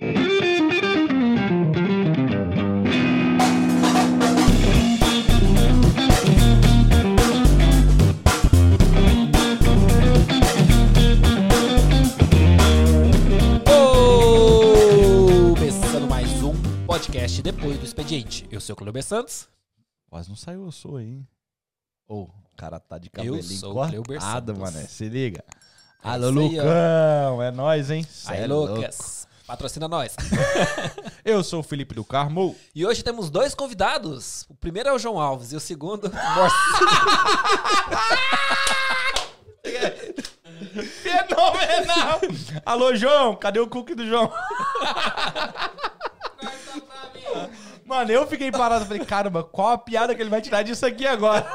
Um podcast depois do expediente. Eu sou o Cleber Santos. Quase não saiu eu sou aí, hein? Ô, o cara tá de cabelinho cortado, mané. Se liga. É Alô. Lucão. É nóis, hein? Cê Aí, é Lucas. Patrocina nós. Eu sou o Felipe do Carmo. E hoje temos dois convidados. O primeiro é o João Alves e o segundo. Fenomenal! Alô, João. Cadê o cookie do João? Mano, eu fiquei parado. Falei, caramba, qual a piada que ele vai tirar disso aqui agora?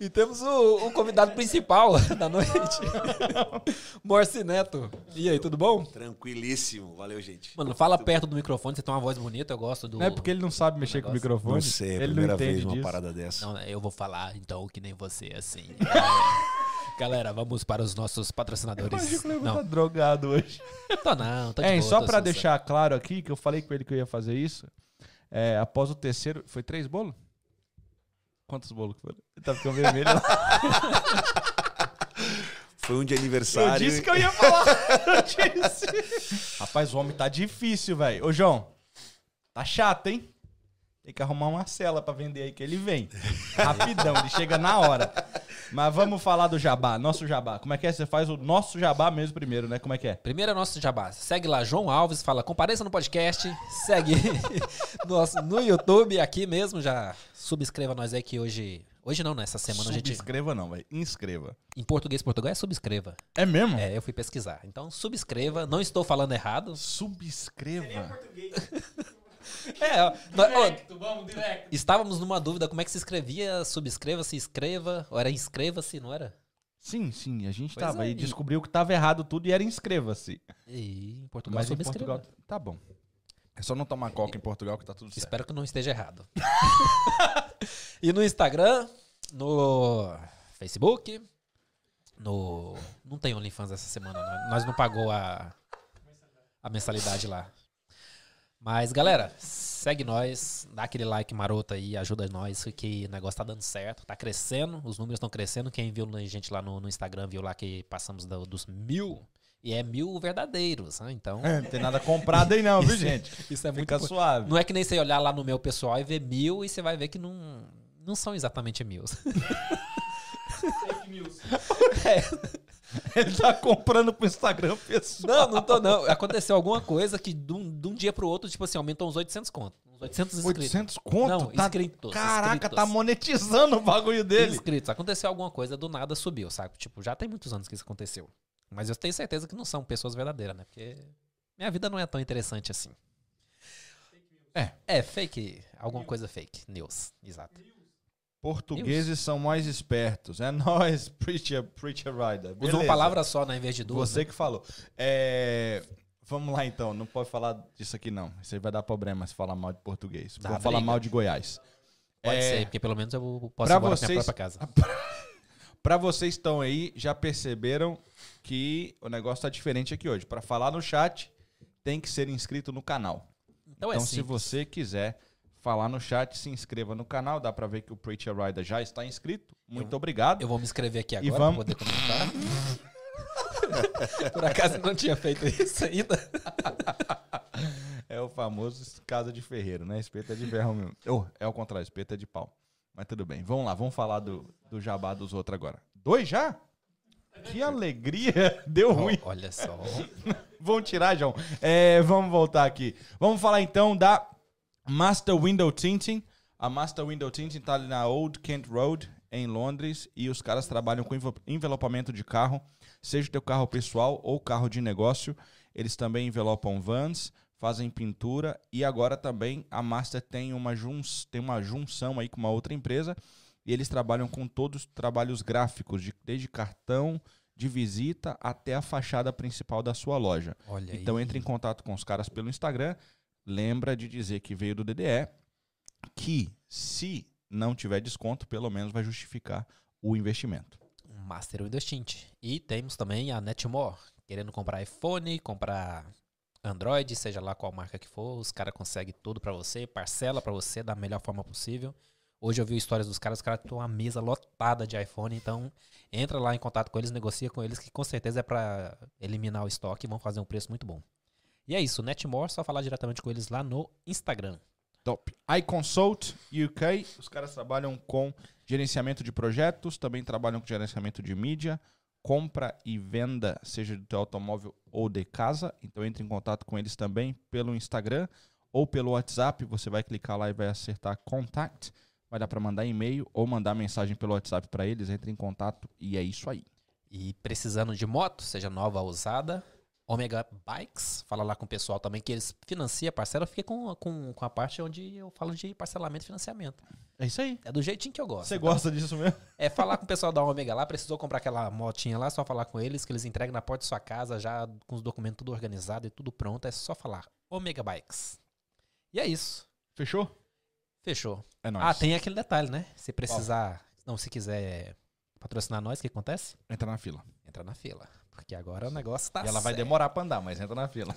E temos o, o convidado principal da noite, Morse Neto. E aí, tudo bom? Tranquilíssimo. Valeu, gente. Mano, fala perto do microfone, você tem uma voz bonita, eu gosto do... Não é porque ele não sabe mexer com o microfone. Não sei, é a ele não primeira entende vez uma disso. parada dessa. Não, eu vou falar então que nem você, assim. É. Galera, vamos para os nossos patrocinadores. Imagina que o Cleber tá Não, drogado hoje. tô não, tô de É, boa, só sussa. deixar claro aqui, que eu falei com ele que eu ia fazer isso, é, após o terceiro... Foi três bolos? Quantos bolos que foram? Tá ficando vermelho lá. Foi um de Eu aniversário. disse que eu ia falar. Eu disse. Rapaz, o homem tá difícil, velho. Ô, João, tá chato, hein? Tem que arrumar uma cela pra vender aí que ele vem. Rapidão, ele chega na hora. Mas vamos falar do jabá, nosso jabá. Como é que é? Você faz o nosso jabá mesmo primeiro, né? Como é que é? Primeiro é nosso jabá. Segue lá, João Alves, fala, compareça no podcast. Segue nosso, no YouTube, aqui mesmo, já subscreva nós aí que hoje... Hoje não, nessa semana a gente... Subscreva não, velho. Inscreva. Em português, Portugal é subscreva. É mesmo? É, eu fui pesquisar. Então, subscreva. Não estou falando errado. Subscreva. É, ó, nós- ó, estávamos numa dúvida como é que se escrevia subscreva-se, escreva, ou era inscreva-se, não era? Sim, sim, a gente Pois tava é, aí, e- descobriu que tava errado tudo e era inscreva-se. E em Portugal Mas em subscreva. Portugal, tá bom. É só não tomar coca em Portugal que tá tudo certo. Espero que não esteja errado. e no Instagram, no Facebook, no. Não tem OnlyFans essa semana, né? nós não pagou a, a mensalidade lá. Mas, galera, segue nós, dá aquele like maroto aí, ajuda nós, que o negócio tá dando certo, tá crescendo, os números estão crescendo. Quem viu a gente lá no, no Instagram viu lá que passamos do- dos mil, e é mil verdadeiros, né? Então, É, não tem nada comprado aí não, viu, gente? isso é muito Fica suave. não é que nem você olhar lá no meu pessoal e ver mil e você vai ver que não, não são exatamente mil. Ele tá comprando pro Instagram pessoal. Não, não tô não. Aconteceu alguma coisa que de um, de um dia pro outro, tipo assim, aumentou uns 800 conto. Uns 800 inscritos. 800 conto? Não, tá... inscritos. Caraca, inscritos. tá monetizando o bagulho dele. Inscritos. Aconteceu alguma coisa, do nada subiu, sabe? Tipo, já tem muitos anos que isso aconteceu. Mas eu tenho certeza que não são pessoas verdadeiras, né? Porque minha vida não é tão interessante assim. É. É, fake. Alguma coisa fake. News. Exato. Portugueses são mais espertos. É nós, Preacher, preacher Rider. Usa Beleza. uma palavra só, né? Em vez de duas. Você né? que falou. É... Vamos lá então, não pode falar disso aqui não. Isso aí vai dar problema se falar mal de português. Dá Vou falar mal de Goiás. Pode É, ser, porque pelo menos eu posso pra ir vocês- minha própria casa. Pra vocês que estão aí, já perceberam que o negócio tá diferente aqui hoje. Pra falar no chat, tem que ser inscrito no canal. Então, é Então, se simples. você quiser falar no chat, se inscreva no canal. Dá pra ver que o Preacher Rider já está inscrito. Muito obrigado. Eu vou me inscrever aqui agora vamos- pra poder comentar. Por acaso eu não tinha feito isso ainda. É o famoso casa de ferreiro, né? Espeto é de ferro mesmo. Oh, é o contrário, espeto é de pau. Mas tudo bem. Vamos lá, vamos falar do, do jabá dos outros agora. Dois já? Que alegria! Deu ruim. Olha só. Vamos tirar, João. É, vamos voltar aqui. Vamos falar então da Master Window Tinting. A Master Window Tinting tá ali na Old Kent Road, em Londres, e os caras trabalham com envel- envelopamento de carro, seja teu carro pessoal ou carro de negócio. Eles também envelopam vans, fazem pintura e agora também a Master tem uma, jun tem uma junção aí com uma outra empresa e eles trabalham com todos os trabalhos gráficos, de- desde cartão de visita até a fachada principal da sua loja. Olha aí. Então entre em contato com os caras pelo Instagram. Lembra de dizer que veio do DDE, que se não tiver desconto, pelo menos vai justificar o investimento. Master Windows Tint. E temos também a Netmore, querendo comprar iPhone, comprar Android, seja lá qual marca que for, os caras conseguem tudo pra você, parcela pra você da melhor forma possível. Hoje eu vi histórias dos caras, os caras têm uma mesa lotada de iPhone, então entra lá em contato com eles, negocia com eles, que com certeza é pra eliminar o estoque e vão fazer um preço muito bom. E é isso, Netmore, só falar diretamente com eles lá no Instagram. Top. iConsult UK, os caras trabalham com gerenciamento de projetos, também trabalham com gerenciamento de mídia, compra e venda, seja do teu automóvel ou de casa. Então entre em contato com eles também pelo Instagram ou pelo WhatsApp. Você vai clicar lá e vai acertar contact. Vai dar para mandar e-mail ou mandar mensagem pelo WhatsApp para eles. Entre em contato e é isso aí. E precisando de moto, seja nova ou usada, Omega Bikes, fala lá com o pessoal também que eles financiam, parcela, eu fiquei com, com, com a parte onde eu falo de parcelamento e financiamento. É isso aí. É do jeitinho que eu gosto. Você Então, gosta disso mesmo? É falar com o pessoal da Omega lá, precisou comprar aquela motinha lá, só falar com eles, que eles entregam na porta de sua casa, já com os documentos tudo organizado e tudo pronto, é só falar. Omega Bikes. E é isso. Fechou? Fechou. É nóis. Ah, tem aquele detalhe, né? Se precisar, não, se quiser patrocinar nós, o que acontece? Entra na fila. Entra na fila. Porque agora o negócio tá e ela vai demorar pra andar, mas entra na fila.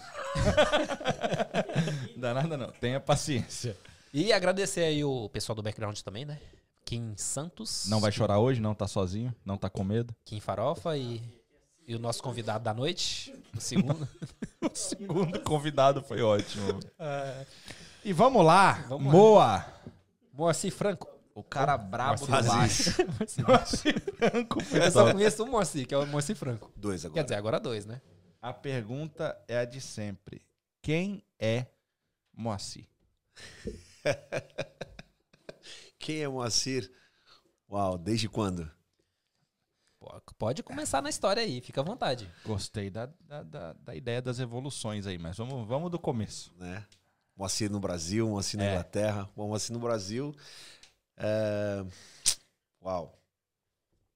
Dá nada não. Tenha paciência. E agradecer aí o pessoal do background também, né? Kim Santos. Não vai chorar hoje, não tá sozinho, não tá com medo. Kim Farofa e, e o nosso convidado da noite, o segundo. O segundo convidado foi ótimo. E vamos lá, Vamos. Moa. Moacir Franco. O cara brabo do baixo. Moacir Franco, Eu só conheço o Moacir, que é o Moacir Franco. Dois Quer agora. dizer, agora dois, né? A pergunta é a de sempre. Quem é Moacir? Quem é Moacir? Uau, desde quando? Pode começar na história aí, fica à vontade. Gostei da, da, da- da ideia das evoluções aí, mas vamos, vamos do começo. Né? Moacir no Brasil, Moacir na É. Inglaterra. Bom, Moacir no Brasil. É, Uau.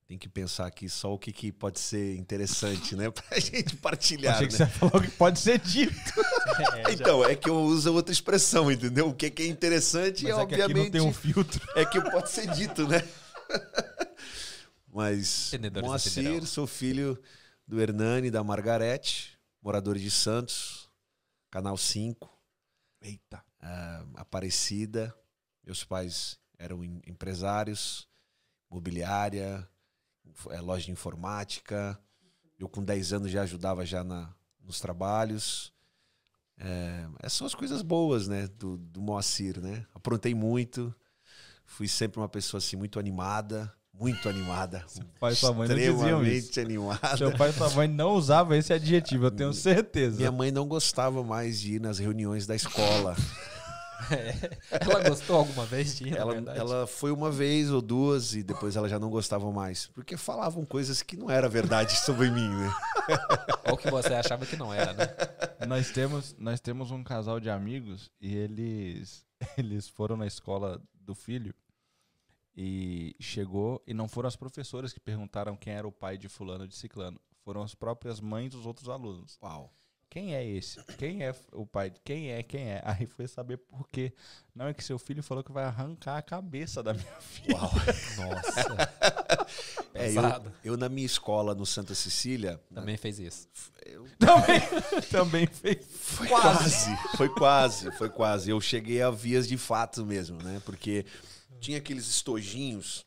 Tem que pensar aqui só o que, que pode ser interessante, né? Pra gente partilhar. Achei que né? você falou que pode ser dito. Então, é que eu uso outra expressão, entendeu? O que, que é interessante, Mas é, é que aqui obviamente, não tem um filtro. é que pode ser dito, né? Mas, Entendedores Moacir, sou filho do Hernani e da Margarete, moradores de Santos, Canal 5, Eita. ah, Aparecida. Meus pais eram em- empresários, mobiliária, eh, loja de informática. Eu com 10 anos já ajudava já na, nos trabalhos. É, essas são as coisas boas, né, do, do Moacir, né? Aprontei muito, fui sempre uma pessoa assim muito animada, muito animada, pai e sua mãe não diziam extremamente animada. Seu pai e sua mãe não usavam esse adjetivo, eu tenho certeza. Minha mãe não gostava mais de ir nas reuniões da escola. Ela gostou alguma vez de ir, Ela, ela foi uma vez ou duas e depois ela já não gostava mais. Porque falavam coisas que não era verdade sobre mim, né? Ou que você achava que não era, né? Nós temos, nós temos um casal de amigos e eles, eles foram na escola do filho e chegou e não foram as professoras que perguntaram quem era o pai de fulano de ciclano, foram as próprias mães dos outros alunos. Uau. Quem é esse? Quem é o pai? Quem é? Quem é? Aí foi saber por quê. Não é que seu filho falou que vai arrancar a cabeça da minha filha. Uau. Nossa. É, eu, eu na minha escola no Santa Cecília, Também fez isso. eu- Também, também fez. foi quase, foi quase, foi quase. Eu cheguei a vias de fato mesmo, né? Porque tinha aqueles estojinhos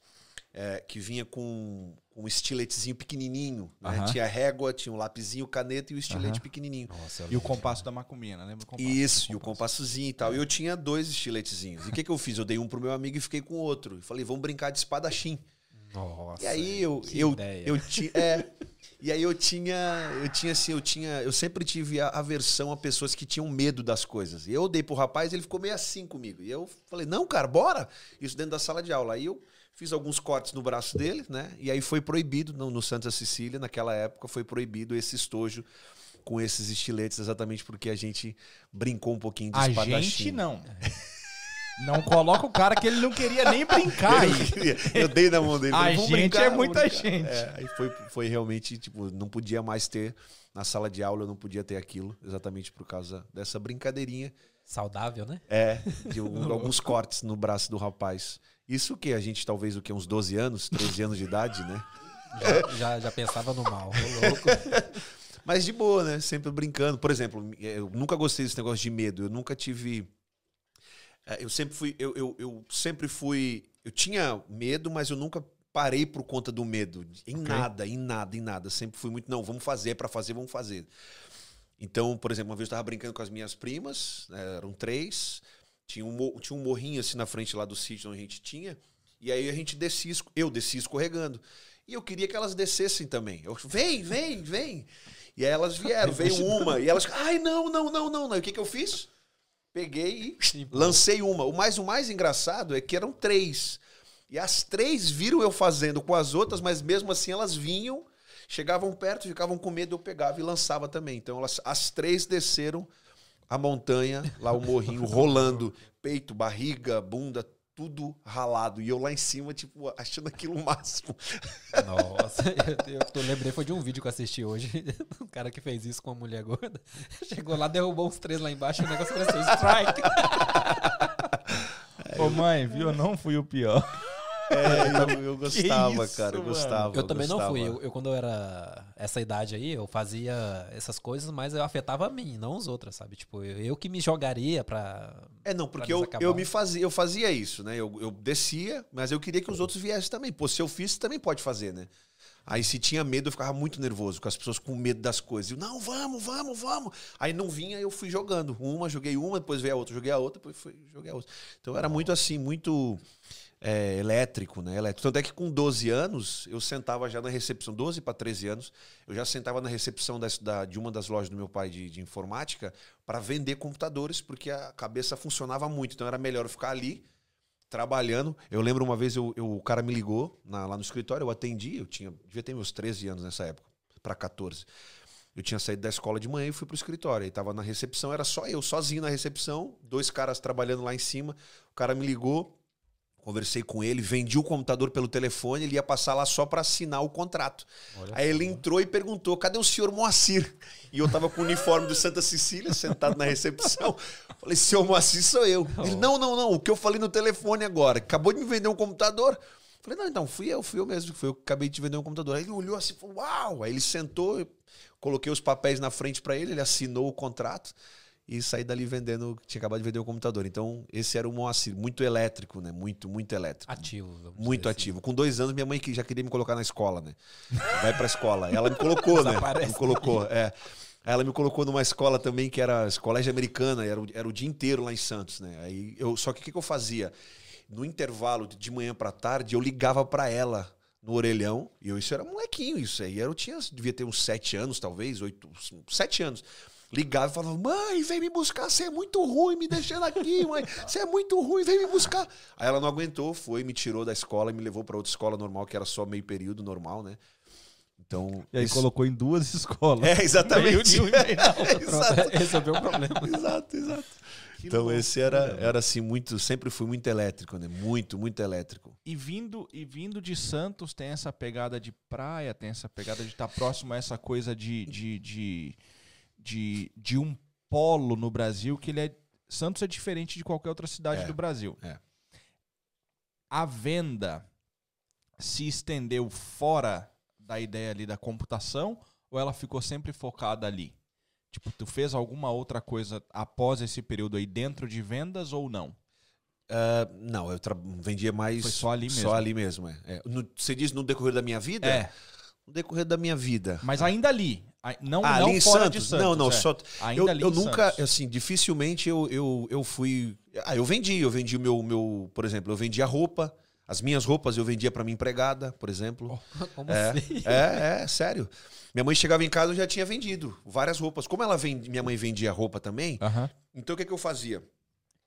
é, que vinha com com um estiletezinho pequenininho, né? Tinha régua, tinha um lapisinho, caneta e o estilete pequenininho. Nossa, eu E o compasso da macumbinha, né? Lembra o compasso? Isso, e o compassozinho e tal. E eu tinha dois estiletezinhos. E o que, que eu fiz? Eu dei um pro meu amigo e fiquei com o outro. E falei, vamos brincar de espadachim. Nossa. E aí eu, que eu, ideia. eu tinha. É, e aí eu tinha. Eu tinha assim, eu tinha. Eu sempre tive a aversão a pessoas que tinham medo das coisas. E eu dei pro rapaz, ele ficou meio assim comigo. E eu falei, não, cara, bora! Isso dentro da sala de aula. Aí eu fiz alguns cortes no braço dele, né? E aí foi proibido, no, no Santa Cecília, naquela época, foi proibido esse estojo com esses estiletes, exatamente porque a gente brincou um pouquinho de A espadachim. gente não. Não coloca o cara que ele não queria nem brincar aí. queria- eu dei na mão dele. A falei, "Vamos gente brincar, é muita brincar." gente. É, aí foi, foi realmente, tipo, não podia mais ter, na sala de aula eu não podia ter aquilo, exatamente por causa dessa brincadeirinha. Saudável, né? É, de alguns cortes no braço do rapaz. Isso que a gente, talvez, o que, uns 12 anos, 13 anos de idade, né? Já, já, já pensava no mal. Louco. Mas de boa, né? Sempre brincando. Por exemplo, eu nunca gostei desse negócio de medo. Eu nunca tive. é, Eu sempre fui. Eu, eu, eu sempre fui. Eu tinha medo, mas eu nunca parei por conta do medo. Em nada, em nada, em nada. Sempre fui muito. Não, vamos fazer, é pra fazer, vamos fazer. Então, por exemplo, uma vez eu tava brincando com as minhas primas, né, eram três. Tinha um, tinha um morrinho assim na frente lá do sítio onde a gente tinha. E aí a gente descia, eu descia escorregando. E eu queria que elas descessem também. Eu, vem, vem, vem. E aí elas vieram, veio uma. E elas, ai, não, não, não, não, não. E o que, que eu fiz? Peguei e lancei uma. O mais, o mais engraçado é que eram três. E as três viram eu fazendo com as outras, mas mesmo assim elas vinham, chegavam perto, ficavam com medo, eu pegava e lançava também. Então elas, as três desceram a montanha, lá o morrinho, rolando, peito, barriga, bunda, tudo ralado. E eu lá em cima, tipo, achando aquilo o máximo. Nossa, eu, eu tô- lembrei foi de um vídeo que eu assisti hoje. Um cara que fez isso com uma mulher gorda. Chegou lá, derrubou uns três lá embaixo e o negócio pareceu strike. Ô mãe, viu? Eu não fui o pior. É, eu, eu gostava, isso, cara, eu mano? gostava. Eu também não gostava. fui. Eu, eu, quando eu era essa idade aí, eu fazia essas coisas, mas eu afetava a mim, não os outros, sabe? Tipo, eu, eu que me jogaria pra. É, não, porque eu, eu me fazia, eu fazia isso, né? Eu, eu descia, mas eu queria que os outros viessem também. Pô, se eu fiz, você também pode fazer, né? Aí se tinha medo, eu ficava muito nervoso, com as pessoas com medo das coisas. Eu, não, vamos, vamos, vamos. Aí não vinha, eu fui jogando. Uma, joguei uma, depois veio a outra, joguei a outra, depois fui, joguei a outra. Então era muito assim, muito é, elétrico, né? Elétrico. Tanto é que com 12 anos, eu sentava já na recepção, 12 para 13 anos, eu já sentava na recepção das- da- de uma das lojas do meu pai de, de informática para vender computadores, porque a cabeça funcionava muito. Então era melhor eu ficar ali trabalhando. Eu lembro uma vez eu, eu- o cara me ligou na- lá no escritório, eu atendi, eu tinha devia ter meus 13 anos nessa época, para 14. Eu tinha saído da escola de manhã e fui pro escritório. E tava na recepção, era só eu, sozinho na recepção, dois caras trabalhando lá em cima. O cara me ligou, conversei com ele, vendi o computador pelo telefone, ele ia passar lá só para assinar o contrato. Aí ele entrou e perguntou: cadê o senhor Moacir? E eu tava com o uniforme do Santa Cecília, sentado na recepção. Falei, senhor Moacir sou eu. Ele, não, não, não, o que eu falei no telefone agora. Acabou de me vender um computador. Falei, não, então, fui eu, fui eu mesmo, fui eu que acabei de vender um computador. Aí ele olhou assim, falou, uau! Aí ele sentou, coloquei os papéis na frente para ele, ele assinou o contrato e saí dali vendendo, tinha acabado de vender o computador. Então, esse era o Moacir, muito elétrico, né? Muito, muito elétrico. Ativo. Muito assim. ativo. Com dois anos, minha mãe que já queria me colocar na escola, né? Vai pra escola. Ela me colocou, né? Me colocou, é. Ela me colocou numa escola também que era colégio americana, era o, era o dia inteiro lá em Santos, né? Aí eu, só que o que, que eu fazia? No intervalo de manhã pra tarde, eu ligava pra ela no orelhão, e eu isso era molequinho, isso aí. Eu tinha, devia ter uns sete anos, talvez, oito, sete anos. Ligava e falava, mãe, vem me buscar, você é muito ruim, me deixando aqui, mãe, você é muito ruim, vem me buscar. Aí ela não aguentou, foi, me tirou da escola e me levou pra outra escola normal, que era só meio período normal, né? Então. E aí isso- colocou em duas escolas. É, exatamente. Meio e meio. É, exato, resolveu o problema. exato, exato. Então esse era, era assim, muito, sempre fui muito elétrico, né? Muito, muito elétrico. E vindo, e vindo de Santos tem essa pegada de praia, tem essa pegada de estar próximo a essa coisa de, de, de, de, de um polo no Brasil que ele é. Santos é diferente de qualquer outra cidade É, do Brasil. é. A venda se estendeu fora da ideia ali da computação ou ela ficou sempre focada ali? Tipo, tu fez alguma outra coisa após esse período aí dentro de vendas ou não? Ah, não, eu vendia mais. Foi só ali mesmo. Só ali mesmo, é. É. No- você diz no decorrer da minha vida? No decorrer da minha vida. Mas ainda ali. Não, Ah, não fora Santos? de Santos. Não, não, é. só. Ainda Eu, ali eu nunca, Santos. assim, dificilmente eu, eu, eu fui. Ah, eu vendi, eu vendi o meu, meu. Por exemplo, eu vendia roupa. As minhas roupas eu vendia pra minha empregada, por exemplo. Como É, assim? é, é, sério. Minha mãe chegava em casa e eu já tinha vendido várias roupas. Como ela vende, minha mãe vendia roupa também, então o que, que eu fazia?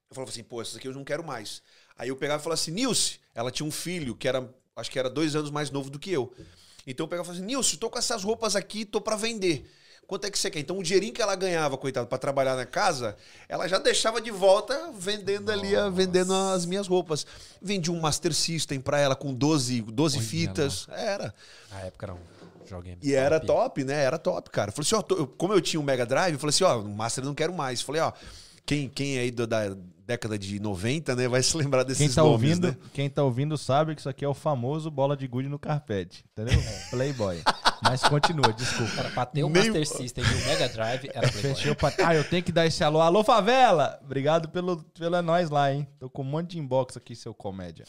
Eu falava assim, pô, essas aqui eu não quero mais. Aí eu pegava e falava assim, Nilce, ela tinha um filho que era, acho que era dois anos mais novo do que eu. Então eu pegava e falava assim, Nilce, tô com essas roupas aqui, tô pra vender. Quanto é que você quer? Então o dinheirinho que ela ganhava, coitado, pra trabalhar na casa, ela já deixava de volta vendendo ali, a- vendendo as minhas roupas. Vendi um Master System pra ela com 12, 12 Olha fitas. Era. Na época era um joguinho. E era top, né? Era top, cara. Falei assim, ó, tô- eu- como eu tinha um Mega Drive, eu falei assim, ó, o Master não quero mais. Falei, ó, quem, quem aí do- da década de 90, né, vai se lembrar desses Quem tá, nomes, ouvindo, né? quem tá ouvindo sabe que isso aqui é o famoso bola de gude no carpete. Entendeu? Playboy. Mas continua, desculpa. Cara, pra ter o Nem- Master System e o Mega Drive era Playboy. Fechou pra... Ah, eu tenho que dar esse alô. Alô, favela! Obrigado pelo, pelo é nóis lá, hein? Tô com um monte de inbox aqui, seu comédia.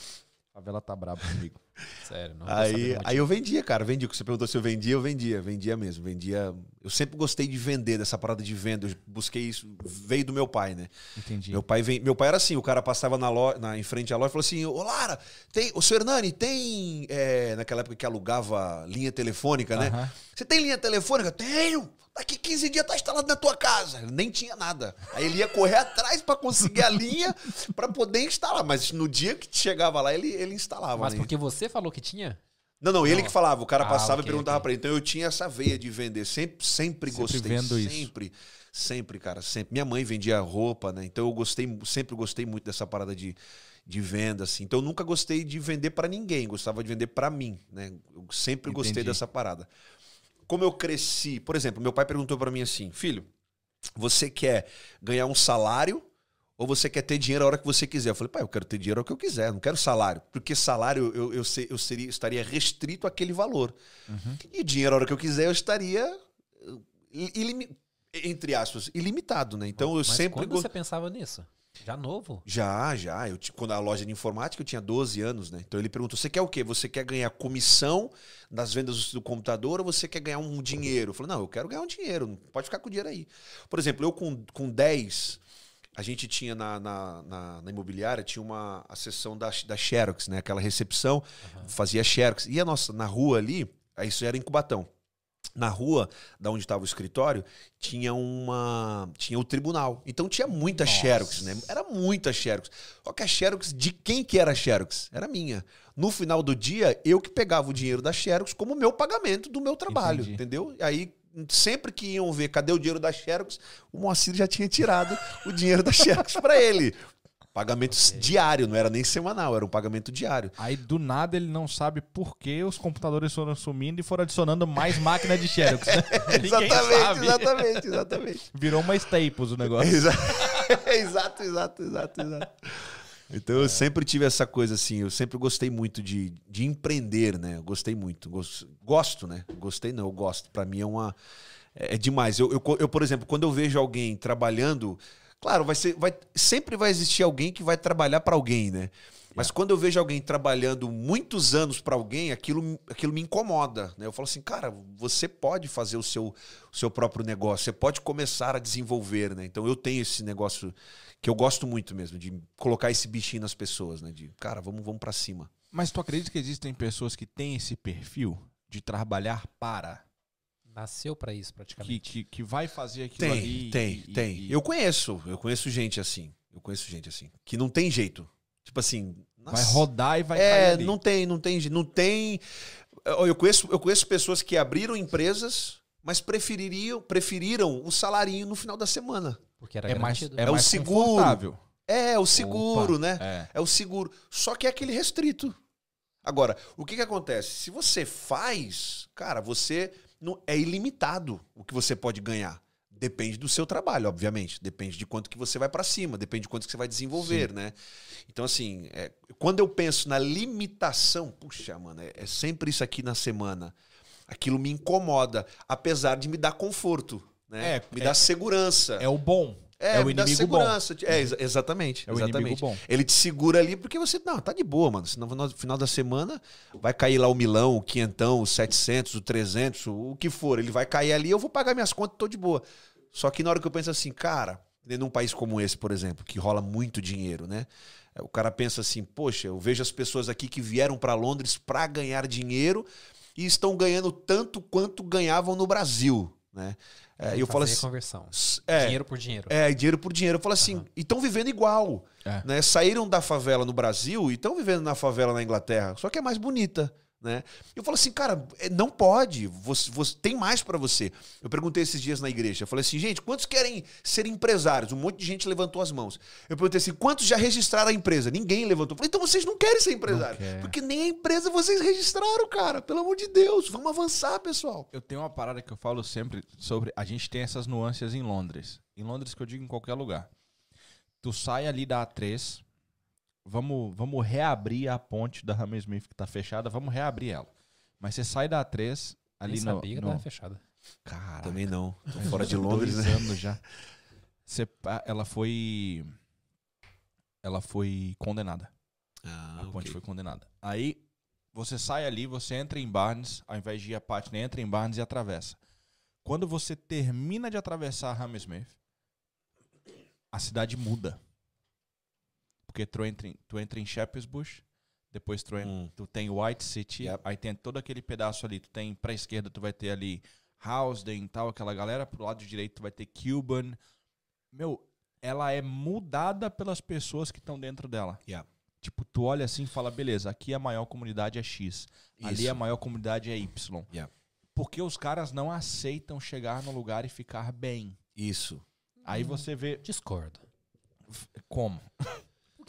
Favela tá brabo comigo. Sério, não Aí, aí eu vendia, cara. Vendia. Você perguntou se eu vendia, eu vendia. Vendia mesmo. Vendia. Eu sempre gostei de vender, dessa parada de venda. Eu busquei isso. Veio do meu pai, né? Entendi. Meu pai, vem, meu pai era assim, o cara passava na loja, na, em frente à loja e falou assim, ô Lara, tem, o seu Hernani, tem, é, naquela época que alugava linha telefônica, né? Você tem linha telefônica? Tenho! Daqui 15 dias tá instalado na tua casa. Nem tinha nada. Aí ele ia correr atrás pra conseguir a linha pra poder instalar. Mas no dia que chegava lá, ele, ele instalava. Mas né? porque você falou que tinha? Não, não, ele que falava. O cara Ah, passava ok, e perguntava ok. pra ele. Então eu tinha essa veia de vender. Sempre, sempre, Sempre gostei. vendo isso. sempre, sempre, cara. Sempre. Minha mãe vendia roupa, né? Então eu gostei, sempre gostei muito dessa parada de, de venda, assim. Então eu nunca gostei de vender pra ninguém. Gostava de vender pra mim, né? Eu sempre gostei Entendi. dessa parada. Como eu cresci, por exemplo, meu pai perguntou pra mim assim, filho, você quer ganhar um salário ou você quer ter dinheiro a hora que você quiser? Eu falei, pai, eu quero ter dinheiro a hora que eu quiser, não quero salário. Porque salário eu, eu, eu seria, estaria restrito àquele valor. Uhum. E dinheiro a hora que eu quiser eu estaria, eh, ilimi- entre aspas, ilimitado, né? Então eu Mas sempre... quando você pensava nisso? Já novo? Já, já. Eu, quando a loja de informática eu tinha 12 anos, né? Então ele perguntou: você quer o quê? Você quer ganhar comissão das vendas do computador ou você quer ganhar um dinheiro? Eu falei, não, eu quero ganhar um dinheiro, não pode ficar com o dinheiro aí. Por exemplo, eu com, com 10, a gente tinha na, na, na- na imobiliária, tinha uma a sessão da, da Xerox, né? Aquela recepção, fazia Xerox. E a nossa, na rua ali, isso era em Cubatão. Na rua, da onde estava o escritório, tinha uma. Tinha o tribunal. Então tinha muita Nossa. Xerox, né? Era muita Xerox. Só que a Xerox, de quem que era a Xerox? Era minha. No final do dia, eu que pegava o dinheiro da Xerox como meu pagamento do meu trabalho, Entendi. entendeu? Aí, sempre que iam ver cadê o dinheiro da Xerox, o Moacir já tinha tirado o dinheiro da Xerox para ele. Pagamento diário, não era nem semanal, era um pagamento diário. Aí do nada ele não sabe por que os computadores foram sumindo e foram adicionando mais máquina de Xerox. Né? Exatamente, exatamente, exatamente. Virou uma Staples o negócio. Exa- exato, exato, exato, exato. Então eu sempre tive essa coisa assim, eu sempre gostei muito de, de empreender, né? Eu gostei muito. Gos- Gosto, né? Gostei não, eu gosto. Pra mim é uma. É é demais. Eu, eu, eu, por exemplo, quando eu vejo alguém trabalhando. Claro, vai ser, vai, sempre vai existir alguém que vai trabalhar pra alguém, né? Mas quando eu vejo alguém trabalhando muitos anos pra alguém, aquilo, aquilo me incomoda. Né? Eu falo assim, cara, você pode fazer o seu, o seu próprio negócio, você pode começar a desenvolver, né? Então eu tenho esse negócio que eu gosto muito mesmo, de colocar esse bichinho nas pessoas, né? De, cara, vamos, vamos para cima. Mas tu acredita que existem pessoas que têm esse perfil de trabalhar para? Nasceu pra isso, praticamente. Que, que, que vai fazer aquilo Tem, ali? tem, e- tem. e- Eu conheço, eu conheço gente assim. Eu conheço gente assim. Que não tem jeito. Tipo assim. Vai nossa, rodar e vai cair É, ali. não tem, não tem, não tem. Eu eu conheço, eu conheço pessoas que abriram empresas, mas prefeririam, preferiram o salarinho no final da semana. Porque era É mais, garantido. é É o mais seguro. confortável. É, o seguro, Opa, né? É. É o seguro. Só que é aquele restrito. Agora, o que, que acontece? Se você faz, cara, você não é ilimitado o que você pode ganhar. Depende do seu trabalho, obviamente. Depende de quanto que você vai pra cima, depende de quanto que você vai desenvolver, né? Então, assim, é, quando eu penso na limitação, puxa, mano, é, é sempre isso aqui na semana. Aquilo me incomoda, apesar de me dar conforto, né? É, me é- dar segurança. É o bom. É, É o me dá inimigo bom. segurança. É, exa- exatamente. É o exatamente. inimigo bom. Ele te segura ali porque você, não, tá de boa, mano. Senão no final da semana vai cair lá o milão, o quinhentão, o 700, o 300, o que for. Ele vai cair ali, eu vou pagar minhas contas, tô de boa. Só que na hora que eu penso assim, cara, num país como esse, por exemplo, que rola muito dinheiro, né? O cara pensa assim, poxa, eu vejo as pessoas aqui que vieram para Londres para ganhar dinheiro e estão ganhando tanto quanto ganhavam no Brasil, né? É, eu falo assim, conversão. é, Dinheiro por dinheiro. é, dinheiro por dinheiro. Eu falo assim, e estão vivendo igual. É. Né? Saíram da favela no Brasil e estão vivendo na favela na Inglaterra, só que é mais bonita. Né? Eu falo assim, cara, é, não pode. Você, você- tem mais pra você. Eu perguntei esses dias na igreja. Eu falei assim, gente, quantos querem ser empresários? Um monte de gente levantou as mãos. Eu perguntei assim, quantos já registraram a empresa? Ninguém levantou. Eu falei, então vocês não querem ser empresários. quer. Porque nem a empresa vocês registraram, cara. Pelo amor de Deus. Vamos avançar, pessoal. Eu tenho uma parada que eu falo sempre sobre. A gente tem essas nuances em Londres. Em Londres, que eu digo em qualquer lugar. Tu sai ali da A3. Vamos, vamos reabrir a ponte da Hammersmith que tá fechada. Vamos reabrir ela. Mas você sai da A3 ali Nem no, sabia que no... tava fechada. Caraca, Também não. Tô faz fora de Londres, dois né? anos já. Você ela foi ela foi condenada. Ah, A ponte ok. foi condenada. Aí você sai ali, você entra em Barnes, ao invés de ir a Putney, entra em Barnes e atravessa. Quando você termina de atravessar Hammersmith, a cidade muda. Porque tu entra em, tu entra em Shepherd's Bush, depois tu, en- Hum. tu tem White City, Yep. aí tem todo aquele pedaço ali, tu tem pra esquerda, tu vai ter ali Housden e tal, aquela galera, pro lado direito tu vai ter Cuban. Meu, ela é mudada pelas pessoas que estão dentro dela. Yeah. Tipo, tu olha assim e fala, beleza, aqui a maior comunidade é X, ali Isso. a maior comunidade é Y. Yeah. Porque os caras não aceitam chegar no lugar e ficar bem. Isso. Aí você vê Discordo. como.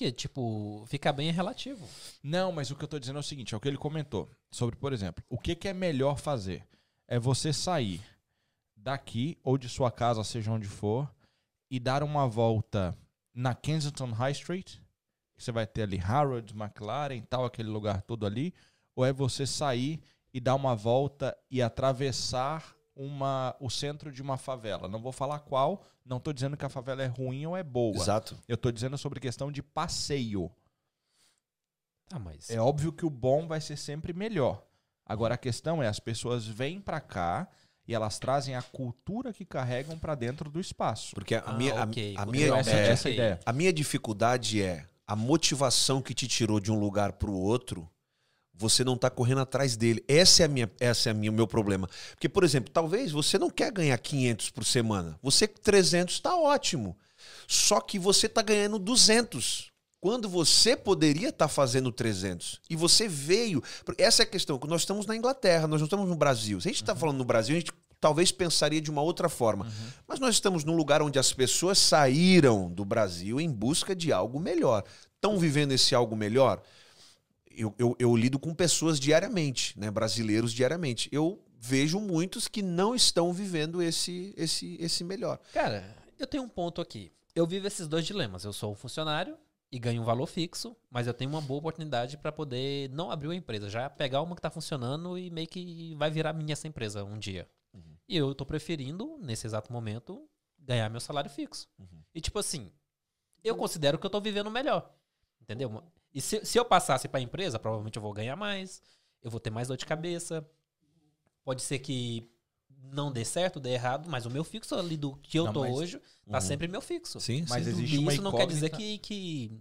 Porque, tipo, ficar bem é relativo. Não, mas o que eu tô dizendo é o seguinte, é o que ele comentou sobre, por exemplo, o que, que é melhor fazer? É você sair daqui ou de sua casa, seja onde for, e dar uma volta na Kensington High Street, que você vai ter ali Harrods, McLaren, tal, aquele lugar todo ali, ou é você sair e dar uma volta e atravessar uma, o centro de uma favela. Não vou falar qual, não tô dizendo que a favela é ruim ou é boa. Exato. Eu tô dizendo sobre questão de passeio. Ah, mas. É óbvio que o bom vai ser sempre melhor. Agora a questão é, as pessoas vêm pra cá e elas trazem a cultura que carregam pra dentro do espaço. Porque a Ah, minha, a- minha, essa, é, essa a ideia. a minha dificuldade é a motivação que te tirou de um lugar pro outro. Você não tá correndo atrás dele. Essa é a minha, essa é a minha, o meu problema. Porque, por exemplo, talvez você não quer ganhar 500 por semana. Você 300 tá ótimo. Só que você tá ganhando 200. Quando você poderia estar fazendo 300. E você veio. Essa é a questão. Nós estamos na Inglaterra, nós não estamos no Brasil. Se a gente está falando no Brasil, a gente talvez pensaria de uma outra forma. Mas nós estamos num lugar onde as pessoas saíram do Brasil em busca de algo melhor. Estão vivendo esse algo melhor? Eu, eu, eu lido com pessoas diariamente, né? brasileiros diariamente. Eu vejo muitos que não estão vivendo esse, esse, esse melhor. Cara, eu tenho um ponto aqui. Eu vivo esses dois dilemas. Eu sou um funcionário e ganho um valor fixo, mas eu tenho uma boa oportunidade para poder não abrir uma empresa, já pegar uma que tá funcionando e meio que vai virar minha essa empresa um dia. E eu tô preferindo, nesse exato momento, ganhar meu salário fixo. E tipo assim, eu considero que eu tô vivendo melhor. Entendeu? E se, se eu passasse pra empresa, provavelmente eu vou ganhar mais, eu vou ter mais dor de cabeça. Pode ser que não dê certo, dê errado, mas o meu fixo ali do que eu Não, tô mas- hoje tá sempre meu fixo. Sim, Mas sim. existe E uma isso não quer dizer que, que.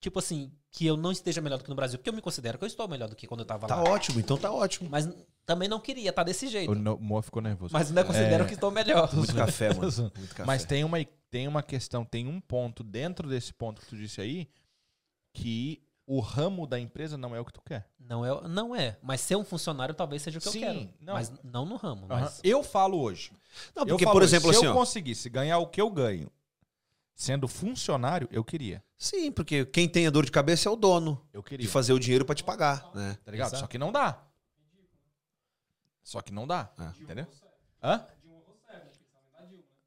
Tipo assim, que eu não esteja melhor do que no Brasil, porque eu me considero que eu estou melhor do que quando eu tava Tá lá. ótimo, então tá ótimo. Mas também não queria estar desse jeito. O Moa ficou nervoso. Mas ainda considero É. que estou melhor. Muito café, mano. Muito café. Mas tem uma, tem uma questão, tem um ponto dentro desse ponto que tu disse aí, que o ramo da empresa não é o que tu quer. Não é, não é. Mas ser um funcionário talvez seja o que Sim, eu quero. não. Mas não no ramo. Aham. Mas Eu falo hoje. Não, porque, falo por hoje, exemplo, se assim, eu ó, conseguisse ganhar o que eu ganho sendo funcionário, eu queria. Sim, porque quem tem a dor de cabeça é o dono Eu de queria. fazer o dinheiro pra te pagar, né? Tá ligado? Exato. Só que não dá. Só que não dá. É. Entendeu? Hã?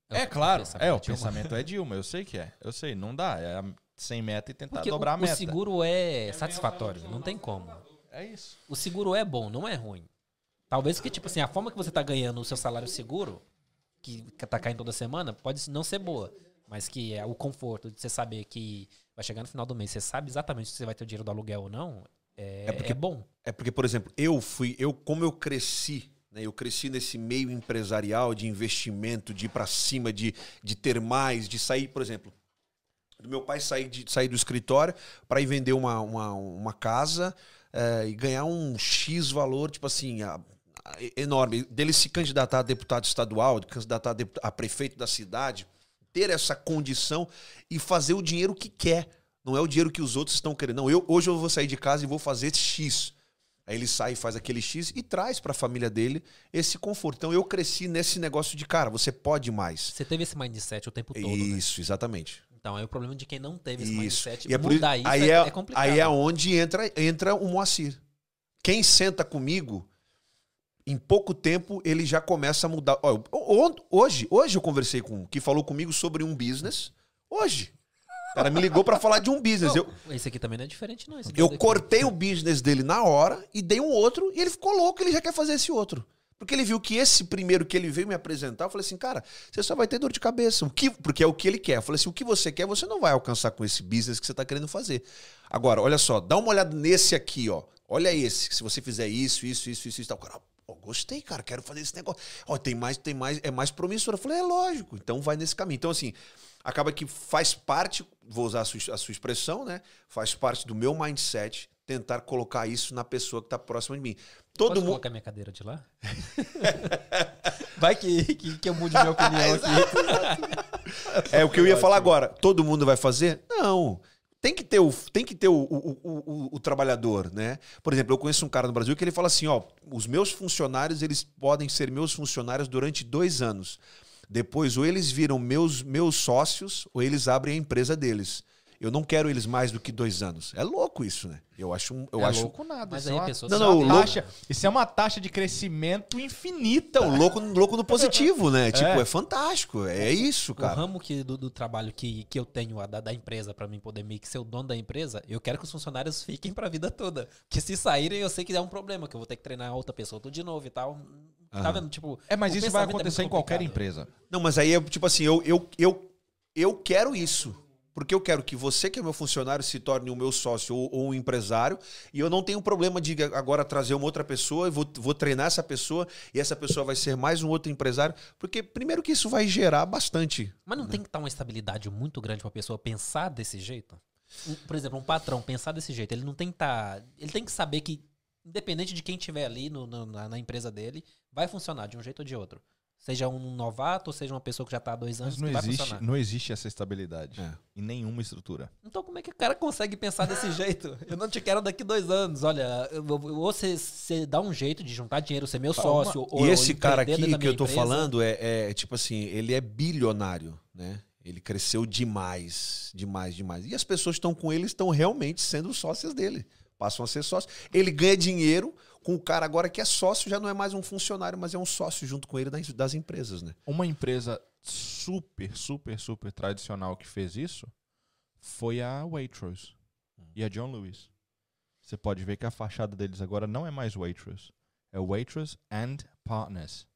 É É o claro. pensamento É, o é pensamento é Dilma. Eu sei que é. Eu sei. Não dá. É a- sem meta e tentar porque o, dobrar a o meta. seguro é satisfatório. Não tem como. É isso. O seguro é bom, não é ruim. Talvez que, tipo assim, a forma que você tá ganhando o seu salário seguro, que tá caindo toda semana, pode não ser boa. Mas que é o conforto de você saber que vai chegar no final do mês, você sabe exatamente se você vai ter o dinheiro do aluguel ou não, é, É porque- é bom. É porque, por exemplo, eu fui, eu como eu cresci, né? Eu cresci nesse meio empresarial de investimento, de ir pra cima, de, de ter mais, de sair, por exemplo, do meu pai sair, de, sair do escritório para ir vender uma, uma, uma casa eh, e ganhar um X valor, tipo assim, a- a- enorme. Dele se candidatar a deputado estadual, de candidatar a, deput- a prefeito da cidade, ter essa condição e fazer o dinheiro que quer. Não é o dinheiro que os outros estão querendo. Não, eu, hoje eu vou sair de casa e vou fazer X. Aí ele sai e faz aquele X e traz para a família dele esse conforto. Então eu cresci nesse negócio de, cara, você pode mais. Você teve esse mindset o tempo todo, né? Isso, exatamente. Então é o problema de quem não teve esse Isso. mindset. E é por mudar isso aí é, é, é complicado. aí é onde entra, entra o Moacir. Quem senta comigo, em pouco tempo ele já começa a mudar. Hoje, hoje eu conversei com um que falou comigo sobre um business. Hoje. O cara me ligou pra falar de um business. Eu, Esse aqui também não é diferente, não. Aqui eu cortei o business dele na hora e dei um outro e ele ficou louco, ele já quer fazer esse outro. Porque ele viu que esse primeiro que ele veio me apresentar, eu falei assim, cara, você só vai ter dor de cabeça. O que, porque é o que ele quer. Eu falei assim, o que você quer, você não vai alcançar com esse business que você tá querendo fazer. Agora, olha só, dá uma olhada nesse aqui, ó. Olha esse, se você fizer isso, isso, isso, isso, isso, tal. Cara, ó, gostei, cara, quero fazer esse negócio. Ó, tem mais, tem mais, é mais promissor. Eu falei, é lógico, então vai nesse caminho. Então, assim, acaba que faz parte, vou usar a sua, a sua expressão, né? Faz parte do meu mindset tentar colocar isso na pessoa que tá próxima de mim. Todo Pode mundo. colocar minha cadeira de lá? Vai que, que, que eu mude minha opinião aqui. É o que eu ia falar agora. Todo mundo vai fazer? Não. Tem que ter o, tem que ter o, o, o- o trabalhador, né? Por exemplo, eu conheço um cara no Brasil que ele fala assim: ó, os meus funcionários eles podem ser meus funcionários durante dois anos. Depois, ou eles viram meus, meus sócios, ou eles abrem a empresa deles. Eu não quero eles mais do que dois anos. É louco isso, né? Eu acho. um- Eu é acho louco nada. Mas isso aí é a uma, pessoa isso Não, é não, uma o louco- taxa, isso é uma taxa de crescimento infinita. Então, louco, louco no positivo, né? Tipo, É. é fantástico. É isso, O cara. ramo que, do, do trabalho que, que eu tenho a da, da empresa pra mim poder meio que ser o dono da empresa, eu quero que os funcionários fiquem pra vida toda. Porque se saírem, eu sei que é um problema, que eu vou ter que treinar outra pessoa tudo de novo e tal. Tá Aham. vendo? Tipo, É, mas o isso vai é acontecer em qualquer empresa. Não, mas aí é tipo assim, eu, eu, eu, eu quero isso. Porque eu quero que você, que é meu funcionário, se torne o meu sócio ou, ou um empresário. E eu não tenho problema de agora trazer uma outra pessoa e vou, vou treinar essa pessoa. E essa pessoa vai ser mais um outro empresário. Porque, primeiro, que isso vai gerar bastante. Mas não tem que estar uma estabilidade muito grande pra pessoa pensar desse jeito? Por exemplo, um patrão pensar desse jeito, ele não tem que estar. ele tem que saber que, independente de quem tiver ali no- no- na, na empresa dele, vai funcionar de um jeito ou de outro. Seja um novato, ou seja uma pessoa que já tá há dois anos, Mas não existe, funcionar. não existe essa estabilidade É. em nenhuma estrutura. Então como é que o cara consegue pensar desse jeito? Eu não te quero daqui dois anos. Olha, ou você, você dá um jeito de juntar dinheiro, ser meu sócio. ou, e ou esse cara aqui que eu empresa. falando é, é, tipo assim, ele é bilionário, né? Ele cresceu demais, demais, demais. E as pessoas que estão com ele estão realmente sendo sócias dele. Passam a ser sócios. Ele ganha dinheiro com o cara agora que é sócio, já não é mais um funcionário, mas é um sócio junto com ele das, das empresas, né? Uma empresa super, super, super tradicional que fez isso foi a Waitrose e a John Lewis. Você pode ver que a fachada deles agora não é mais Waitrose. É Waitrose and Partners.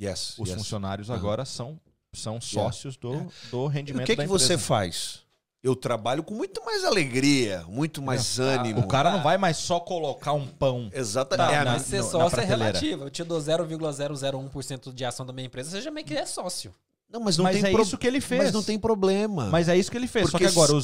Yes. Os yes. funcionários Aham. agora são, são sócios do, do E rendimento o que, da que você empresa. faz? Eu trabalho com muito mais alegria, muito mais ânimo. O cara não vai mais só colocar um pão. Exatamente. Não, É não, Mas ser no- sócio é relativo. Eu te dou 0,001% de ação da minha empresa, você já meio que é sócio. Não, mas não Mas tem é pro- isso que ele fez. Mas não tem problema. Mas é isso que ele fez. Porque Só que agora se- o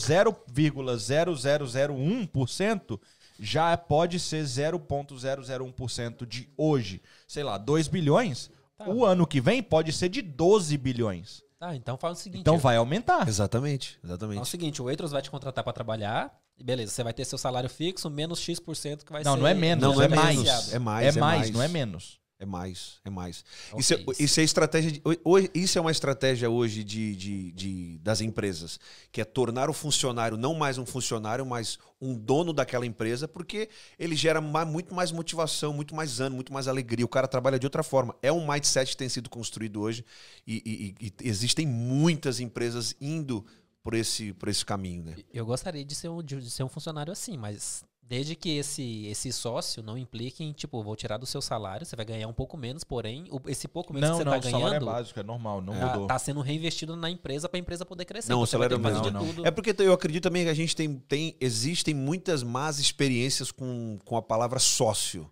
0,0001% já pode ser 0,001% de hoje. Sei lá, 2 bilhões. Tá. O ano que vem pode ser de 12 bilhões. Tá, então faz o seguinte. Então vai aumentar. Exatamente, É o exatamente. seguinte, o Waitrose vai te contratar pra trabalhar, e beleza, você vai ter seu salário fixo menos X% que vai Não, ser... não é menos, Não, não é é mais. menos. É mais, é é mais, mais. não é menos. É mais, é mais. Ok, Isso, é, isso. isso é estratégia. De, hoje- isso é uma estratégia hoje de, de, de- das empresas, que é tornar o funcionário não mais um funcionário, mas um dono daquela empresa, porque ele gera ma- muito mais motivação, muito mais ânimo, muito mais alegria. O cara trabalha de outra forma. É um mindset que tem sido construído hoje e, e- e existem muitas empresas indo por esse, por esse caminho, né? Eu gostaria de ser, um, de ser um funcionário assim, mas desde que esse, esse sócio não implique em, tipo, vou tirar do seu salário, você vai ganhar um pouco menos, porém, o- esse pouco menos Não, que você não, tá o salário é ganhando básico, é normal, não tá, mudou. tá sendo reinvestido na empresa pra empresa poder crescer. Não, o você vai salário é fazer não, de não. tudo. É porque eu acredito também que a gente tem, tem existem muitas más experiências com, com a palavra sócio.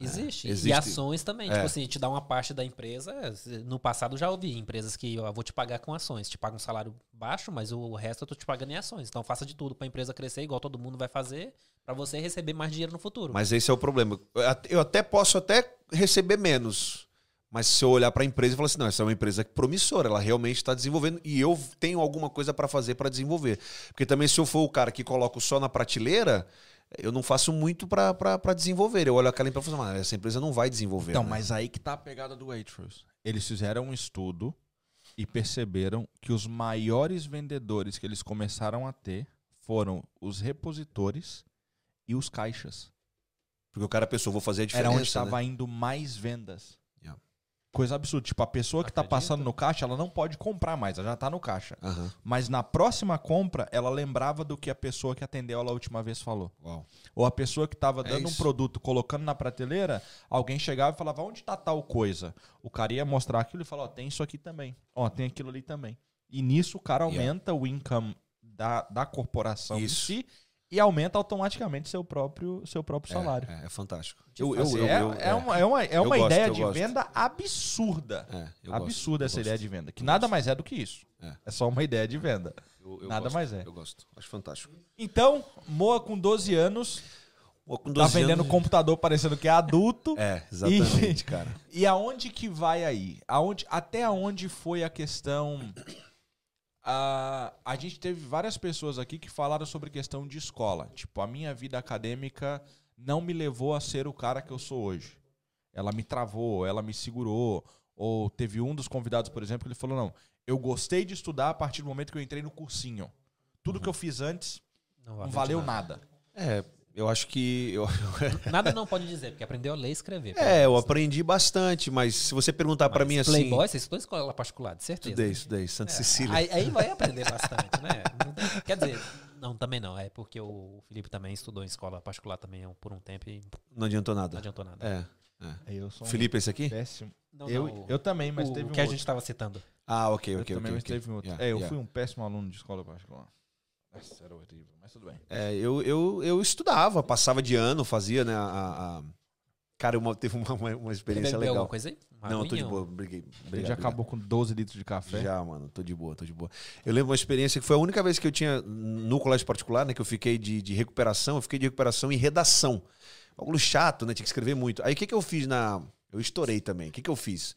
Existe. É, E existe. ações também. É. Tipo assim, te dá uma parte da empresa. No passado já ouvi empresas que eu vou te pagar com ações. Te paga um salário baixo, mas o resto eu tô te pagando em ações. Então faça de tudo pra empresa crescer, igual todo mundo vai fazer, pra você receber mais dinheiro no futuro. Mas esse é o problema. Eu at- Eu até posso até receber menos. Mas se eu olhar para a empresa e falar assim, não, essa é uma empresa promissora, ela realmente está desenvolvendo e eu tenho alguma coisa para fazer para desenvolver. Porque também se eu for o cara que coloco só na prateleira, eu não faço muito para desenvolver. Eu olho aquela empresa e falo, assim, "Ah, essa empresa não vai desenvolver. Então, né?" mas aí que tá a pegada do Waitrose. Eles fizeram um estudo e perceberam que os maiores vendedores que eles começaram a ter foram os repositores e os caixas. Porque o cara pensou, vou fazer a diferença. Era onde né? estava indo mais vendas. Coisa absurda. Tipo, a pessoa que tá Acredito. passando no caixa, ela não pode comprar mais, ela já tá no caixa. Aham. Mas na próxima compra, ela lembrava do que a pessoa que atendeu ela a última vez falou. Uau. Ou a pessoa que tava É dando um isso. produto, colocando na prateleira, alguém chegava e falava, onde tá tal coisa? O cara ia mostrar aquilo e falava, ó, tem isso aqui também. Ó, tem aquilo ali também. E nisso o cara Yeah. aumenta o income da, da corporação Isso. em si e aumenta automaticamente seu próprio, seu próprio salário. É, é fantástico. Assim, é, é uma, é uma, é Eu uma gosto, ideia eu de gosto. venda absurda. É, eu absurda gosto, essa eu ideia gosto. de venda. Que Eu nada gosto. mais é do que isso. É. É só uma ideia de venda. Eu- eu Nada gosto, mais é. Eu gosto. Acho fantástico. Então, Moa com 12 anos, Pô, Com tá 12 vendendo anos- computador parecendo que é adulto. É, exatamente, E- cara. E aonde que vai aí? Aonde, até aonde foi a questão. Ah, a gente teve várias pessoas aqui que falaram sobre questão de escola. Tipo, a minha vida acadêmica não me levou a ser o cara que eu sou hoje. Ela me travou, ela me segurou. Ou teve um dos convidados, por exemplo, que ele falou: não, eu gostei de estudar a partir do momento que eu entrei no cursinho. Tudo que eu fiz antes Não, não valeu nada. É, eu acho que. Eu, Nada não pode dizer, porque aprendeu a ler e escrever. é, eu aprendi bastante, mas se você perguntar pra mim assim. Playboy, você estudou em escola particular, de certeza. Estudei, estudei, Santa É, Cecília. Aí, aí vai aprender bastante, né? Não- Quer dizer, não, também não. É porque o Felipe também estudou em escola particular também por um tempo e Não adiantou não nada. adiantou nada. É. Eu sou um Felipe, esse aqui? péssimo. Não, eu, não, eu também, mas o, teve o um que a outro. gente estava citando. Ah, ok, Eu ok, também, ok. mas ok. teve um outro. Yeah, é, eu yeah. fui um péssimo aluno de escola particular. Nossa, era horrível, mas tudo bem. É, eu, eu, eu estudava, passava de ano, fazia, né? A, a- Cara, uma, teve uma, uma, uma experiência Bebeu alguma legal. coisa aí? Uma Não, eu tô de boa, briguei. Ele Obrigado, já acabou com 12 litros de café. Já, mano, tô de boa, tô de boa. Eu lembro uma experiência que foi a única vez que eu tinha no colégio particular, né? Que eu fiquei de, de recuperação, eu fiquei de recuperação em redação. Algo chato, né? Tinha que escrever muito. Aí o que, que eu fiz na. Eu estourei também. O que, que eu fiz?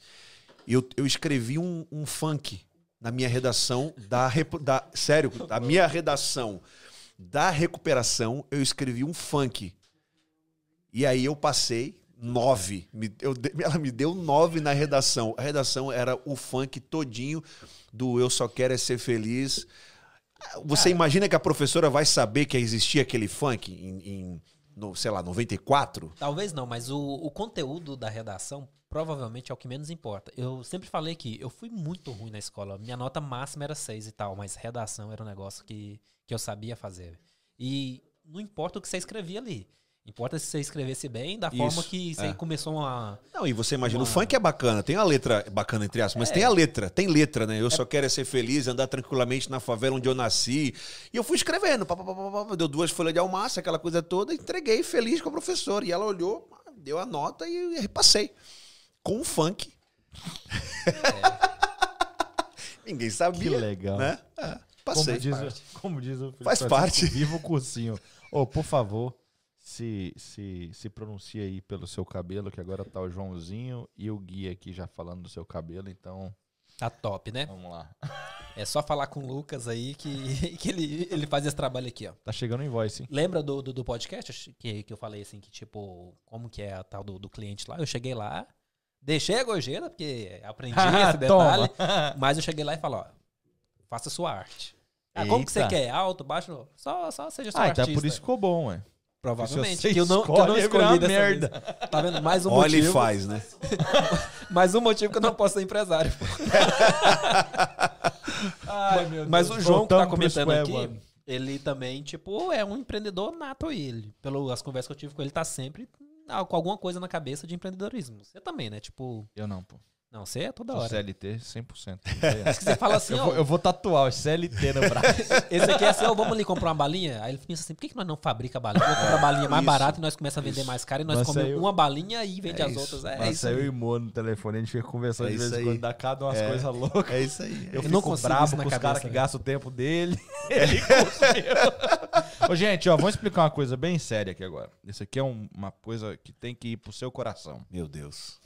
Eu, eu escrevi um, um funk na minha redação da, da. Sério, a minha redação da recuperação, eu escrevi um funk. E aí eu passei nove. Me- eu ela me deu nove na redação. A redação era o funk todinho do Eu Só Quero É Ser Feliz. Você imagina que a professora vai saber que existia aquele funk em, em no, sei lá, 94? Talvez não, mas o, o conteúdo da redação provavelmente é o que menos importa. Eu sempre falei que eu fui muito ruim na escola. Minha nota máxima era 6 e tal, mas redação era um negócio que, que eu sabia fazer. E não importa o que você escrevia ali. Importa se você escrevesse bem, da forma Isso, que você é. começou a. Não, e você imagina, Uma- o funk é bacana, tem a letra bacana entre aspas, mas tem a letra, tem letra, né? Eu só quero é ser feliz, andar tranquilamente na favela onde eu nasci. E eu fui escrevendo, pá, pá, pá, pá, deu duas folhas de almaço, aquela coisa toda, entreguei feliz com a professora. E ela olhou, deu a nota e repassei. Com o funk. Ninguém sabia. Que legal. Né? É, Como passei. diz, o- como diz o Felipe Faz Francisco, parte. Viva o cursinho. Ô, por favor, se, se, se pronuncie aí pelo seu cabelo, que agora tá o Joãozinho e o Gui aqui já falando do seu cabelo, então Tá top, né? vamos lá. É só falar com o Lucas aí que, que ele, ele faz esse trabalho aqui, ó. Tá chegando o invoice, hein? Lembra do, do, do podcast que, que eu falei assim, que tipo, como que é a tal do, do cliente lá? Eu cheguei lá, deixei a gorjeta, porque aprendi esse detalhe, mas eu cheguei lá e falei, ó, faça sua arte. Ah, como que você quer? Alto, baixo? Só, só seja sua Ah, então artista. é por isso que ficou bom, ué. Provavelmente. Que eu não, que eu não é escolhi dessa merda. vez. Tá vendo? Mais um Olha e motivo. faz, né? Mais um motivo que eu não posso ser empresário. Ai, meu Mas o João que tá comentando aqui, one. ele também, tipo, é um empreendedor nato ele. Pelas conversas que eu tive com ele, tá sempre ah, com alguma coisa na cabeça de empreendedorismo. Você também, né? Tipo, Eu não, pô. Não, você é toda hora. CLT 100%. Acho que você fala assim, eu, ó, vou, eu vou tatuar o CLT no braço. esse aqui é assim, ó, vamos ali comprar uma balinha? Aí ele pensa assim, por que, que nós não fabrica balinha? Vamos comprar balinha mais Isso. barata e nós começamos a vender mais caro e nós comemos eu- uma balinha e vende É as isso. outras. É, Nossa, isso eu aí. e o Mo no telefone, a gente fica conversando É de vez isso em quando, aí. dá cada umas É. coisas loucas. É isso aí. Eu, Eu fico não consigo bravo com os caras que gastam o tempo dele. Ele conseguiu. Ô, gente, ó, vamos explicar uma coisa bem séria aqui agora. Isso aqui é um- uma coisa que tem que ir pro seu coração. Meu Deus.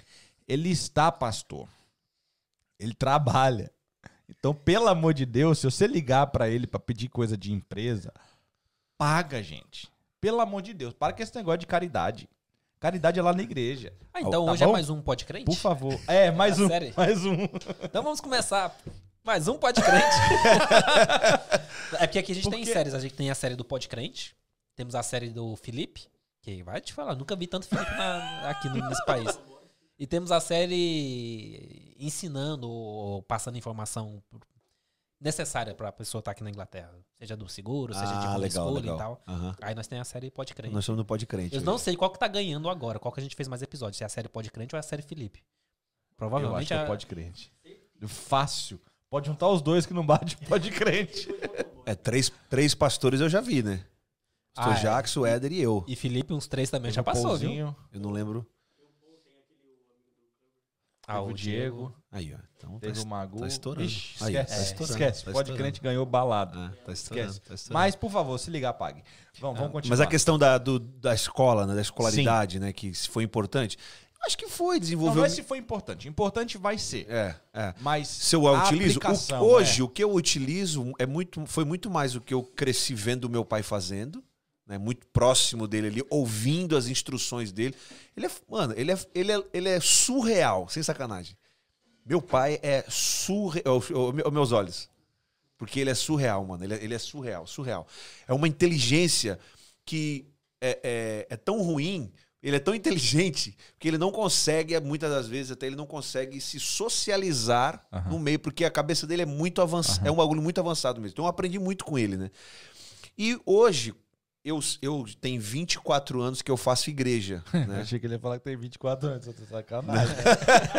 Ele está pastor. Ele trabalha. Então, pelo amor de Deus, se você ligar pra ele pra pedir coisa de empresa, paga, gente. Pelo amor de Deus, para com esse negócio de caridade. Caridade é lá na igreja. Ah, então Tá hoje é bom? mais um Pode Crente? Por favor. É, mais Ah, um. sério? Mais um. Então vamos começar. Mais um Pode Crente. é porque aqui a gente tem Porque- séries. A gente tem a série do Pode Crente. Temos a série do Felipe. Que vai te falar, nunca vi tanto Felipe na- aqui nesse país. E temos a série ensinando ou passando informação necessária pra pessoa estar aqui na Inglaterra. Seja do seguro, seja de Ah, legal, homeschool e tal. Aham. Aí nós temos a série Pode Crente. Nós somos no Pode Crente. Eu não sei qual que tá ganhando agora, qual que a gente fez mais episódios, se é a série Pode Crente ou é a série Felipe. Eu acho Provavelmente que é a... pode crente. Fácil. Pode juntar os dois que não bate, pode crente. É, três, três pastores eu já vi, né? Pastor Ah, é. Jackson, o Éder e eu. E Felipe, uns três também Teve já o passou, viu? Eu não lembro. Ah, o Diego, Aí, ó. Então, teve tá, o Magu. tá estourando. Ixi, Aí, esquece, tá estourando, esquece. tá pode crente ganhou balado. ah, tá estourando, Esquece. tá estourando. Mas, por favor, se ligar, pague. Vamos, vamos continuar. Mas a questão da, do- da escola, né, da escolaridade, né, que se foi importante, eu acho que foi não, desenvolver. não é se foi importante. Importante vai ser. É, é. Mas Se eu a utilizo. o- aplicação, hoje, é. o que eu utilizo é muito, foi muito mais o que eu cresci vendo o meu pai fazendo. Né, muito próximo dele ali, ouvindo as instruções dele. Ele é, mano, ele é, ele é, ele é surreal, sem sacanagem. Meu pai é surreal. Meus olhos. Porque ele é surreal, mano. Ele é, ele é surreal, surreal. É uma inteligência que é, é, é tão ruim, ele é tão inteligente, que ele não consegue, muitas das vezes, até ele não consegue se socializar Aham. no meio, porque a cabeça dele é muito avançada, é um bagulho muito avançado mesmo. Então eu aprendi muito com ele, né? E hoje, eu, eu tenho 24 anos que eu faço igreja, né? Achei que ele ia falar que tem 24 anos. Tô sacanagem.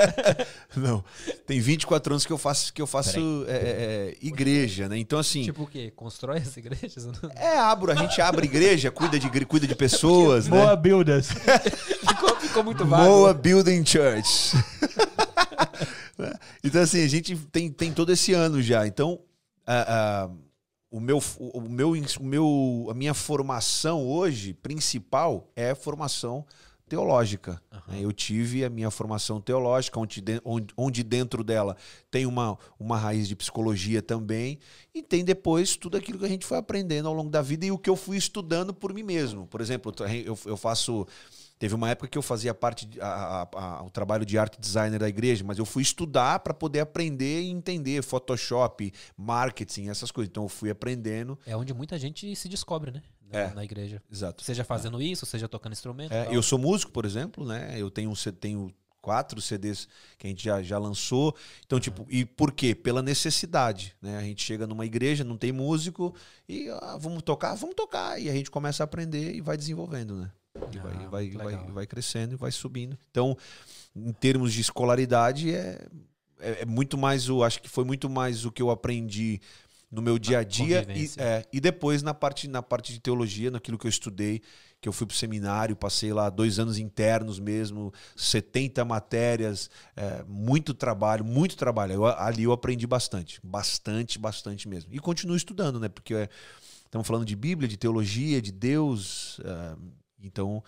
Não, tem 24 anos que eu faço, que eu faço é, é, é, igreja, né? Então, assim, Tipo o quê? Constrói as igrejas? é, abro, a gente abre igreja, cuida de, cuida de pessoas, né? Boa Builders. ficou, ficou muito vago. Moa Building Church. então, assim, a gente tem, tem todo esse ano já. Então, a- a- o meu, o, meu, o meu, a minha formação hoje, principal, é formação teológica. né? Eu tive a minha formação teológica, onde, de- onde, onde dentro dela tem uma, uma raiz de psicologia também, e tem depois tudo aquilo que a gente foi aprendendo ao longo da vida e o que eu fui estudando por mim mesmo. Por exemplo, eu faço. Teve uma época que eu fazia parte, a- a- a- o trabalho de arte designer da igreja, mas eu fui estudar para poder aprender e entender Photoshop, marketing, essas coisas. Então eu fui aprendendo. É onde muita gente se descobre, né? Na, É. na igreja. Exato. Seja fazendo isso, seja tocando instrumento. É, eu sou músico, por exemplo, né? Eu tenho, tenho quatro CDs que a gente já, já lançou. Então, tipo, e por quê? Pela necessidade, né? A gente chega numa igreja, não tem músico, e ah, vamos tocar? Vamos tocar. E a gente começa a aprender e vai desenvolvendo, né? E vai, Ah, vai, vai, legal. vai crescendo e vai subindo. Então, em termos de escolaridade, é, é, é muito mais o. Acho que foi muito mais o que eu aprendi no meu dia a dia e, é, e depois na parte, na parte de teologia, naquilo que eu estudei, que eu fui pro seminário, passei lá dois anos internos mesmo, 70 matérias, é, muito trabalho, muito trabalho. Eu- ali eu aprendi bastante, bastante, bastante mesmo. E continuo estudando, né? Porque é, estamos falando de Bíblia, de teologia, de Deus, é, então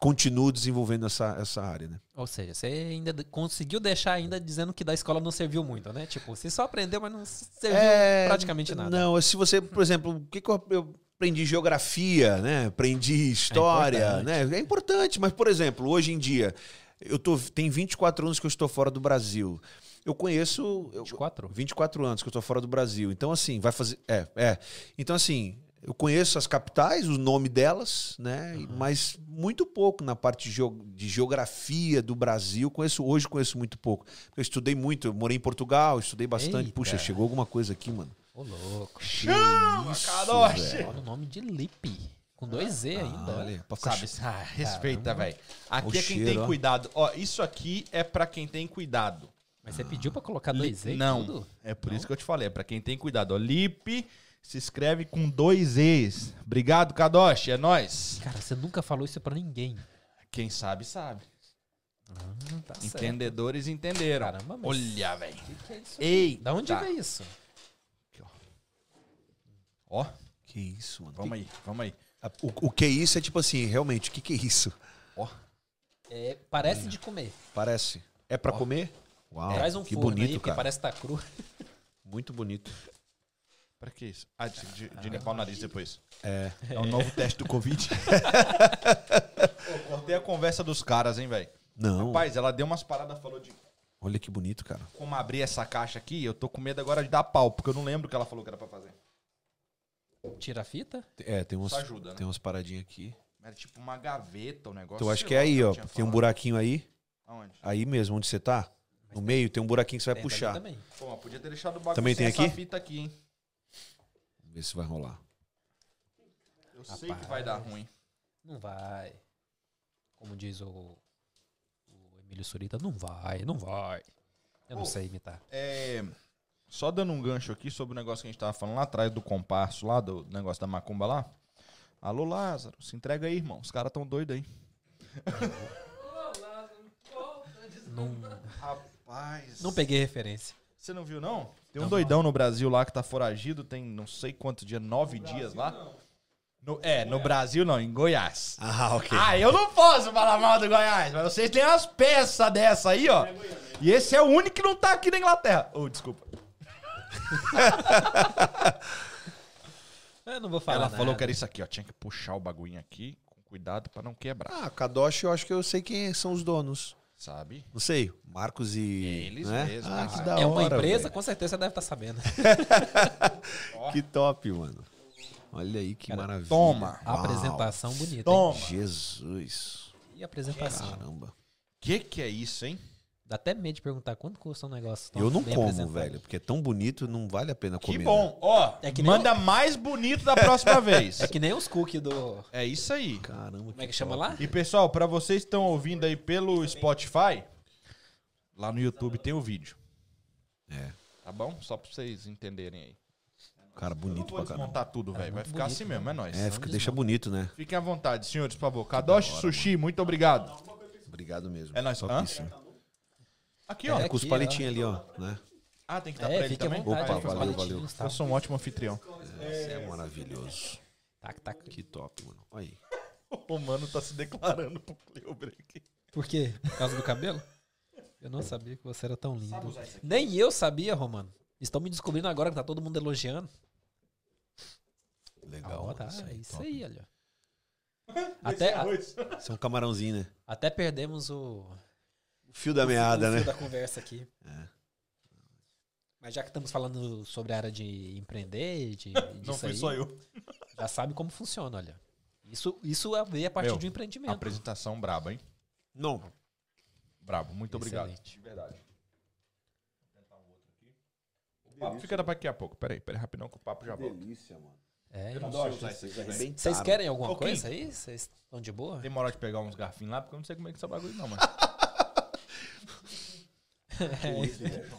continuo desenvolvendo essa, essa área, né? Ou seja, você ainda conseguiu deixar ainda dizendo que da escola não serviu muito, né? Tipo, você só aprendeu, mas não serviu É, praticamente nada. Não, se você, por exemplo, o que, que eu, eu aprendi geografia, né? Aprendi história, importante. né? É importante, mas por exemplo, hoje em dia, eu tô tem 24 anos que eu estou fora do Brasil. Eu conheço eu, 24? 24 anos que eu estou fora do Brasil. Então assim, vai fazer é, é. Então assim, eu conheço as capitais, o nome delas, né? Mas muito pouco na parte de, geo- de geografia do Brasil. Conheço hoje conheço muito pouco. Eu estudei muito, eu morei em Portugal, estudei bastante. Eita. Puxa, chegou alguma coisa aqui, mano. Ô, louco. Chama, Isso, Kadosh! velho. Olha o nome de Lipe. Com dois Z ainda. Ah, olha, pra ficar Sabe? Ah, respeita, velho. Aqui O é quem cheiro, tem ó. cuidado. Ó, isso aqui é pra quem tem cuidado. Mas você pediu pra colocar dois Z e Não. tudo? É por isso que eu te falei, é pra quem tem cuidado. Ó, Lipe se escreve com dois E's. Obrigado, Kadosh. É nóis. Cara, você nunca falou isso pra ninguém. Quem sabe, sabe. Ah, tá certo. Entendedores entenderam. Caramba, mas- Olha, velho. Que que é isso? Ei, Da onde veio isso? Ó, Que isso, mano. vamos aí, vamos aí. O, o que é isso é tipo assim, realmente, o que, que é isso? Ó, É, parece de comer. Parece. É pra comer? Uau, Traz um que forno bonito, aí, cara. parece que tá cru. Muito bonito. Pra que isso? Ah, de, de- de limpar o nariz depois. É. É o novo teste do Covid. Pô, cortei a conversa dos caras, hein, velho. Não, Rapaz, ela deu umas paradas, falou de olha que bonito, cara. como abrir essa caixa aqui. Eu tô com medo agora de dar pau, porque eu não lembro o que ela falou que era pra fazer. Tira a fita. É, tem umas, Isso ajuda, né? tem umas paradinhas aqui. Era tipo uma gaveta, o negócio. Então acho sei que é lá o aí, ó. tinha Tem um falado. buraquinho aí. Aonde? Aí mesmo, onde você tá? No meio tem um buraquinho que você vai Tem puxar. também. Pô, mas podia ter deixado o bagulho Também sem tem essa aqui? fita aqui, hein? Vamos ver se vai rolar. Eu sei Rapaz. que vai dar ruim. Não vai. Como diz o, o Emílio Surita, não vai, não vai. Eu não Pô. sei imitar. É, só dando um gancho aqui sobre o negócio que a gente tava falando lá atrás do comparso, lá do negócio da macumba lá. Alô, Lázaro, se entrega aí, irmão. Os caras tão doidos aí. Não, Rapaz. não peguei referência. Você não viu, não? Tem um doidão no Brasil lá que tá foragido, tem não sei quantos dias, nove dias lá. No- é, no Brasil não, em Goiás. Ah, ok. Ah, eu não posso falar mal do Goiás, mas vocês têm umas peças dessa aí, ó. E esse é o único que não tá aqui na Inglaterra. Oh, desculpa. Eu não vou falar Ela nada. falou que era isso aqui, ó. Tinha que puxar o bagulho aqui com cuidado pra não quebrar, Ah, Kadosh, eu acho que eu sei quem são os donos. Sabe? Não sei, Marcos e. Eles né? mesmos, Ah, que da É uma hora, empresa, velho. com certeza você deve estar sabendo. Que top, mano. Olha aí que Cara, maravilha. toma. A Uau. apresentação bonita. hein? Toma. Jesus. E a apresentação? Caramba. Que que é isso, hein? Dá até medo de perguntar quanto custa um negócio. tão Eu não bem como, apresentado. velho, porque é tão bonito, não vale a pena Que comer. né? bom. Ó, É que nem manda mais bonito da próxima vez. É que nem os cookies do. É isso aí. Caramba, Como é que chama lá? E pessoal, pra vocês que estão ouvindo aí pelo Spotify, lá no YouTube tem o vídeo. É. Tá bom? Só pra vocês entenderem aí. Cara, bonito Vou pra caramba. desmontar tudo, velho. Vai muito ficar bonito, assim mesmo, é nóis. É, fica, deixa bonito, né? Fiquem à vontade, senhores, por favor. Kadoshi Sushi, muito obrigado. Obrigado mesmo. É nóis. Hã? Topíssimo. Aqui, ó. É, com os palitinhos ali, ó. Né? Ah, tem que dar É, pra ele também? vontade. Opa, aí com os valeu, valeu. tá? Eu sou um ótimo anfitrião. Esse é maravilhoso. Tac, tac. Que top, mano. Olha aí. O mano tá se declarando pro Cleober aqui. Por quê? Por causa do cabelo? Eu não sabia que você era tão lindo. Nem eu sabia, Romano. Estão me descobrindo agora que tá todo mundo elogiando. Legal. Ah, tá, mano, é isso top. aí, olha. Até, a- Isso é um camarãozinho, né? até perdemos o, O fio da o meada, fio né? da conversa aqui. É. Mas já que estamos falando sobre a área de empreender, de, Não fui aí, só eu. já sabe como funciona, olha. Isso, isso é ver a partir Meu, de um empreendimento. Apresentação braba, hein? Não. Brabo. Muito obrigado. Excelente. De verdade. Vou tentar um outro aqui. O papo fica daqui a pouco. Peraí, peraí, rapidão que o papo já volta. delícia, mano. É, Eu não velho. Vocês querem alguma Pouquinho. coisa aí? Vocês estão de boa? Demora de pegar uns garfinhos lá, porque eu não sei como é que é esse bagulho não, mano.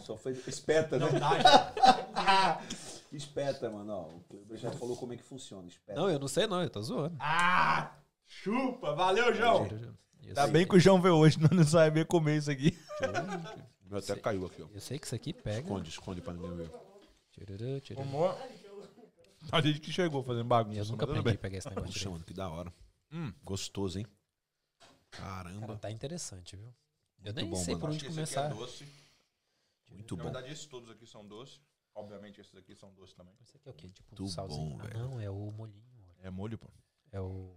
Só foi espeta, né? espeta, mano. Ó, o Kleber já falou como é que funciona. Espeta. Não, eu não sei não, eu tô zoando. Ah! Chupa! Valeu, João! Sei bem que o João veio hoje, não sabe comer isso aqui. Meu até caiu aqui, ó. Eu sei que isso aqui pega. Esconde, esconde pra ninguém ver. Tchururu, tchururu. Amor. A gente que chegou fazendo bagunça. Eu nunca peguei bem. pegar esse negócio. Puxa, mano, que da hora. Hum. Gostoso, hein? Cara, Caramba. tá interessante, viu? Eu nem bom, sei mano. por onde que esse aqui é começar. doce. Muito Na bom. verdade, esses todos aqui são doces. Obviamente, esses aqui são doces também. Esse aqui é o quê? Tipo Muito um salzinho. bom, ah, velho. não, é o molhinho. olha. É molho, pô. É o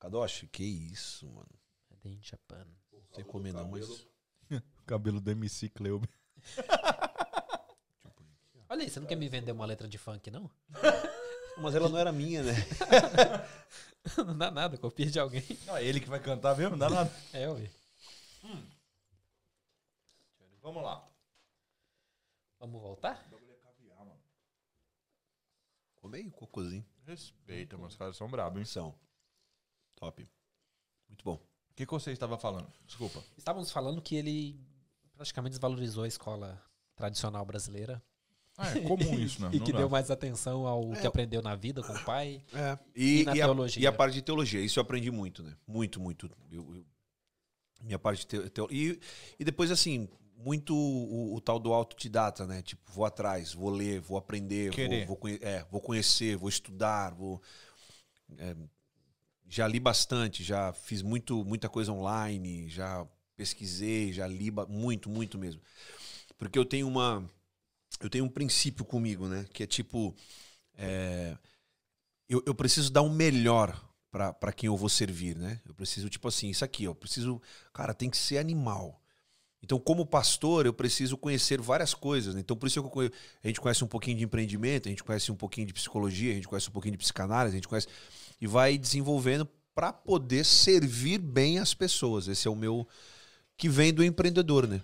Kadoshi, que isso, mano. é de Japan. Não sei comer não, mas... O cabelo do MC Cleuber. Olha aí, você não quer me vender uma letra de funk, não? Mas ela não era minha, né? não dá nada, copia de alguém. Não, é ele que vai cantar mesmo? Não dá nada. É, ué. Vamos lá. Vamos voltar? Come aí o cocôzinho. Respeita, meus caras são brabos, hein? São. Top. Muito bom. O que, que você estava falando? Desculpa. Estávamos falando que ele praticamente desvalorizou a escola tradicional brasileira Ah, é comum isso, né? e Não que dá. deu mais atenção ao que É. aprendeu na vida com o pai. É. E, E na e a, teologia? e a parte de teologia. Isso eu aprendi muito, né? Muito, muito. Eu- eu- minha parte de teo, teo- e, e depois, assim, muito o, o tal do autodidata, né? Tipo, vou atrás, vou ler, vou aprender, vou, Querer. vou, conhe- é, vou conhecer, vou estudar, vou... é, já li bastante, já fiz muito, muita coisa online, já pesquisei, já li muito, muito mesmo. Porque eu tenho uma... Eu tenho um princípio comigo, né? Que é tipo... é, eu, eu preciso dar o melhor para quem eu vou servir, né? Eu preciso, tipo assim, isso aqui, eu preciso. Cara, tem que ser animal. Então, como pastor, eu preciso conhecer várias coisas. Né? Então, por isso que eu conhe- a gente conhece um pouquinho de empreendimento, a gente conhece um pouquinho de psicologia, a gente conhece um pouquinho de psicanálise, a gente conhece. E vai desenvolvendo para poder servir bem as pessoas. Esse é o meu. que vem do empreendedor, né?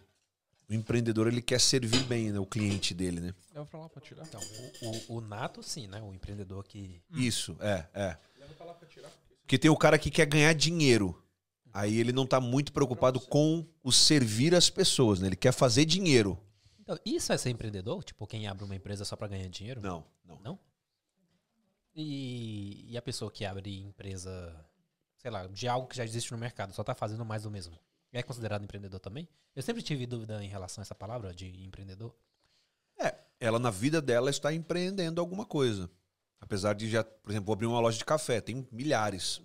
O empreendedor ele quer servir bem né, o cliente dele, né? Leva pra lá pra tirar. Então, o, o- o nato, sim, né? O empreendedor que. Isso, é, é. Porque tem o cara que quer ganhar dinheiro. Aí ele não tá muito preocupado com o servir as pessoas, né? Ele quer fazer dinheiro. Então, isso é ser empreendedor? Tipo, quem abre uma empresa só pra ganhar dinheiro? Não, não. Não? E, e a pessoa que abre empresa, sei lá, de algo que já existe no mercado, só tá fazendo mais do mesmo. É considerado empreendedor também? Eu sempre tive dúvida em relação a essa palavra de empreendedor. Ela, na vida dela, está empreendendo alguma coisa. Apesar de já, por exemplo, vou abrir uma loja de café, tem milhares,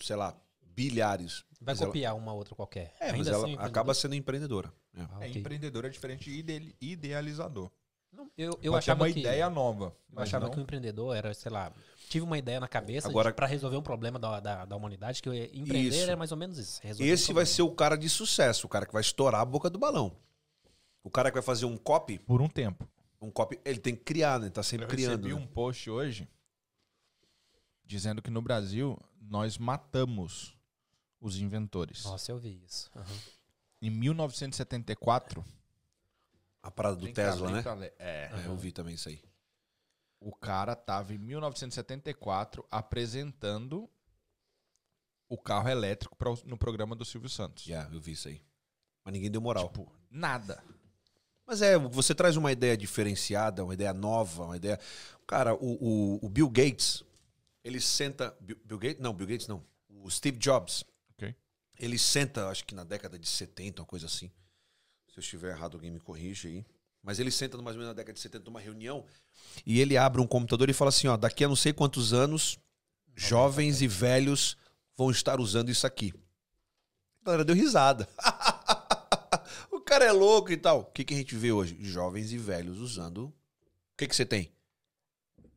sei lá, bilhares. Vai Mas ela- copiar uma outra qualquer. É, mas Ainda ela assim, empreendedor? acaba sendo empreendedora. né? Ah, É, ok. empreendedor é diferente de ide- idealizador. Não, eu, eu Pode ter achava uma que, ideia nova. Eu mas achava não- que o empreendedor era, sei lá, tive uma ideia na cabeça Agora- para resolver um problema da, da, da humanidade, que eu empreender Isso. é mais ou menos isso. resolver Esse um vai ser o cara de sucesso, o cara que vai estourar a boca do balão. O cara que vai fazer um copy, Por um tempo. um copy, ele tem que criar, né? Tá sempre Eu criando. recebi né? um post hoje dizendo que no Brasil nós matamos os inventores. Nossa, eu vi isso. Aham. Em 1974, A parada do Tesla, né? É. É, eu vi também isso aí. O cara tava em 1974 apresentando o carro elétrico pra- no programa do Silvio Santos. Já, eu vi isso aí. Mas ninguém deu moral. Tipo, nada. Mas é, você traz uma ideia diferenciada, uma ideia nova, uma ideia. Cara, o, o, o Bill Gates, ele senta. Bill, Bill Gates? Não, Bill Gates não. O Steve Jobs. Ele senta, acho que na década de 70, uma coisa assim. Se eu estiver errado, alguém me corrige aí. Mas ele senta mais ou menos na década de 70 numa reunião e ele abre um computador e fala assim: ó, daqui a não sei quantos anos, jovens e velhos vão estar usando isso aqui. A galera deu risada. o cara é louco e tal. O que, que a gente vê hoje? Jovens e velhos usando. O que, que você tem?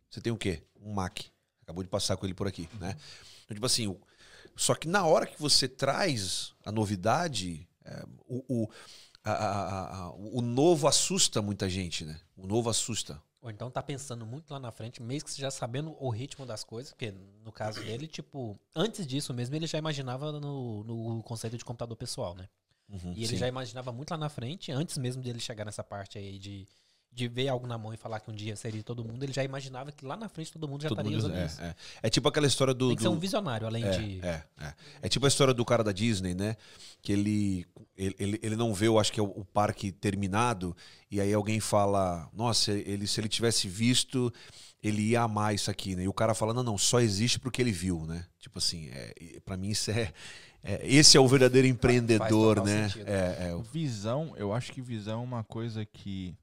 Você tem o quê? Um Mac. Acabou de passar com ele por aqui, né? Então, tipo assim, só que na hora que você traz a novidade, é, o, o, a- a- a- o novo assusta muita gente, né? O novo assusta. Ou então tá pensando muito lá na frente, mesmo que você já sabendo o ritmo das coisas, porque no caso dele, tipo, antes disso mesmo, ele já imaginava no, no conceito de computador pessoal, né? Uhum, E ele sim. já imaginava muito lá na frente, antes mesmo dele chegar nessa parte aí de, de ver algo na mão e falar que um dia seria todo mundo, ele já imaginava que lá na frente todo mundo já Todo estaria mundo- usando isso. é, é. é tipo aquela história do. Tem que ser do- um visionário, além É, de. é, é. É tipo a história do cara da Disney, né? Que ele, ele, ele, não vê, eu acho que é o, o parque terminado, e aí alguém fala, nossa, ele, se ele tivesse visto, ele ia amar isso aqui, né? E o cara fala, não, não, só existe porque ele viu, né? Tipo assim, é, pra mim isso é, é- Esse é o verdadeiro empreendedor, né? sentido. É, é, o- Visão, eu acho que visão é uma coisa que.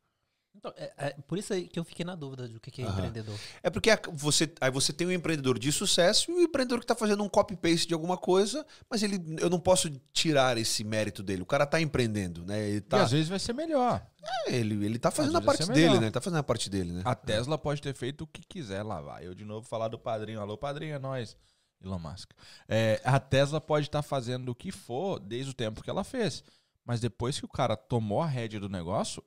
Então, é, é por isso aí que eu fiquei na dúvida do que, que é Aham. empreendedor. É porque a- você, aí você tem um empreendedor de sucesso e o empreendedor que está fazendo um copy-paste de alguma coisa, mas ele, eu não posso tirar esse mérito dele. O cara está empreendendo, né? Ele E tá, às vezes vai ser melhor. é, ele, ele tá fazendo a parte dele, né? Ele tá fazendo a parte dele, né? A Tesla pode ter feito o que quiser lá, vai. Eu de novo falar do padrinho. Alô, padrinho, é nós. Elon Musk. É, a Tesla pode estar fazendo o que for desde o tempo que ela fez. Mas depois que o cara tomou a rédea do negócio,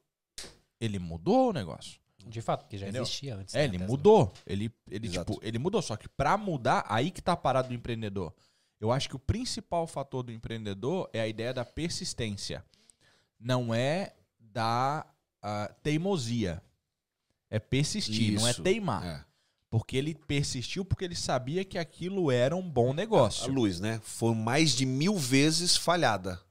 ele mudou o negócio. De fato, porque já Entendeu? existia antes. É, né, ele mudou. Ele, ele, Exato. tipo, ele mudou. Só que pra mudar, aí que tá a parada do empreendedor. Eu acho que o principal fator do empreendedor é a ideia da persistência. Não é da ah, teimosia. É persistir, não é Isso, teimar. É. Porque ele persistiu porque ele sabia que aquilo era um bom A negócio. luz, né? Foi mais de mil vezes falhada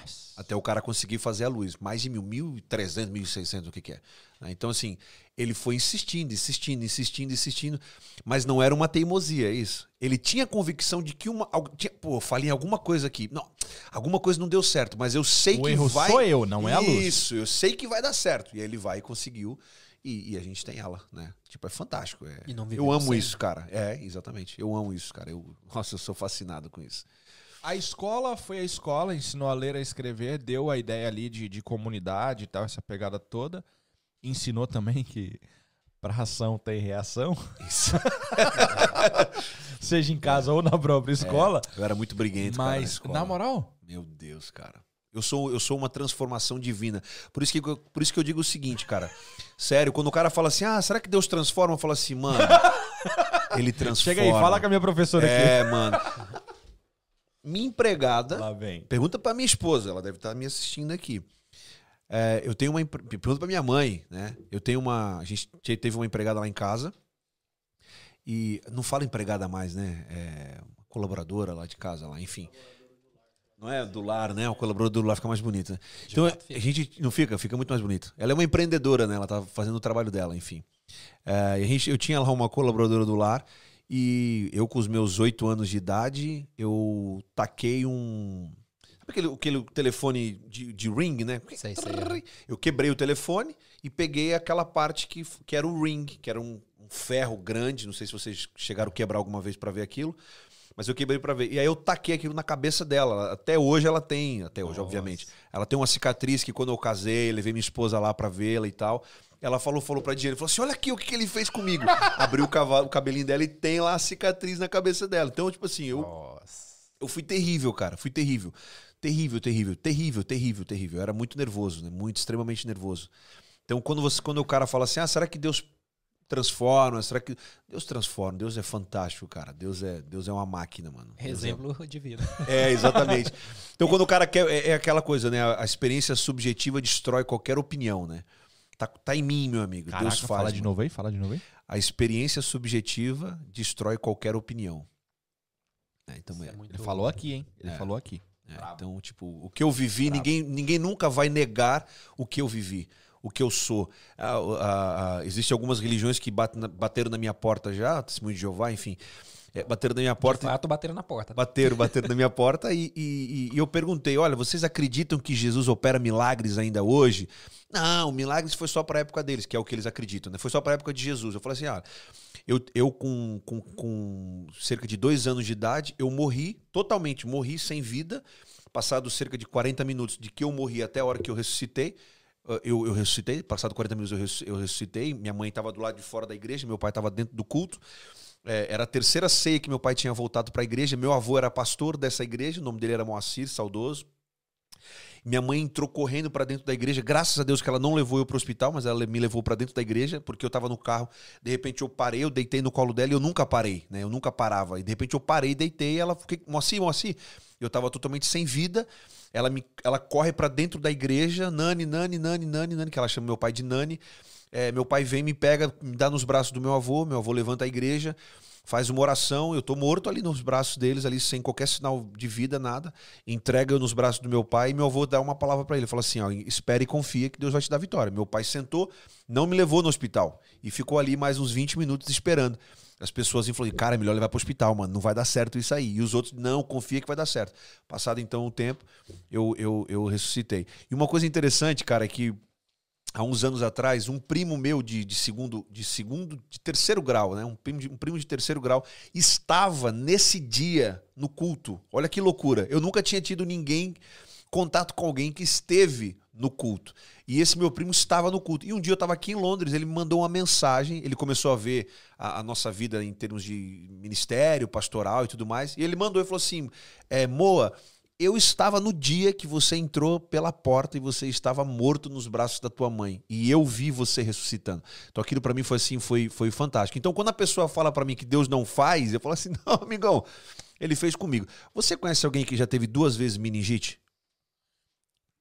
Nossa. até o cara conseguir fazer a luz. Mais de mil, mil e trezentos, mil e seiscentos, o que que é. né? Então, assim, ele foi insistindo, insistindo, insistindo, insistindo, mas não era uma teimosia, é isso. Ele tinha convicção de que uma... tinha- pô, falei alguma coisa aqui. Não, alguma coisa não deu certo, mas eu sei O que erro vai... sou eu, não é a luz. Isso, eu sei que vai dar certo. E aí ele vai e conseguiu. E, e a gente tem ela, né? Tipo, é fantástico. é- E não eu amo isso, cara. É, exatamente. Eu amo isso, cara. Eu, nossa, eu sou fascinado com isso. A escola foi a escola, ensinou a ler, a escrever, deu a ideia ali de, de comunidade e tal, essa pegada toda. Ensinou também que pra ação tem reação, Isso. seja em casa ou na própria escola. Eu era muito briguento, cara, na Mas, na moral, Meu Deus, cara. Eu sou, eu sou uma transformação divina. Por isso, que, por isso que eu digo o seguinte, cara. Sério, quando o cara fala assim, ah, será que Deus transforma? Eu falo assim, mano, ele transforma. chega aí, fala com a minha professora aqui. É, mano. Minha empregada. Lá vem. Pergunta pra minha esposa, ela deve estar me assistindo aqui. É, eu tenho uma. Pergunta pra minha mãe, né? Eu tenho uma. A gente te- teve uma empregada lá em casa. E não fala empregada mais, né? É colaboradora lá de casa, lá, enfim. Não é do lar, né? O colaborador do lar fica mais bonito, né? Então a gente não fica, fica muito mais bonito. Ela é uma empreendedora, né? Ela tá fazendo o trabalho dela, enfim. É, a gente, eu tinha lá uma colaboradora do lar e eu com os meus oito anos de idade, eu taquei um... Sabe aquele, aquele telefone de, de ring, né? Sei, sei. Eu quebrei o telefone e peguei aquela parte que, que era o ring, que era um, um ferro grande. Não sei se vocês chegaram a quebrar alguma vez pra ver aquilo. Mas eu quebrei pra ver. E aí eu taquei aquilo na cabeça dela. Até hoje ela tem, até hoje, Nossa. obviamente. Ela tem uma cicatriz que quando eu casei, levei minha esposa lá pra vê-la e tal. Ela falou, falou pra Diana, falou assim: olha aqui o que, que ele fez comigo. Abriu o, cavalo, o cabelinho dela e tem lá a cicatriz na cabeça dela. Então, tipo assim, eu, Nossa. eu fui terrível, cara. Fui terrível. Terrível, terrível, terrível, terrível, terrível. Eu era muito nervoso, né? Muito, extremamente nervoso. Então, quando, você, quando o cara fala assim, ah, será que Deus transforma? Será que. Deus transforma, Deus é fantástico, cara. Deus é, Deus é uma máquina, mano. Deus é- Exemplo de vida. é, exatamente. Então, quando o cara quer. É, é aquela coisa, né? A experiência subjetiva destrói qualquer opinião, né? Tá, tá em mim, meu amigo. Caraca, Deus faz. fala de mano. novo aí, fala de novo aí. A experiência subjetiva destrói qualquer opinião. É, então, é, é muito- Ele falou aqui, hein? Ele É. falou aqui. é, então, tipo, o que eu vivi, ninguém, ninguém nunca vai negar o que eu vivi, o que eu sou. Ah, ah, ah, Existem algumas religiões que bateram na minha porta já, Testemunho de Jeová, enfim. É, bateram na minha De porta. fato, bateram na porta. Bateram, bateram na minha porta e, e- e eu perguntei: olha, vocês acreditam que Jesus opera milagres ainda hoje? Não, milagres foi só para a época deles, que é o que eles acreditam, né? Foi só para a época de Jesus. Eu falei assim: ah, eu, eu com, com, com cerca de dois anos de idade, eu morri totalmente, morri sem vida. Passado cerca de 40 minutos de que eu morri até a hora que eu ressuscitei, eu, eu ressuscitei, passado 40 minutos eu ressuscitei, minha mãe estava do lado de fora da igreja, meu pai estava dentro do culto. É, era a terceira ceia que meu pai tinha voltado para a igreja. Meu avô era pastor dessa igreja, o nome dele era Moacir, saudoso. Minha mãe entrou correndo para dentro da igreja. Graças a Deus que ela não levou eu para o hospital, mas ela me levou para dentro da igreja, porque eu estava no carro. De repente eu parei, eu deitei no colo dela e eu nunca parei, né? Eu nunca parava. E de repente eu parei, deitei e ela fiquei, Moacir, Moacir. Eu estava totalmente sem vida. Ela, me, ela corre para dentro da igreja, Nani, Nani, Nani, Nani, Nani, que ela chama meu pai de Nani. É, meu pai vem, me pega, me dá nos braços do meu avô, meu avô levanta a igreja, faz uma oração, eu tô morto ali nos braços deles, ali sem qualquer sinal de vida, nada. Entrega eu nos braços do meu pai e meu avô dá uma palavra para ele, fala assim, ó, espere e confia que Deus vai te dar vitória. Meu pai sentou, não me levou no hospital e ficou ali mais uns 20 minutos esperando. As pessoas falaram, cara, é melhor levar para o hospital, mano, não vai dar certo isso aí. E os outros, não, confia que vai dar certo. Passado então o tempo, eu, eu, eu ressuscitei. E uma coisa interessante, cara, é que há uns anos atrás, um primo meu de, de segundo, de segundo, de terceiro grau, né? Um primo, de, um primo de terceiro grau estava nesse dia no culto. Olha que loucura! Eu nunca tinha tido ninguém contato com alguém que esteve no culto. E esse meu primo estava no culto. E um dia eu estava aqui em Londres, ele me mandou uma mensagem, ele começou a ver a, a nossa vida em termos de ministério, pastoral e tudo mais. E ele mandou e falou assim: é, Moa, eu estava no dia que você entrou pela porta e você estava morto nos braços da tua mãe e eu vi você ressuscitando. Então aquilo para mim foi assim, foi, foi fantástico. Então quando a pessoa fala para mim que Deus não faz, eu falo assim: "Não, amigão, ele fez comigo". Você conhece alguém que já teve duas vezes meningite?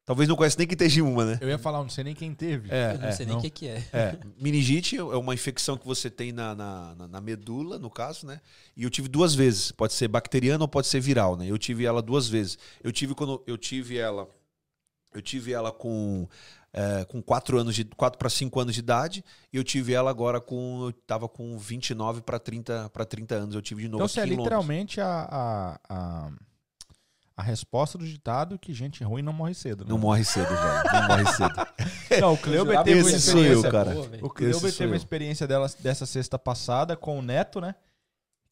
Talvez não conheça nem que esteja uma, né? Eu ia falar, não sei nem quem teve. Eu não sei nem o que, que é. É, meningite é uma infecção que você tem na, na, na- na medula, no caso, né? E eu tive duas vezes. Pode ser bacteriana ou pode ser viral, né? Eu tive ela duas vezes. Eu tive quando eu tive ela. Eu tive ela com, é, com 4 anos de 4 para 5 anos de idade. E eu tive ela agora com. Eu tava com 29 para 30 para 30 anos. Eu tive de novo Então você é literalmente a, a, a, a resposta do ditado que gente ruim não morre cedo. Né? Não morre cedo, velho. Não morre cedo. Não, o Cleuber teve uma sou eu, experiência. cara. boa. O Cleuber teve uma experiência dela, dessa sexta passada com o Neto, né?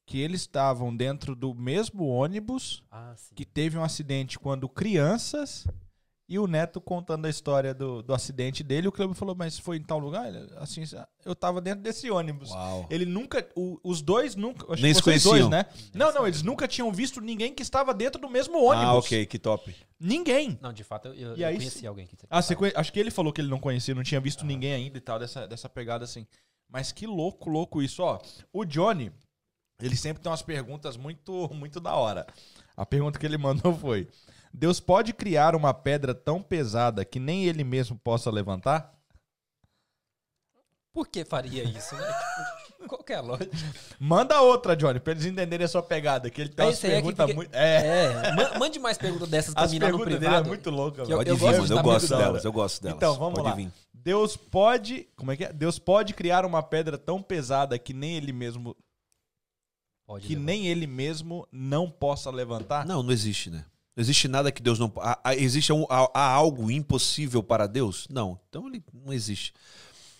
Que eles estavam dentro do mesmo ônibus Ah, sim. que teve um acidente quando crianças e o Neto contando a história do, do acidente dele. O Cleuber falou, mas foi em tal lugar? Ele, Assim, eu tava dentro desse ônibus. Uau. Ele nunca. o- os dois nunca. Acho Nem que se vocês conheciam. dois, né? Não, não, eles nunca tinham visto ninguém que estava dentro do mesmo ônibus. Ah, ok, que top. Ninguém. Não, de fato, eu, eu, E eu aí conheci alguém que Ah, você conhe- acho que ele falou que ele não conhecia, não tinha visto ninguém ainda e tal, dessa, dessa pegada assim. Mas que louco, louco isso, ó. O Johnny, ele sempre tem umas perguntas muito, muito da hora. A pergunta que ele mandou foi: Deus pode criar uma pedra tão pesada que nem ele mesmo possa levantar? Por que faria isso, né? Tipo, Qual que é a lógica? Manda outra, Johnny, pra eles entenderem a sua pegada, que ele tem umas é perguntas fica- muito. É, É, ma- mande mais perguntas dessas pra as mim lá no perguntas dele é privado. muito louca, eu- eu vir, gosto eu gosto delas, eu gosto delas. Então, vamos Pode lá. vir. Deus pode. Como é que é? Deus pode criar uma pedra tão pesada que nem ele mesmo. Pode Que levar. nem ele mesmo não possa levantar? Não, não existe, né? Não existe nada que Deus não. há- há- existe um- há, há algo impossível para Deus? Não. Então ele não existe.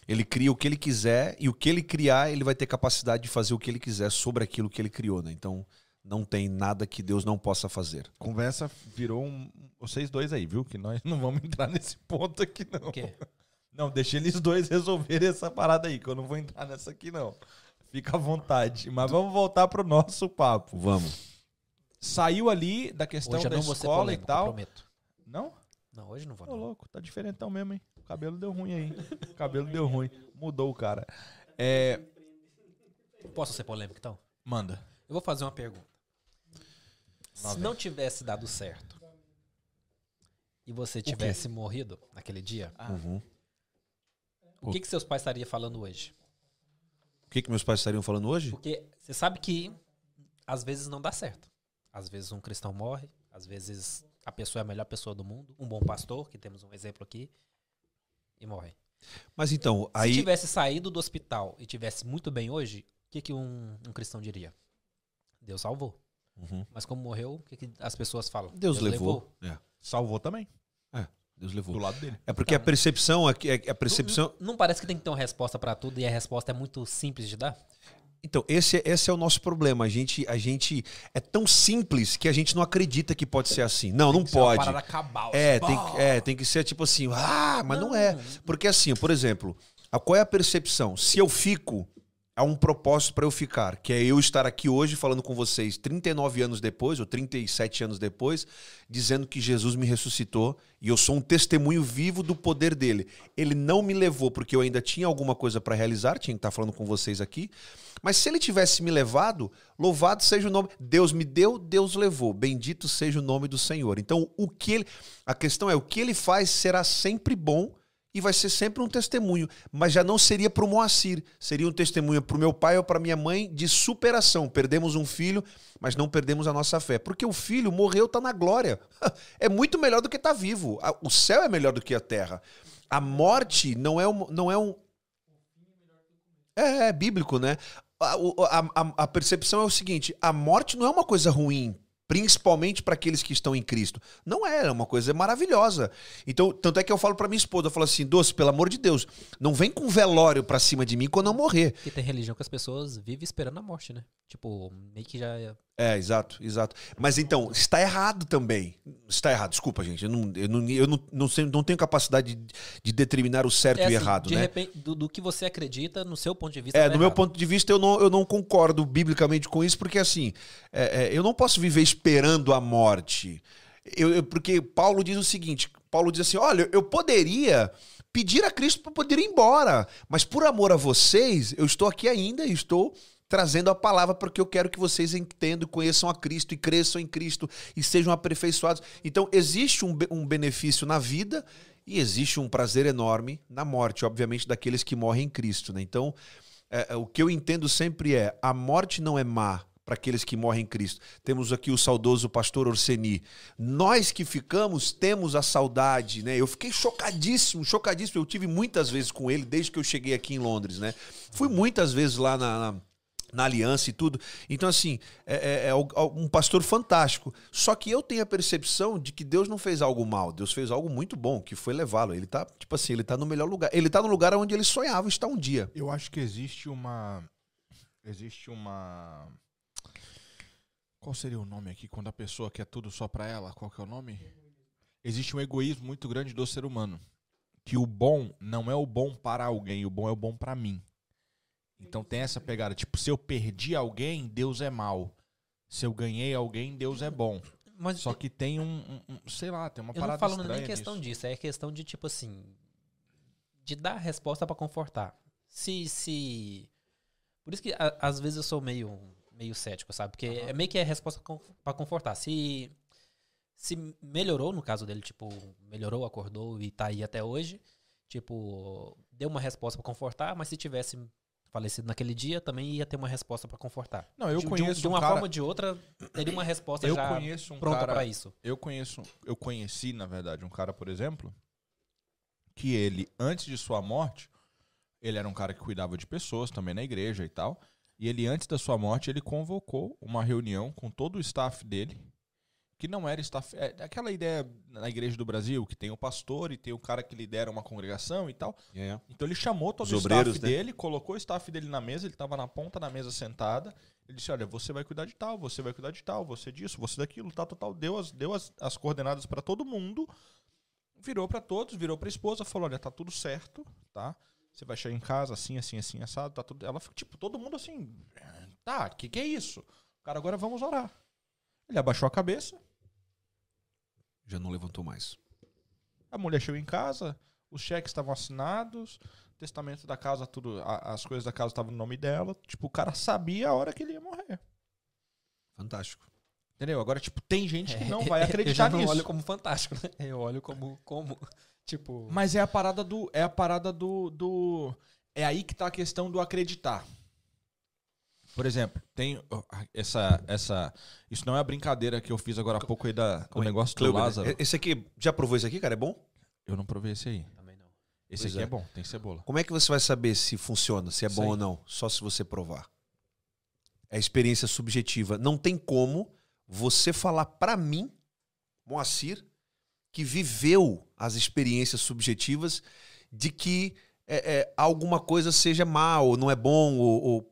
Ele cria o que ele quiser e o que ele criar, ele vai ter capacidade de fazer o que ele quiser sobre aquilo que ele criou, né? Então não tem nada que Deus não possa fazer. Conversa virou um. Vocês dois aí, viu? Que nós não vamos entrar nesse ponto aqui, não. O quê? Não, deixa eles dois resolverem essa parada aí, que eu não vou entrar nessa aqui, não. Fica à vontade. Mas vamos voltar pro nosso papo. Vamos. Saiu ali da questão Hoje da escola e polêmico, tal. prometo. Não? Não, hoje não vou. Ô, louco, tá diferentão mesmo, hein? O cabelo deu ruim aí. O cabelo deu ruim. Mudou o cara. É. Posso ser polêmico, então? Manda. Eu vou fazer uma pergunta. Se não tivesse dado certo e você tivesse morrido naquele dia, Uhum. o que, que seus pais estariam falando hoje? O que, que meus pais estariam falando hoje? Porque você sabe que às vezes não dá certo. Às vezes um cristão morre, às vezes a pessoa é a melhor pessoa do mundo, um bom pastor, que temos um exemplo aqui, e morre. Mas então, Se aí. tivesse saído do hospital e tivesse muito bem hoje, o que, que um, um cristão diria? Deus salvou. Uhum. Mas como morreu, o que, que as pessoas falam? Deus, levou. É, Salvou também. Deus levou. Do lado dele. É porque a percepção aqui. É, a percepção. Não, não parece que tem que ter uma resposta pra tudo e a resposta é muito simples de dar? Então, esse, esse é o nosso problema. A gente, a gente é tão simples que a gente não acredita que pode ser assim. Não, não é uma pode. parada cabal. É, assim, tem, que- é, tem que ser tipo assim, ah, mas não, é. Porque assim, por exemplo, a, qual é a percepção? Se eu fico, há um propósito para eu ficar, que é eu estar aqui hoje falando com vocês 39 anos depois, ou 37 anos depois, dizendo que Jesus me ressuscitou e eu sou um testemunho vivo do poder dele. Ele não me levou porque eu ainda tinha alguma coisa para realizar, tinha que estar falando com vocês aqui. Mas se ele tivesse me levado, louvado seja o nome. Deus me deu, Deus levou. Bendito seja o nome do Senhor. Então, o que ele, a questão é o que ele faz será sempre bom e vai ser sempre um testemunho, mas já não seria para o Moacir, seria um testemunho para o meu pai ou para minha mãe de superação. Perdemos um filho, mas não perdemos a nossa fé, porque o filho morreu, está na glória. É muito melhor do que estar vivo. A- O céu é melhor do que a terra. A morte não é um, não é um é, é bíblico, né? A- a- a percepção é o seguinte: a morte não é uma coisa ruim, principalmente para aqueles que estão em Cristo. Não é, é uma coisa maravilhosa. Então, tanto é que eu falo para minha esposa, eu falo assim, doce, pelo amor de Deus, não vem com velório pra cima de mim quando eu morrer. Porque tem religião que as pessoas vivem esperando a morte, né? Tipo, meio que já. É- exato, exato. Mas então, está errado também. Está errado, desculpa, gente. Eu não, eu não, eu não, não, sei- não tenho capacidade de, de determinar o certo É e assim, errado, de né? repente, do, do que você acredita, no seu ponto de vista. É, tá no meu ponto de vista, eu não, eu não concordo biblicamente com isso, porque assim, é, é, eu não posso viver esperando a morte. Eu, eu- porque Paulo diz o seguinte: Paulo diz assim: olha, eu poderia pedir a Cristo para poder ir embora, mas por amor a vocês, eu estou aqui ainda e estou trazendo a palavra porque eu quero que vocês entendam, conheçam a Cristo e cresçam em Cristo e sejam aperfeiçoados. Então, existe um, um benefício na vida e existe um prazer enorme na morte, obviamente, daqueles que morrem em Cristo. Né? Então, é, é, o que eu entendo sempre é: a morte não é má para aqueles que morrem em Cristo. Temos aqui o saudoso pastor Orseni. Nós que ficamos temos a saudade, né? Eu fiquei chocadíssimo, chocadíssimo. Eu tive muitas vezes com ele desde que eu cheguei aqui em Londres, né? Fui muitas vezes lá na- na na aliança e tudo. Então, assim, é, é- é um pastor fantástico. Só que eu tenho a percepção de que Deus não fez algo mal, Deus fez algo muito bom, que foi levá-lo. Ele tá, tipo assim, ele tá no melhor lugar. Ele tá no lugar onde ele sonhava estar um dia. Eu acho que existe uma. Existe uma. Qual seria o nome aqui quando a pessoa quer tudo só pra ela? Qual que é o nome? Existe um egoísmo muito grande do ser humano. Que o bom não é o bom para alguém, o bom é o bom pra mim. Então tem essa pegada. Tipo, se eu perdi alguém, Deus é mal. Se eu ganhei alguém, Deus é bom. Mas Só que tem um. um- um- sei lá, tem uma eu não parada falo estranha nem questão nisso. disso, é questão de, tipo assim. De dar a resposta pra confortar. Se. se... Por isso que a- às vezes eu sou meio meio cético, sabe? Porque é meio que é a resposta pra confortar. Se, se melhorou, no caso dele, tipo, melhorou, acordou e tá aí até hoje, tipo, deu uma resposta pra confortar, mas se tivesse falecido naquele dia, também ia ter uma resposta pra confortar. Não, eu de, de um- conheço de um uma cara- forma ou de outra, teria uma resposta Eu já conheço um pronta pra isso. Eu conheço, eu conheci, na verdade, um cara, por exemplo, que ele, antes de sua morte, ele era um cara que cuidava de pessoas também na igreja e tal. E ele, antes da sua morte, ele convocou uma reunião com todo o staff dele, que não era staff. É aquela ideia na igreja do Brasil, que tem o pastor e tem o cara que lidera uma congregação e tal. É. Então ele chamou todo Os o obreiros, staff né? dele, colocou o staff dele na mesa, ele estava na ponta da mesa sentada. Ele disse: Olha, você vai cuidar de tal, você vai cuidar de tal, você disso, você daquilo, tal, tal, tal. Deu as, deu as, as coordenadas para todo mundo, virou para todos, virou para a esposa, falou: Olha, tá tudo certo, tá? Você vai chegar em casa assim, assim, assim, assado, tá tudo. Ela, ficou, tipo, todo mundo assim: Tá, o que, que é isso? Cara, agora vamos orar. Ele abaixou a cabeça, Já não levantou mais. A mulher chegou em casa, os cheques estavam assinados, o testamento da casa, tudo, a- as coisas da casa estavam no nome dela. Tipo, o cara sabia a hora que ele ia morrer. Fantástico. Entendeu? Agora, tipo, tem gente que não vai eu acreditar já não nisso. olho como fantástico, né? Eu olho como, como tipo... Mas é a parada do. É a parada do, do. É aí que tá a questão do acreditar. Por exemplo, tem essa. essa isso não é a brincadeira que eu fiz agora há pouco aí da, do é? negócio do Cleuber, né? Lázaro. Esse aqui, já provou esse aqui, cara? É bom? Eu não provei esse aí. Também não. Esse Pois aqui é. é. bom, tem cebola. Como é que você vai saber se funciona, se é bom ou não? Só se você provar. É experiência subjetiva. Não tem como você falar pra mim, Moacir, que viveu as experiências subjetivas de que é, é, alguma coisa seja mal, ou não é bom, ou, ou-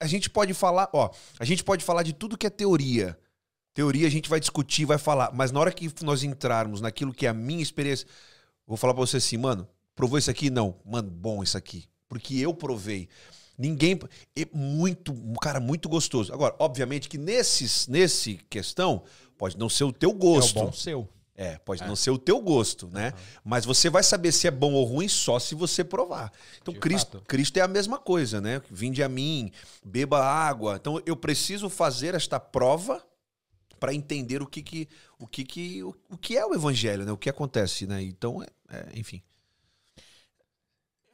a gente pode falar, ó, a gente pode falar de tudo que é teoria. Teoria a gente vai discutir, vai falar, mas na hora que nós entrarmos naquilo que é a minha experiência, vou falar pra você assim, mano, provou isso aqui? Não, mano, bom isso aqui, porque eu provei. Ninguém, é muito, um cara muito gostoso. Agora, obviamente que nesses, nesse questão pode não ser o teu gosto. É o bom seu. É, pode não ser o teu gosto, né? Mas você vai saber se é bom ou ruim só se você provar. Então, De Cristo, fato. Cristo é a mesma coisa, né? Vinde a mim, beba água. Então, eu preciso fazer esta prova para entender o que que, o que que, o, o que é o evangelho, né? O que acontece, né? Então, é- é, enfim.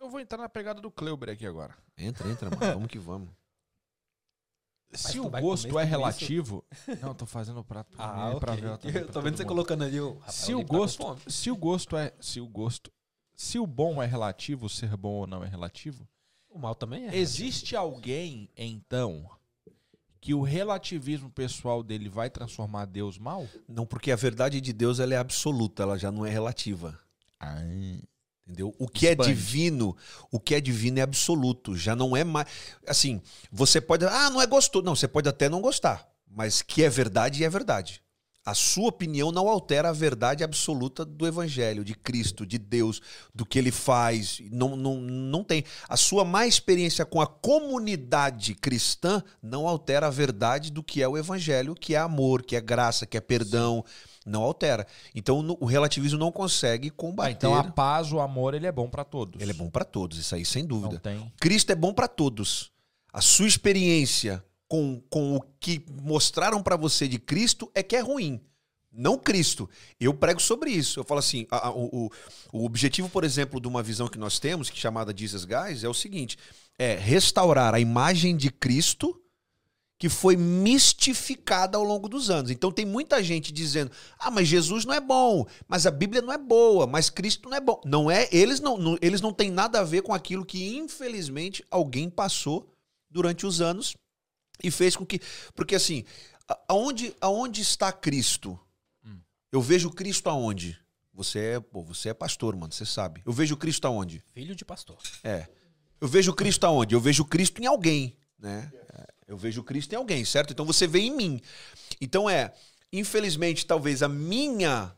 Eu vou entrar na pegada do Kleuber aqui agora. Entra, entra, mano. Vamos que vamos. Se o gosto é relativo. Não, tô fazendo pra, Ah, pra ok. ver. também Eu pra tô vendo você mundo. colocando ali o... Rafael, Se o tá gosto, se o gosto é, se o gosto, se o bom é relativo, ser bom ou não é relativo, O mal também é. existe alguém então que o relativismo pessoal dele vai transformar Deus mal? Não, porque a verdade de Deus ela é absoluta, ela já não é relativa. Ah, Entendeu? O que é Expande. divino, o que é divino é absoluto, já não é mais. Assim, você pode. Ah, não é gostoso. Não, você pode até não gostar, mas que é verdade é verdade. A sua opinião não altera a verdade absoluta do Evangelho, de Cristo, de Deus, do que ele faz. Não, não, não tem. A sua má experiência com a comunidade cristã não altera a verdade do que é o Evangelho, que é amor, que é graça, que é perdão. Não altera. Então no- o relativismo não consegue Ah, combater. então a paz, o amor, ele é bom pra todos. Ele é bom para todos, isso aí sem dúvida. Cristo é bom para todos. A sua experiência com, com o que mostraram para você de Cristo é que é ruim. Não Cristo. Eu prego sobre isso. Eu falo assim: a- a- o, o- o objetivo, por exemplo, de uma visão que nós temos, que é chamada Jesus Guys, é o seguinte: é restaurar a imagem de Cristo que foi mistificada ao longo dos anos. Então tem muita gente dizendo: "Ah, mas Jesus não é bom, mas a Bíblia não é boa, mas Cristo não é bom". Não é, eles não, não- eles não têm nada a ver com aquilo que infelizmente alguém passou durante os anos e fez com que, porque assim, aonde aonde está Cristo? Eu vejo Cristo aonde? Você é, pô, você é pastor, mano, você sabe. Eu vejo Cristo aonde? Filho de pastor. É. Eu vejo Cristo aonde? Eu vejo Cristo em alguém, né? Eu vejo Cristo em alguém, certo? Então você vê em mim. Então é, infelizmente, talvez a minha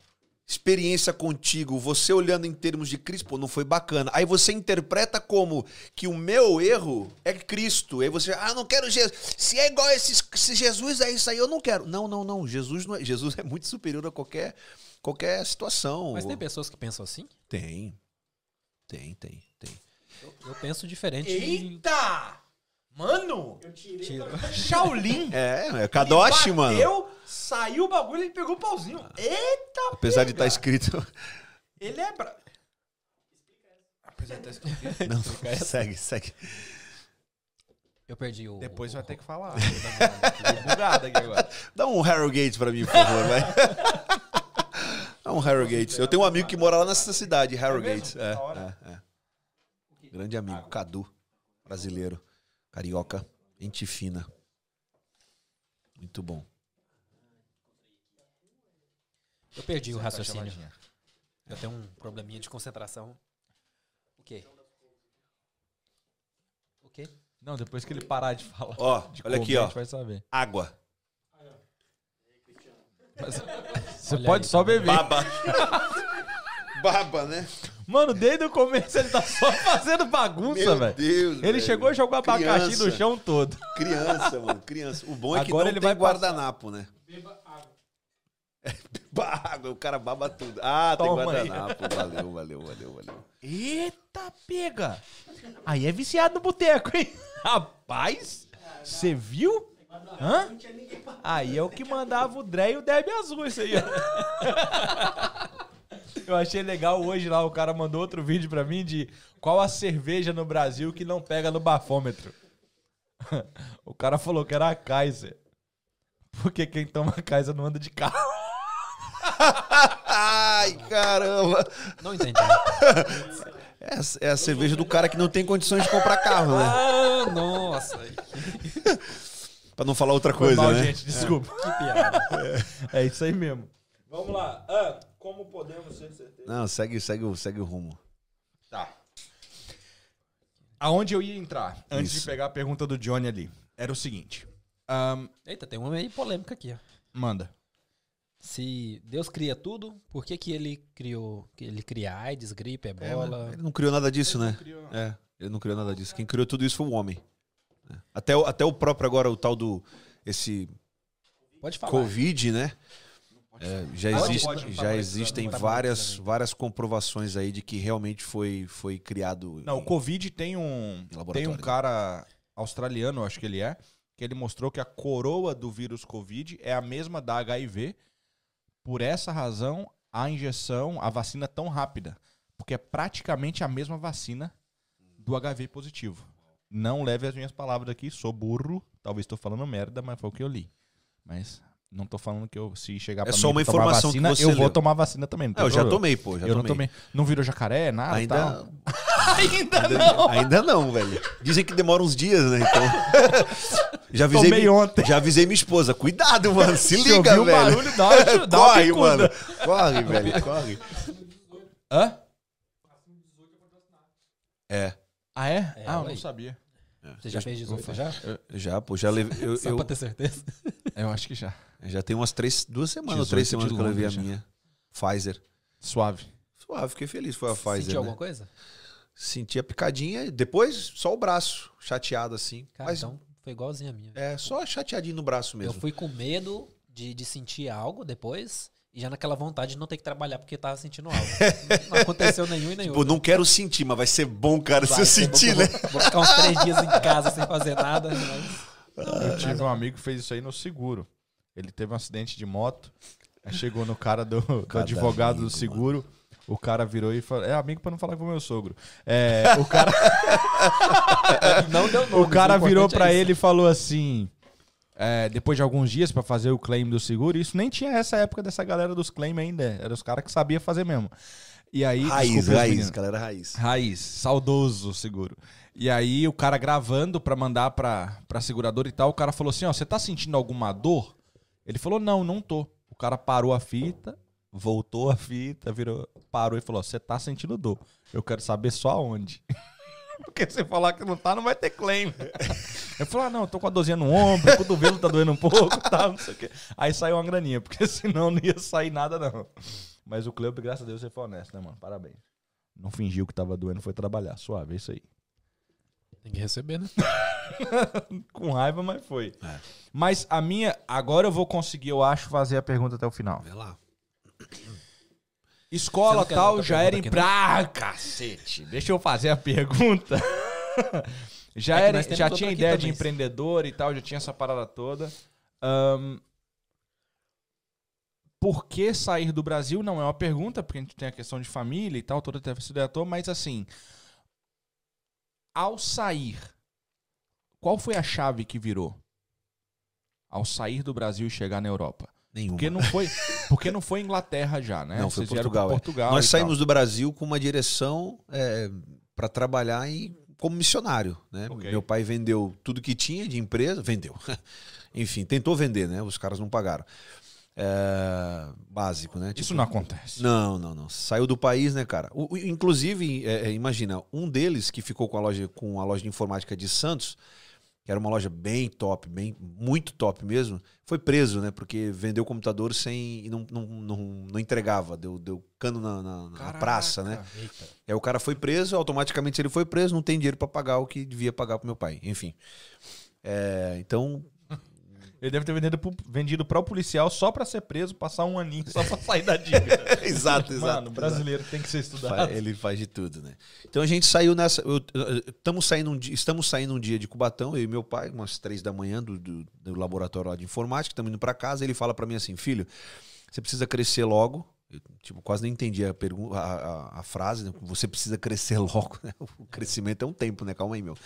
experiência contigo, você olhando em termos de Cristo, pô, não foi bacana. Aí você interpreta como que o meu erro é Cristo. Aí você, ah, não quero Jesus. Se é igual esse, se Jesus é isso aí, eu não quero. Não, não, não. Jesus não é, Jesus é muito superior a qualquer qualquer situação. Mas tem pessoas que pensam assim? Tem. Tem, tem, tem. Eu, eu penso diferente. Eita! Mano, Tiro. Shaolin. É, é Kadoshi, Ele mano. bateu, saiu o bagulho e ele pegou o pauzinho. Eita, Apesar de estar pega. escrito. Ele é bra... Apesar de estar escrito. Não, segue, segue. Eu perdi o. Depois o, vai ter que falar. Bugado aqui agora. Dá um Harrogate pra mim, por favor, vai. Dá um Harrogate. Eu tenho um amigo que mora lá nessa cidade, Harrogate. É, Da hora. é, é. Grande amigo, Cadu, brasileiro, carioca, gente fina. Muito bom. Eu perdi o Tá raciocínio. Eu tenho um probleminha de concentração. O quê? O quê? Não, depois que ele parar de falar. Ó, de olha aqui, ó. gente vai saber. Água. Você Olha pode aí, só beber. Baba. Baba, né? Mano, desde o começo ele tá só fazendo bagunça, Meu velho. Deus, Ele velho. chegou e jogou abacaxi no Criança. chão todo. Criança, mano, criança. O bom é que Agora não ele tem vai passar- guardanapo, né? Beba água. o cara baba tudo. Ah, tem Toma aí. guardanapo. Valeu, valeu, valeu, valeu. Eita, pega! Aí é viciado no boteco, hein? Rapaz, você viu? Hã? Aí é o que mandava o Dré e o Deb Azul, isso aí, ó. Eu achei legal hoje lá, o cara mandou outro vídeo pra mim de qual a cerveja no Brasil que não pega no bafômetro. O cara falou que era a Kaiser. Porque quem toma Kaiser não anda de carro. Ai, caramba. Não entendi. É, a- é a cerveja do cara que não tem condições de comprar carro, né? ah, nossa. Pra não falar outra coisa, mal, né? gente, desculpa. Que piada. É isso aí mesmo. Vamos lá. Ah, como podemos ser certeza? Não, segue, segue, o- segue o rumo. Tá. Aonde eu ia entrar, antes Isso. de pegar a pergunta do Johnny ali, era o seguinte. ahn, Eita, tem uma meio polêmica aqui, ó. manda. Se Deus cria tudo, por que, que ele criou. que Ele cria AIDS, gripe, ebola? Ele não criou nada disso, né? É, ele não criou nada disso. Quem criou tudo isso foi o homem. né? Até, o- até o próprio agora, o tal do. Esse Pode falar. Covid, né? É, já existe, pode, tá já existem várias, várias comprovações aí de que realmente foi, foi criado. Não, o em- Covid tem um, tem um cara australiano, acho que ele é, que ele mostrou que a coroa do vírus Covid é a mesma da HIV. Por essa razão, a injeção, a vacina é tão rápida. Porque é praticamente a mesma vacina do HIV positivo. Não leve as minhas palavras aqui, sou burro. Talvez estou falando merda, mas foi o que eu li. Mas não tô falando que eu, se chegar É pra só mim uma informação que vacina, você eu vou leu. tomar vacina também. Não tem eu já tomei, pô, já eu não tomei. tomei. Não virou jacaré, nada e tal. Ainda, Ainda ainda, ainda não, velho. Dizem que demora uns dias, né? Então. já avisei. Tomei mi- ontem. Já avisei minha esposa. Cuidado, mano. Se Se liga, ouvir velho. barulho, dá uma- dá corre, mano. Corre, velho. Corre. Hã? É. Ah, é? É, ah, eu não sabia. Você já fez 18 já? Já, pô, já levei. Eu, Só eu- pra ter certeza. Eu acho que já. Já tem umas três, duas semanas, ou três 18 de semanas que eu levei a já. minha. Pfizer. Suave. Suave, fiquei feliz. Foi a Pfizer. Sentiu né? alguma coisa? Senti a picadinha, depois só o braço, chateado assim. Cara, Mas então foi igualzinho a minha. é só chateadinho no braço Eu mesmo. fui com medo de, de sentir algo depois e já naquela vontade de não ter que trabalhar porque tava sentindo algo. não aconteu nenhum e nenhum. Tipo, não quero sentir, mas vai ser bom, cara, se Vai eu bom que sentir, eu né? Vou, vou ficar uns três dias em casa sem fazer nada. Mas... Eu tive um amigo que fez isso aí no seguro. Ele teve um acidente de moto. Aí chegou no cara do, do advogado amigo, do seguro. O cara virou e falou: É amigo pra não falar com o meu sogro. É, o cara, Não deu nome. o cara virou pra é ele e falou assim: é, Depois de alguns dias pra fazer o claim do seguro, isso nem tinha essa época dessa galera dos claim ainda. Era os caras que sabiam fazer mesmo. E aí. Raiz, raiz, galera, raiz. Raiz, saudoso seguro. E aí o cara gravando pra mandar pra, pra seguradora e tal, o cara falou assim, ó, você tá sentindo alguma dor? Ele falou, não, não tô. O cara parou a fita, voltou a fita, virou, parou e falou, você tá sentindo dor. Eu quero saber só aonde. Porque se falar que não tá, não vai ter claim. Eu falei, ah, não, tô com a dorzinha no ombro, o cotovelo tá doendo um pouco, tá, não sei o quê. Aí saiu uma graninha, porque senão não ia sair nada, não. Mas o Cleup, graças a Deus, você foi honesto, né, mano? Parabéns. Não fingiu que tava doendo, foi trabalhar. Suave, é isso aí. Tem que receber, né? Com raiva, mas foi. É. Mas a minha. Agora eu vou conseguir, eu acho, fazer a pergunta até o final. Vê lá. Escola tal já era em pergunta aqui, pra. Ah, cacete! Deixa eu fazer a pergunta. Já, É era, já tinha ideia de também. empreendedor e tal, já tinha essa parada toda. Ahn, por que sair do Brasil? Não é uma pergunta, porque a gente tem a questão de família e tal, toda essa ideia toda, mas assim, ao sair, qual foi a chave que virou? Ao sair do Brasil e chegar na Europa? Nenhuma. Porque não foi, porque não foi Inglaterra já, né? Não, foi Vocês vieram pra Portugal, é. Portugal Nós saímos do Brasil com uma direção para trabalhar em, como missionário. Né? Ok. Meu pai vendeu tudo que tinha de empresa, vendeu. Enfim, tentou vender, né? Os caras não pagaram. É, básico, né? tal. Isso Tipo, não acontece. Não, não, não. Saiu do país, né, cara? O- inclusive, é, é, imagina, um deles que ficou com a loja com a loja de informática de Santos, que era uma loja bem top, bem muito top mesmo, foi preso, né? Porque vendeu computador sem e não, não, não, não entregava, deu, deu cano na, na- na praça, né? Eita. Aí o cara foi preso, automaticamente ele foi preso, não tem dinheiro pra pagar o que devia pagar pro meu pai. Enfim. É, então, Ele deve ter vendido, pro- vendido para o policial só para ser preso, passar um aninho só para sair da dívida. exato, Mano, brasileiro tem que ser estudado. Ele faz de tudo, né? Então a gente saiu nessa. eu- saindo, um dia, estamos saindo um dia de Cubatão, eu e meu pai, umas três da manhã do, do, do laboratório lá de informática, estamos indo para casa. Ele fala para mim assim: filho, você precisa crescer logo. Eu, tipo, quase nem entendi a, pergunta, a, a- a frase, né? Você precisa crescer logo, né? O crescimento é um tempo, né? Calma aí, meu.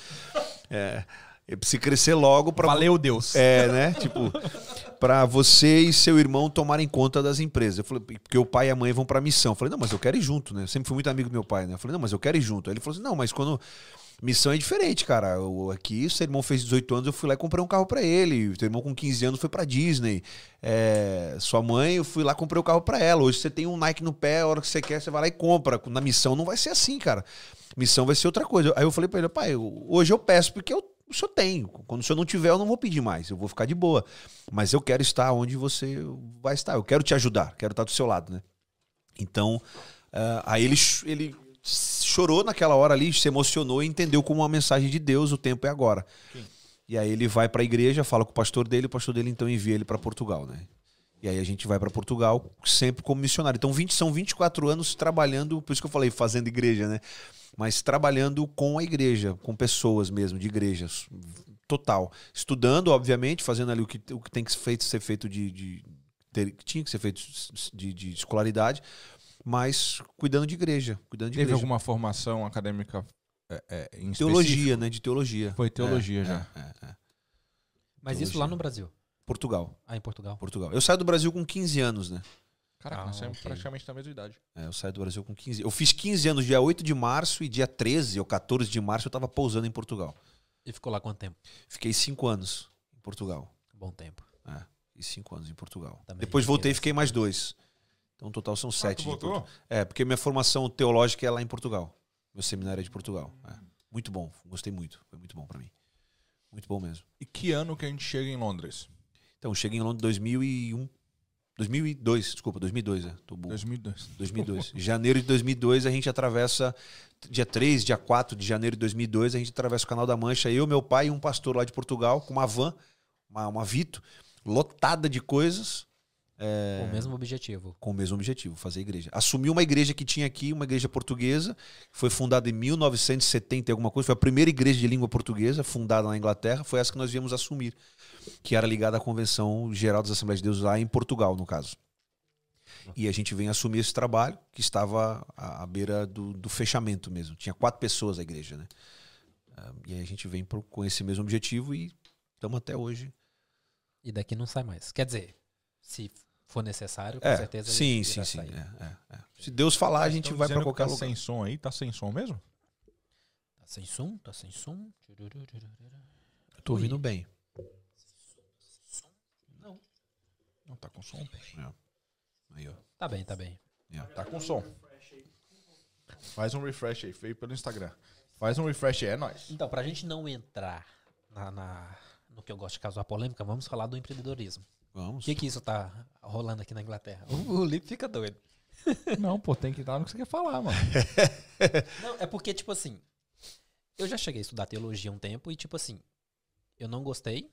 É, eu preciso crescer logo para Valeu, Deus. é, né? Tipo, pra você e seu irmão tomarem conta das empresas. Eu falei, porque o pai e a mãe vão pra missão. Eu falei, não, mas eu quero ir junto, né? Eu sempre fui muito amigo do meu pai, né? Eu falei, não, mas eu quero ir junto. Aí ele falou assim, não, mas quando. Missão é diferente, cara. Eu, aqui, seu irmão fez 18 anos, eu fui lá e comprei um carro pra ele. Teu irmão com 15 anos foi pra Disney. É, sua mãe, eu fui lá e comprei o carro pra ela. Hoje você tem um Nike no pé, a hora que você quer, você vai lá e compra. Na missão não vai ser assim, cara. Missão vai ser outra coisa. Aí eu falei pra ele, pai, hoje eu peço porque eu, o senhor tem. Quando o senhor não tiver, eu não vou pedir mais. Eu vou ficar de boa. Mas eu quero estar onde você vai estar. Eu quero te ajudar, quero estar do seu lado, né? Então, ah, aí ele, ele chorou naquela hora ali, se emocionou e entendeu como uma mensagem de Deus, o tempo é agora. E aí ele vai para a igreja, fala com o pastor dele, o pastor dele então envia ele para Portugal, né? E aí a gente vai para Portugal sempre como missionário. Então 20, são 24 anos trabalhando, por isso que eu falei fazendo igreja, né? Mas trabalhando com a igreja, com pessoas mesmo, de igrejas. Total. Estudando, obviamente, fazendo ali o que, o que tem que ser feito, ser feito de. de ter- que tinha que ser feito de, de escolaridade, mas cuidando de igreja. Cuidando de Teve igreja. alguma formação acadêmica é, é, em Teologia, específico? né? De teologia. Foi teologia É, já. é, é, é. Mas isso Teologia. lá no Brasil. Portugal. Ah, em Portugal. Portugal. Eu saio do Brasil com 15 anos, né? Caraca, Ah, nós temos ok. praticamente na mesma idade. É, eu saio do Brasil com 15. Eu fiz 15 anos dia 8 de março e dia 13 ou 14 de março eu tava pousando em Portugal. E ficou lá quanto tempo? Fiquei 5 anos em Portugal. Bom tempo. É, fiquei 5 anos em Portugal. Também Depois voltei e fiquei mais dois. Então, no total são Ah, 7. tu voltou? É, porque minha formação teológica é lá em Portugal. Meu seminário é de Portugal. É. Muito bom, gostei muito. Foi muito bom pra mim. Muito bom mesmo. E que ano que a gente chega em Londres? Então, cheguei em Londres em 2001. 2002, desculpa, 2002, é. Tô burro. 2002. 2002. Janeiro de 2002 a gente atravessa dia 3, dia 4 de janeiro de 2002, a gente atravessa o Canal da Mancha, eu, meu pai e um pastor lá de Portugal com uma van, uma, uma Vito, lotada de coisas, Com o mesmo objetivo. com o mesmo objetivo, fazer igreja. Assumi uma igreja que tinha aqui, uma igreja portuguesa, que foi fundada em 1970 e alguma coisa, foi a primeira igreja de língua portuguesa fundada na Inglaterra, foi essa que nós viemos assumir, que era ligada à Convenção Geral das Assembleias de Deus lá em Portugal, no caso. E a gente vem assumir esse trabalho, que estava à, à beira do, do fechamento mesmo. Tinha quatro pessoas a igreja, né? Ah, E aí a gente vem com esse mesmo objetivo e estamos até hoje. E daqui não sai mais. Quer dizer, se for necessário, com É, certeza. sim, irá sim, sim. é, é, é. Se Deus falar, a gente vai para qualquer tá lugar. sem som aí? Tá sem som mesmo? Tá sem som? Tá sem som? Eu tô ouvindo bem. Não, tá com som. Aí, ó. Tá bem, tá bem. Tá com som. Faz um refresh aí, feio pelo Instagram. Faz um refresh aí, é nóis. Então, pra gente não entrar na, na- no que eu gosto de causar polêmica, vamos falar do empreendedorismo. Vamos. O que que isso tá rolando aqui na Inglaterra? O, o Lipe fica doido. Não, pô, tem que estar no que você quer falar, mano. Não, é porque, tipo assim, eu já cheguei a estudar teologia um tempo e, tipo assim, eu não gostei.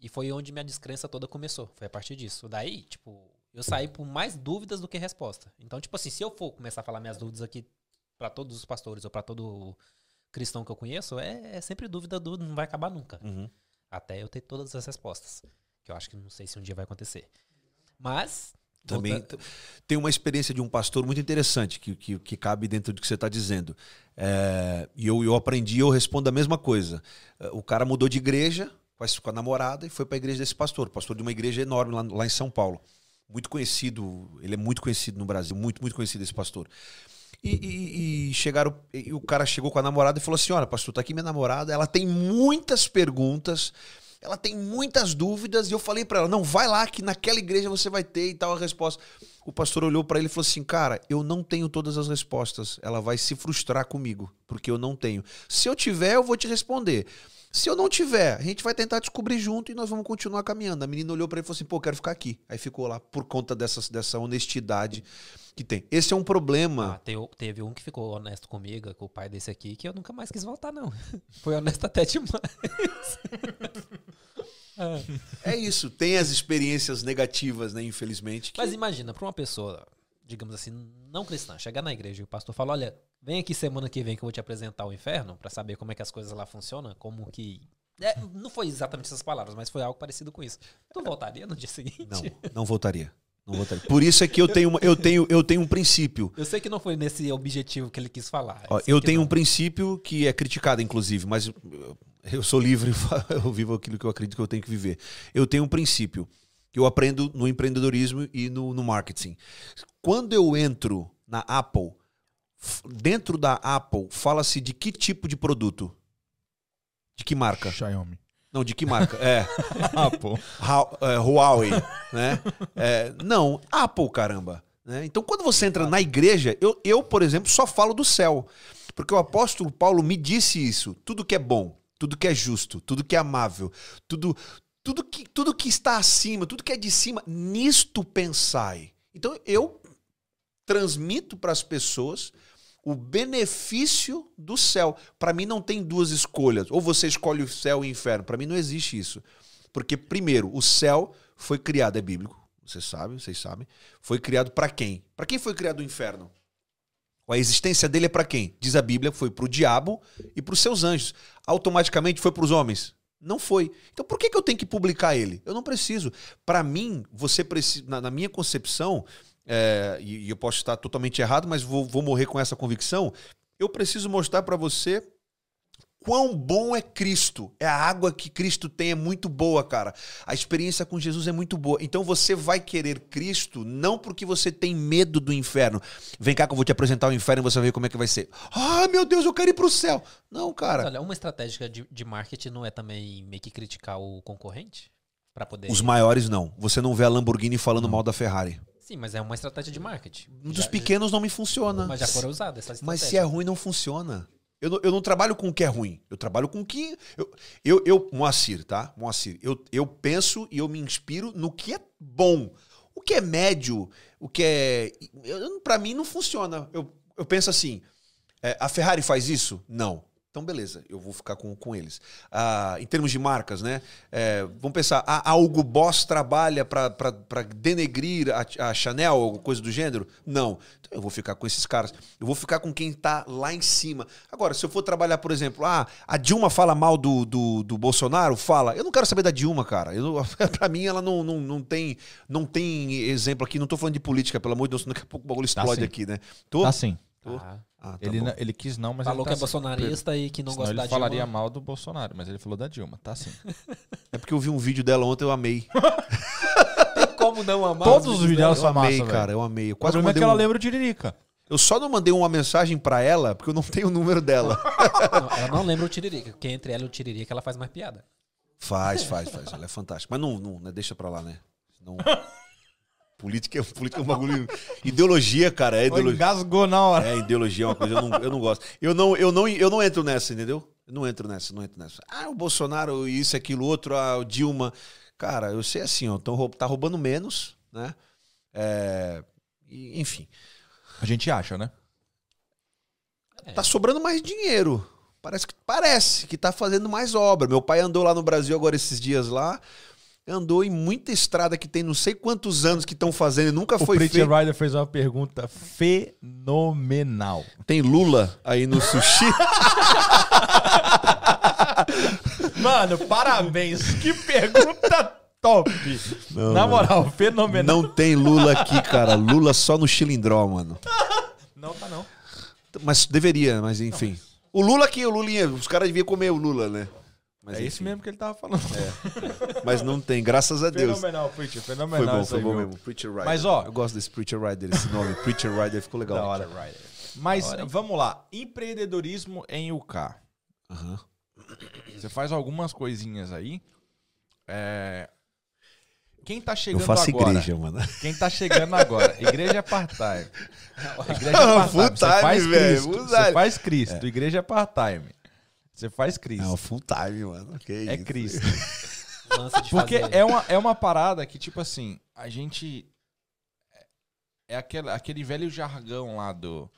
E foi onde minha descrença toda começou. Foi a partir disso. Daí, tipo, eu saí por mais dúvidas do que resposta. Então, tipo assim, se eu for começar a falar minhas dúvidas aqui pra todos os pastores ou pra todo cristão que eu conheço, é, é sempre dúvida, dúvida, não vai acabar nunca. Uhum. Até eu ter todas as respostas. Que eu acho que não sei se um dia vai acontecer. Mas. Também tem uma experiência de um pastor muito interessante que, que, que cabe dentro do que você está dizendo. É, e eu, eu aprendi, eu respondo a mesma coisa. É, O cara mudou de igreja com a namorada e foi para a igreja desse pastor, pastor de uma igreja enorme lá, lá em São Paulo. Muito conhecido, ele é muito conhecido no Brasil, muito, muito conhecido esse pastor. E, e- e chegaram, e o cara chegou com a namorada e falou assim: Olha, pastor, tá aqui minha namorada, ela tem muitas perguntas, ela tem muitas dúvidas, e eu falei pra ela: Não, vai lá que naquela igreja você vai ter e tal a resposta. O pastor olhou pra ele e falou assim: Cara, eu não tenho todas as respostas, ela vai se frustrar comigo, porque eu não tenho. Se eu tiver, eu vou te responder. Se eu não tiver, a gente vai tentar descobrir junto e nós vamos continuar caminhando. A menina olhou pra ele e falou assim: pô, quero ficar aqui. Aí ficou lá por conta dessas, dessa honestidade que tem. Esse é um problema. Ah, teve, teve um que ficou honesto comigo, com o pai desse aqui, que eu nunca mais quis voltar, não. Foi honesto até demais. Ah, É isso. Tem as experiências negativas, né? Infelizmente. que- Mas imagina, pra uma pessoa, digamos assim, não cristã, chegar na igreja e o pastor fala: Olha, vem aqui semana que vem que eu vou te apresentar o inferno pra saber como é que as coisas lá funcionam, como que. É, não foi exatamente essas palavras, mas foi algo parecido com isso. Tu voltaria no dia seguinte? Não, não votaria. Não votaria. Por isso é que eu tenho, uma- eu tentenho, eu tenho um princípio. Eu sei que não foi nesse objetivo que ele quis falar. Ó, sei eu tenho não. um princípio que é criticado, inclusive, mas eu- eu sou livre, eu vivo aquilo que eu acredito que eu tenho que viver. Eu tenho um princípio eu aprendo no empreendedorismo e no, no marketing. Quando eu entro na Apple, dentro da Apple, fala-se de que tipo de produto? De que marca? Xiaomi. Não, de que marca? É. Hau- é, Huawei, né? É, não, Apple, caramba. né? Então, quando você entra na igreja, eu, eu, por exemplo, só falo do céu. Porque o apóstolo Paulo me disse isso. Tudo que é bom, tudo que é justo, tudo que é amável, tudo, tudo, que, tudo que está acima, tudo que é de cima, nisto pensai. Então, eu transmito para as pessoas o benefício do céu. Para mim não tem duas escolhas. Ou você escolhe o céu e o inferno. Para mim não existe isso. Porque primeiro, o céu foi criado é bíblico, você sabe, vocês sabem. Foi criado para quem? Para quem foi criado o inferno? A existência dele é para quem? Diz a Bíblia, foi para o diabo e para os seus anjos. Automaticamente foi para os homens? Não foi. Então por que, que eu tenho que publicar ele? Eu não preciso. Para mim, você precisa, na, na minha concepção, é, e, e eu posso estar totalmente errado, mas vou, vou morrer com essa convicção. Eu preciso mostrar para você quão bom é Cristo. É a água que Cristo tem, é muito boa, cara. A experiência com Jesus é muito boa. Então você vai querer Cristo não porque você tem medo do inferno. Vem cá que eu vou te apresentar o inferno e você vai ver como é que vai ser. Ah, meu Deus, eu quero ir pro céu. Não, Mas cara. olha, uma estratégia de, de marketing não é também meio que criticar o concorrente? Pra poder. Os maiores não. Você não vê a Lamborghini falando mal da Ferrari. Sim, mas é uma estratégia de marketing. Um dos Já- pequenos não me funciona. Mas já foram usadas essa Mas estratégia. se é ruim, não funciona. Eu não, eu não trabalho com o que é ruim. Eu trabalho com o que. Eu, eu, eu Moacir, tá? Moacir, eu, eu penso e eu me inspiro no que é bom. O que é médio, o que é. Pra mim não funciona. Eu, eu penso assim: é, a Ferrari faz isso? Não. Então, beleza, eu vou ficar com, com eles. Ah, em termos de marcas, né? É, vamos pensar, a, a Hugo Boss trabalha para denegrir a, a Chanel ou coisa do gênero? Não. Então eu vou ficar com esses caras. Eu vou ficar com quem tá lá em cima. Agora, se eu for trabalhar, por exemplo, ah, a Dilma fala mal do, do, do Bolsonaro? Fala. Eu não quero saber da Dilma, cara. Pra mim, ela não, não, não, tem, não tem exemplo aqui. Não tô falando de política, pelo amor de Deus, daqui a pouco o bagulho Tá explode sim. aqui, né? Tô? Tá sim. Ah, Ah, tá ele, não- ele quis não, mas falou ele tá que é sim. bolsonarista e que não Senão gosta ele da falaria Dilma. mal do Bolsonaro, mas ele falou da Dilma. Tá sim. É porque eu vi um vídeo dela ontem, eu amei. Tem como não amar Todos os vídeos dela Eu são massa, amei, velho. cara, eu amei. Eu O quase problema é que ela um- lembra o Tiririca. Eu só não mandei uma mensagem pra ela porque eu não tenho o número dela. Não, ela não lembra o Tiririca, porque entre ela e o Tiririca ela faz mais piada. Faz, faz, faz. Ela é fantástica. Mas não, não né, deixa pra lá, né? Senão... política, é- política é um bagulho. Ideologia, cara, é ideologia. Engasgou na hora. É, ideologia é uma coisa, eu não, eu não gosto. Eu não, eu, não, eu não entro nessa, entendeu? Eu não entro nessa, não entro nessa. Ah, o Bolsonaro, isso, aquilo, outro, ah, o Dilma. Cara, eu sei assim, ó, tão, tá roubando menos, né? É, e, enfim. A gente acha, né? É. Tá sobrando mais dinheiro. Parece que parece que tá fazendo mais obra. Meu pai andou lá no Brasil agora esses dias lá. Andou em muita estrada que tem não sei quantos anos que estão fazendo e nunca O foi feito. Rider fez uma pergunta fenomenal. Tem Lula aí no sushi? Mano, parabéns. Que pergunta top. Não, Na moral, fenomenal. Não tem Lula aqui, cara. Lula só no Chilindró, mano. Não, tá não. Mas deveria, mas enfim. O Lula aqui, o Lulinha, os caras deviam comer o Lula, né? Mas, é enfim. isso mesmo que ele tava falando. Mas não tem, graças a Deus. Fenomenal, Preacher. Foi Fenomenal. bom, isso foi bom mesmo. Preacher Rider. Mas, ó- Eu gosto desse Preacher Rider, esse nome. Preacher Rider ficou legal. Da hora. Mas vamos lá. Empreendedorismo em UK. Aham. Você faz algumas coisinhas aí. É, Quem tá chegando Eu faço agora? igreja, mano. Quem tá chegando agora? Igreja é part-time. Igreja é part-time. Você faz velho, Cristo. Você faz Cristo. Igreja é part-time. Você faz Cristo. É o full time, mano. Que É isso. Cristo. Lance de Porque fazer- é uma, é uma parada que, tipo assim, a gente. É aquele, aquele velho jargão lá do.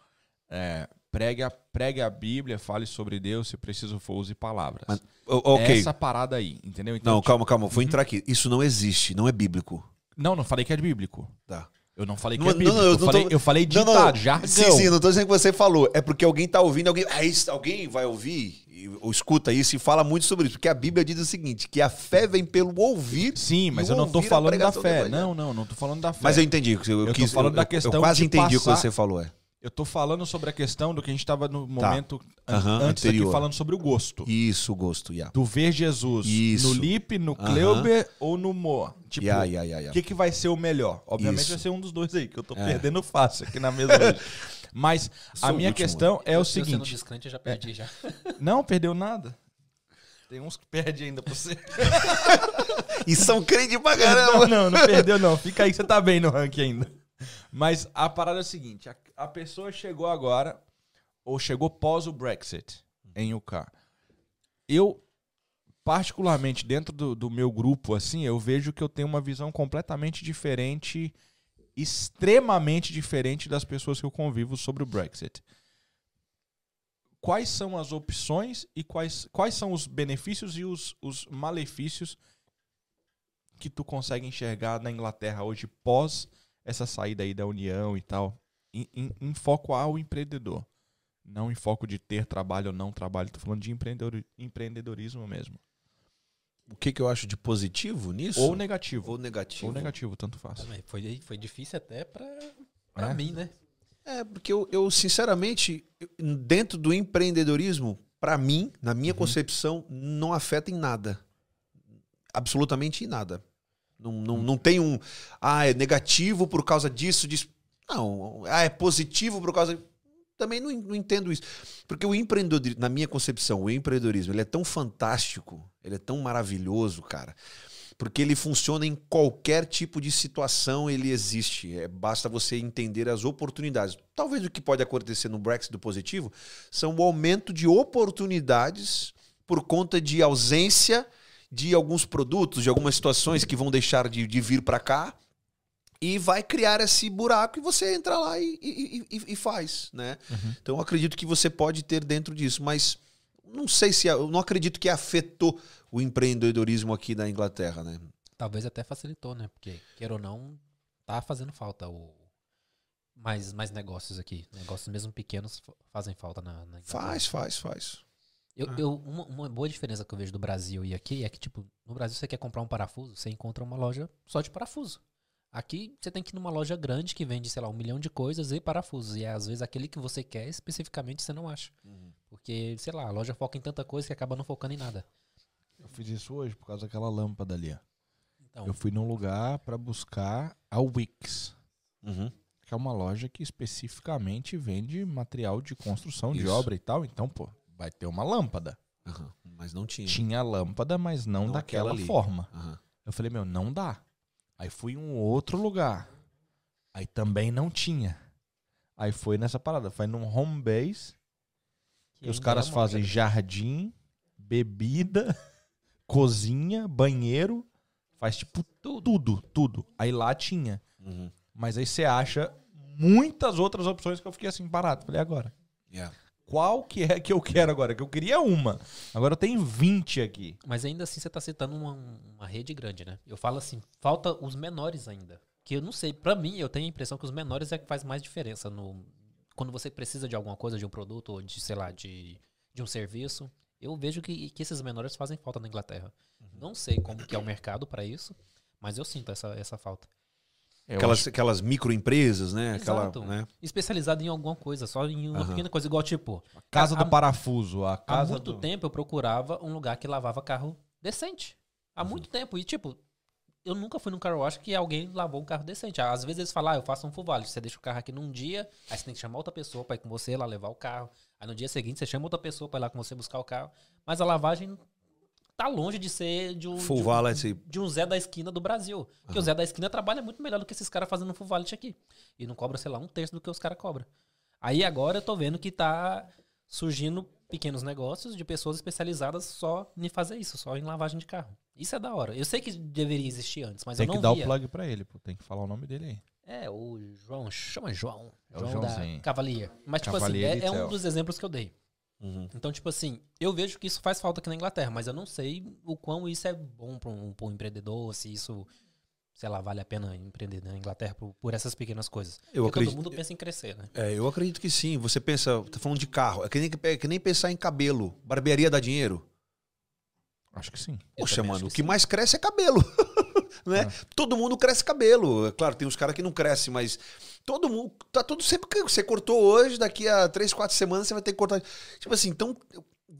É, pregue, a, pregue a Bíblia, fale sobre Deus, se preciso for, use palavras. Mas- O- ok. Essa parada aí, entendeu? Então, Não, tipo, calma, calma. Vou entrar aqui. Isso não existe, não é bíblico. Não, não falei que é bíblico. Tá. Eu não falei que Não, é bíblico. não, eu eu, não falei, tô- eu falei Não, não, ditado, jargão. Sim, sim, não tô dizendo que você falou. É porque alguém tá ouvindo, alguém, ah, isso- alguém vai ouvir ou escuta isso e fala muito sobre isso. Porque a Bíblia diz o seguinte: que a fé vem pelo ouvir. Sim, mas eu não tô falando da fé. Não, não, não tô falando da fé. Mas eu entendi. Eu, tô quis, falando eu- da eu- questão Eu quase entendi o que passar- você falou. É. Eu tô falando sobre a questão do que a gente tava no momento an- Aham, antes anterior. aqui falando sobre o gosto. Isso, o gosto. Yeah. Tu ver Jesus Isso. no Lipe, no. Kleuber ou no Moa. Tipo, Yeah, yeah, yeah, o que, que vai ser o melhor? Obviamente Isso. vai ser um dos dois aí, que eu tô É. perdendo fácil aqui na mesa hoje. Mas a o minha último. questão é o Eu sendo seguinte. descrente, eu já perdi já. Não, perdeu nada. Tem uns que perdem ainda pra você. E são crentes pra Não, caramba. não, não perdeu não. Fica aí que você tá bem no ranking ainda. Mas a parada é o seguinte, a, a pessoa chegou agora, ou chegou pós o Brexit em UK. Eu, particularmente dentro do, do meu grupo, assim, eu vejo que eu tenho uma visão completamente diferente, extremamente diferente das pessoas que eu convivo sobre o Brexit. Quais são as opções e quais, quais são os benefícios e os, os malefícios que tu consegue enxergar na Inglaterra hoje pós essa saída aí da União e tal, em, em- em foco ao empreendedor. Não em foco de ter trabalho ou não trabalho. Tô falando de empreendedor, empreendedorismo mesmo. O que, que eu acho de positivo nisso? Ou negativo. Ou negativo. Ou negativo, tanto faz. Também Foi, foi difícil até pra, pra É? mim, né? É, porque eu, eu, sinceramente, dentro do empreendedorismo, pra mim, na minha concepção, não afeta em nada. Absolutamente em nada. Não, não, não tem um. Ah, é negativo por causa disso, disso. Não. Ah, é positivo por causa. Também não, não entendo isso. Porque o empreendedorismo, na minha concepção, o empreendedorismo, ele é tão fantástico, ele é tão maravilhoso, cara. Porque ele funciona em qualquer tipo de situação, ele existe. É, basta você entender as oportunidades. Talvez o que pode acontecer no Brexit do positivo são o aumento de oportunidades por conta de ausência de alguns produtos, de algumas situações que vão deixar de, de vir para cá e vai criar esse buraco e você entra lá e, e- e- e faz, né? Então eu acredito que você pode ter dentro disso, mas não sei se eu não acredito que afetou o empreendedorismo aqui na Inglaterra, né? Talvez até facilitou, né? Porque, queira ou não, tá fazendo falta o mais, mais negócios aqui. Negócios mesmo pequenos fa- fazem falta na, na Inglaterra. Faz, faz, faz. Eu, eu- uma, uma boa diferença que eu vejo do Brasil e aqui é que, tipo, no Brasil você quer comprar um parafuso, você encontra uma loja só de parafuso. Aqui você tem que ir numa loja grande que vende, sei lá, um milhão de coisas e parafusos. E às vezes aquele que você quer especificamente você não acha. Porque, sei lá, a loja foca em tanta coisa que acaba não focando em nada. Eu fiz isso hoje por causa daquela lâmpada ali. ó. Então, Eu fui num lugar pra buscar a Wix, Uhum. que é uma loja que especificamente vende material de construção, de Isso. obra e tal. Então, pô, vai ter uma lâmpada. Aham. Mas não tinha. Tinha lâmpada, mas não, Não daquela forma. Aham. Eu falei, meu, não dá. Aí fui em um outro lugar. Aí também não tinha. Aí foi nessa parada. Foi num home base. Que os caras é fazem jardim, bebida, cozinha, banheiro. Faz tipo tudo, tudo. Aí lá tinha. Uhum. Mas aí você acha muitas outras opções que eu fiquei assim parado. Falei, agora. Yeah. Qual que é que eu quero agora? Que eu queria uma. Agora eu tenho 20 aqui. Mas ainda assim você tá citando uma, uma rede grande, né? Eu falo assim, falta os menores ainda. Que eu não sei, pra mim, eu tenho a impressão que os menores é que faz mais diferença no quando você precisa de alguma coisa, de um produto, ou de, sei lá, de, de um serviço. Eu vejo que, que esses menores fazem falta na Inglaterra. Não sei como que é o mercado pra isso, mas eu sinto essa, essa falta. Eu Aquelas, acho- aquelas microempresas, né? Aquela, Exato. né? Especializado em alguma coisa, só em uma Aham. pequena coisa, igual tipo. Casa há- do parafuso, a Há casa muito do... tempo eu procurava um lugar que lavava carro decente. Há muito tempo. E, tipo, eu nunca fui num car wash que alguém lavou um carro decente. Às vezes eles falam, ah, eu faço um full vale. Você deixa o carro aqui num dia, aí você tem que chamar outra pessoa pra ir com você lá levar o carro. Aí no dia seguinte você chama outra pessoa pra ir lá com você buscar o carro. Mas a lavagem tá longe de ser de um, Full de um, valet. de um Zé da esquina do Brasil. Porque o Zé da esquina trabalha muito melhor do que esses caras fazendo um full valet aqui. E não cobra, sei lá, um terço do que os caras cobram. Aí agora eu tô vendo que tá surgindo pequenos negócios de pessoas especializadas só em fazer isso, só em lavagem de carro. Isso é da hora. Eu sei que deveria existir antes, mas Tem eu que não dar via. o plug pra ele, pô. Tem que falar o nome dele aí. É, o João, chama João. É o João da Joãozinho. Cavalier. Mas, tipo Cavalier assim, é, é um dos exemplos que eu dei. Uhum. Então, tipo assim, eu vejo que isso faz falta aqui na Inglaterra, mas eu não sei o quão isso é bom para um, pra um empreendedor, se isso, sei lá, vale a pena empreender na Inglaterra por, por essas pequenas coisas. Eu Porque acredito- todo mundo pensa em crescer, né? É, eu acredito que sim. Você pensa, tá falando de carro, é que nem, é que nem pensar em cabelo. Barbearia dá dinheiro. Acho que sim. Poxa, mano, o que que mais cresce é cabelo. né? É. Todo mundo cresce cabelo. Claro, tem uns caras que não crescem, mas todo mundo. Tá tudo sempre que você cortou hoje, daqui a três, quatro semanas você vai ter que cortar. Tipo assim, então.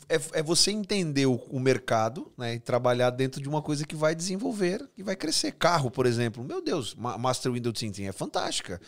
É, é você entender o, o mercado, né? E trabalhar dentro de uma coisa que vai desenvolver, que vai crescer. Carro, por exemplo. Meu Deus, Ma- Master Window Tinting é fantástica.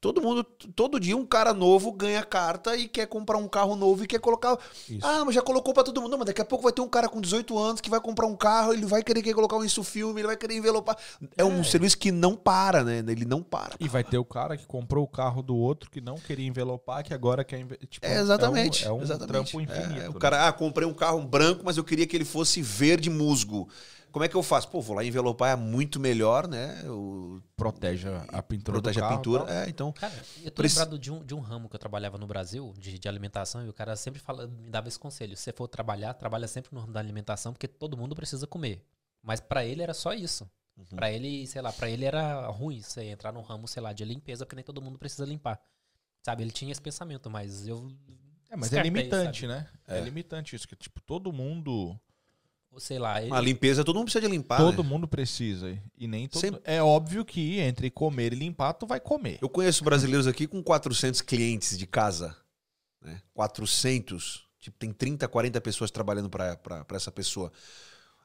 Todo mundo, todo dia um cara novo ganha carta e quer comprar um carro novo e quer colocar. Isso. Ah, mas já colocou pra todo mundo. Não, mas daqui a pouco vai ter um cara com 18 anos que vai comprar um carro, ele vai querer, querer colocar um filme, ele vai querer envelopar. É, um serviço que não para, né? Ele não para. E vai ter o cara que comprou o carro do outro que não queria envelopar, que agora quer tipo, É, exatamente. É um, é um exatamente. trampo infinito. É, o né? cara, ah, comprei um carro branco, mas eu queria que ele fosse verde musgo. Como é que eu faço? Pô, vou lá envelopar, é muito melhor, né? O, protege a pintura protege do a carro, pintura. É, então. Cara, eu tô Preci- lembrado de um, de um ramo que eu trabalhava no Brasil, de, de alimentação, e o cara sempre fala, me dava esse conselho. Se você for trabalhar, trabalha sempre no ramo da alimentação, porque todo mundo precisa comer. Mas pra ele era só isso. Uhum. Pra ele, sei lá, pra ele era ruim você entrar no ramo, sei lá, de limpeza, porque nem todo mundo precisa limpar. Sabe, ele tinha esse pensamento, mas eu. É, mas é limitante, sabe? né? É. limitante isso, que tipo, todo mundo. Ou sei lá, ele, A limpeza, todo mundo precisa de limpar. todo né? mundo precisa. E nem todo. Sempre- É óbvio que entre comer e limpar, tu vai comer. Eu conheço brasileiros aqui com 400 clientes de casa. Né? 400. Tipo, tem 30, 40 pessoas trabalhando pra essa pessoa.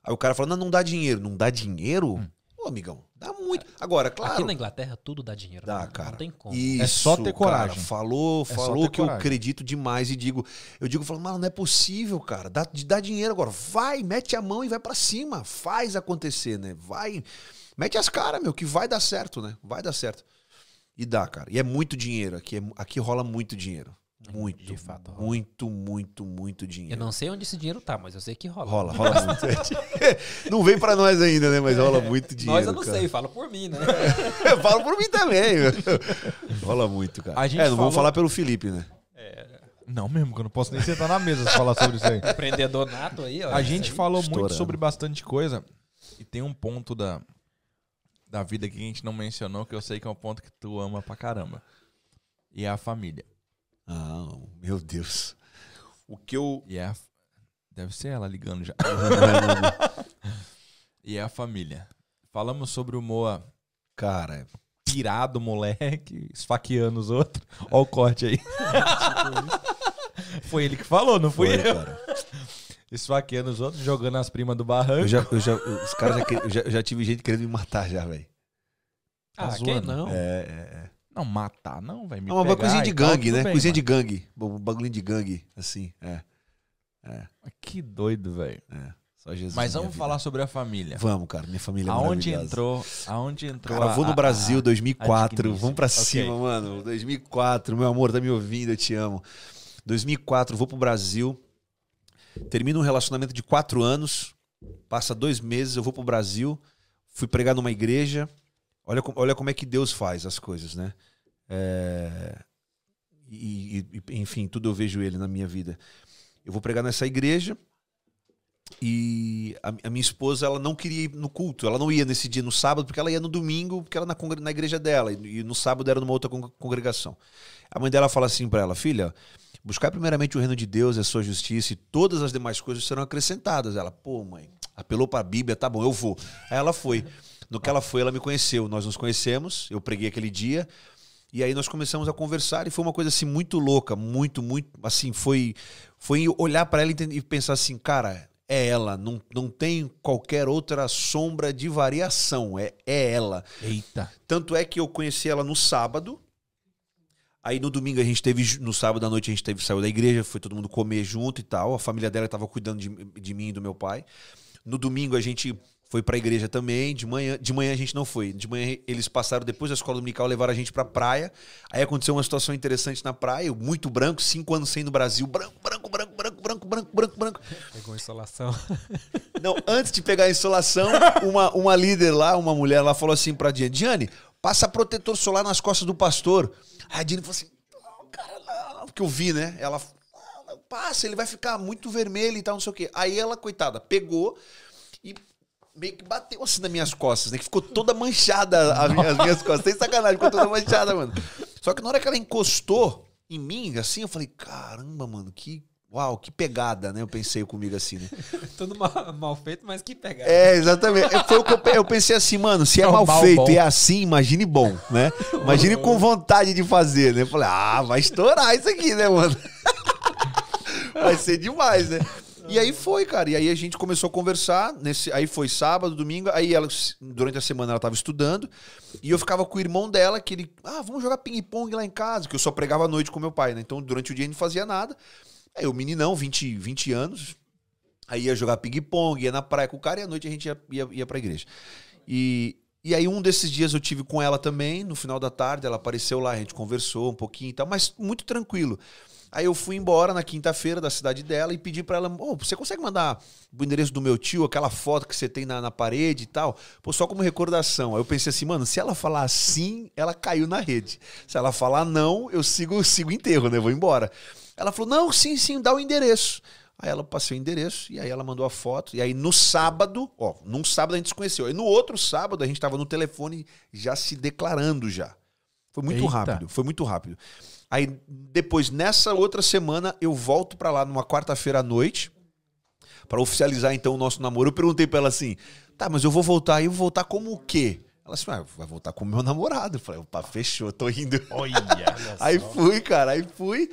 Aí o cara fala: não, não dá dinheiro. Não dá dinheiro? Ô, amigão, dá muito. Agora, claro. Aqui na Inglaterra tudo dá dinheiro. Dá, né? cara. Não tem como. Isso, É só ter coragem. Cara, falou, É falou que eu coragem. acredito demais e digo, eu digo, falo, mano, não é possível, cara. Dá, dá dinheiro agora. Vai, mete a mão e vai pra cima. Faz acontecer, né? Vai, mete as caras, meu, que vai dar certo, né? Vai dar certo. E dá, cara. E é muito dinheiro aqui. é- aqui rola muito dinheiro. Muito, De fato, rola. muito, muito, muito Eu dinheiro. não sei onde esse dinheiro tá, mas eu sei que rola. Rola, rola muito. não vem pra nós ainda, né? Mas rola muito dinheiro. Nós eu não cara. sei, fala por mim, né? Eu falo por mim também. Rola muito, cara. A gente é, não falou- vamos falar pelo Felipe, né? Não mesmo, que eu não posso nem sentar na mesa se falar sobre isso aí. Empreendedor nato aí, ó. A isso gente aí. falou muito estourando. sobre bastante coisa. E tem um ponto da, da vida que a gente não mencionou, que eu sei que é um ponto que tu ama pra caramba. E é a família. Ah, meu Deus. O que eu. E é a... Deve ser ela ligando já. e é a família. Falamos sobre o Moa Cara, pirado, moleque, esfaqueando os outros. Ó o corte aí. Foi ele que falou, não fui foi, eu. cara. Esfaqueando os outros, jogando as primas do barranco. Eu já, eu já, os caras já, eu já, eu já tive gente querendo me matar já, velho. Tá Ah, quem zoando? não? É, é, é. Não, matar não, vai me mas pegar coisinha de gangue, né? bem, coisinha de mano. gangue. Um bagulho de gangue, assim. É, Que doido, velho. é. Só Jesus. Mas vamos minha falar vida. sobre a família. Vamos, cara. Minha família é Aonde entrou, aonde entrou Cara, a- vou no a- Brasil a- 2004. digníssima. Vamos pra Ok. cima, mano. 2004. Meu amor, tá me ouvindo? Eu te amo. 2004, vou pro Brasil. Termino um relacionamento de quatro anos. Passa dois meses, eu vou pro Brasil. Fui pregar numa igreja. Olha, olha como é que Deus faz as coisas, né? É, e, e, enfim, tudo eu vejo ele na minha vida. Eu vou pregar nessa igreja e a, a, minha esposa ela não queria ir no culto, ela não ia nesse dia no sábado porque ela ia no domingo porque ela na, na igreja dela e, e no sábado era numa outra congregação. A mãe dela fala assim para ela, filha, buscar primeiramente o reino de Deus e a sua justiça e todas as demais coisas serão acrescentadas. Ela, pô, mãe, apelou para a Bíblia, tá bom, eu vou. Aí ela foi. No que ela foi, ela me conheceu. Nós nos conhecemos, eu preguei aquele dia. E aí nós começamos a conversar e foi uma coisa assim muito louca, muito, muito, assim, foi foi olhar para ela e pensar assim, cara, é ela, não, não tem qualquer outra sombra de variação, é, é ela. Eita. Tanto é que eu conheci ela no sábado, Aí no domingo a gente teve, no sábado à noite a gente teve, saiu da igreja, foi todo mundo comer junto e tal. A família dela estava cuidando de, de mim e do meu pai. No domingo a gente foi para a igreja também. De manhã, de manhã a gente não foi. De manhã eles passaram depois da escola dominical, levaram a gente para praia. Aí aconteceu uma situação interessante na praia. Muito branco, cinco anos sem no Brasil, branco, branco, branco, branco, branco, branco, branco, branco. Pegou insolação. Não, antes de pegar a insolação, uma, uma líder lá, uma mulher lá falou assim para Diane: Diane, passa protetor solar nas costas do pastor. Aí a Diane falou assim: oh, cara, não, porque eu vi, né? Ela passa, ele vai ficar muito vermelho e tal, não sei o quê. Aí ela, coitada, pegou meio que bateu assim nas minhas costas, né? Que ficou toda manchada as minhas, as minhas costas. Sem sacanagem, ficou toda manchada, mano. Só que na hora que ela encostou em mim, assim, eu falei, caramba, mano, que. Uau, que pegada, né? Eu pensei comigo assim, né? Tudo mal, mal, feito, mas que pegada. É, exatamente. É, foi o que eu, eu pensei assim, mano, se é, é mal, mal, feito bom. e é assim, imagine bom, né? Imagine com vontade de fazer, né? Eu falei, ah, vai estourar isso aqui, né, mano? vai ser demais, né? E aí foi, cara. E aí a gente começou a conversar. Nesse, aí foi sábado, domingo. Aí ela, durante a semana, ela tava estudando. E eu ficava com o irmão dela, que ele. Ah, vamos jogar ping-pong lá em casa. Que eu só pregava à noite com meu pai, né? Então durante o dia a gente não fazia nada. Aí o meninão, 20, 20 anos. Aí ia jogar ping-pong, ia na praia com o cara e à noite a gente ia, ia, ia pra igreja. E, e aí um desses dias eu tive com ela também, no final da tarde, ela apareceu lá, a gente conversou um pouquinho e tal, mas muito tranquilo. Aí eu fui embora na quinta-feira da cidade dela e pedi para ela: oh, você consegue mandar o endereço do meu tio, aquela foto que você tem na, na parede e tal? Pô, só como recordação. Aí eu pensei assim, mano, se ela falar sim, ela caiu na rede. Se ela falar não, eu sigo, sigo enterro, né? Vou embora. Ela falou: não, sim, sim, dá o endereço. Aí ela passou o endereço e aí ela mandou a foto. E aí no sábado, ó, num sábado a gente se conheceu. Aí no outro sábado a gente tava no telefone já se declarando já. Foi muito Eita. rápido, foi muito rápido. Aí depois, nessa outra semana, eu volto para lá numa quarta-feira à noite para oficializar então o nosso namoro. Eu perguntei para ela assim: "Tá, mas eu vou voltar, e eu vou voltar como o quê?" Ela assim: ah, "Vai voltar como meu namorado". Eu falei: "Opa, fechou, tô indo". Olha, aí fui, cara, aí fui.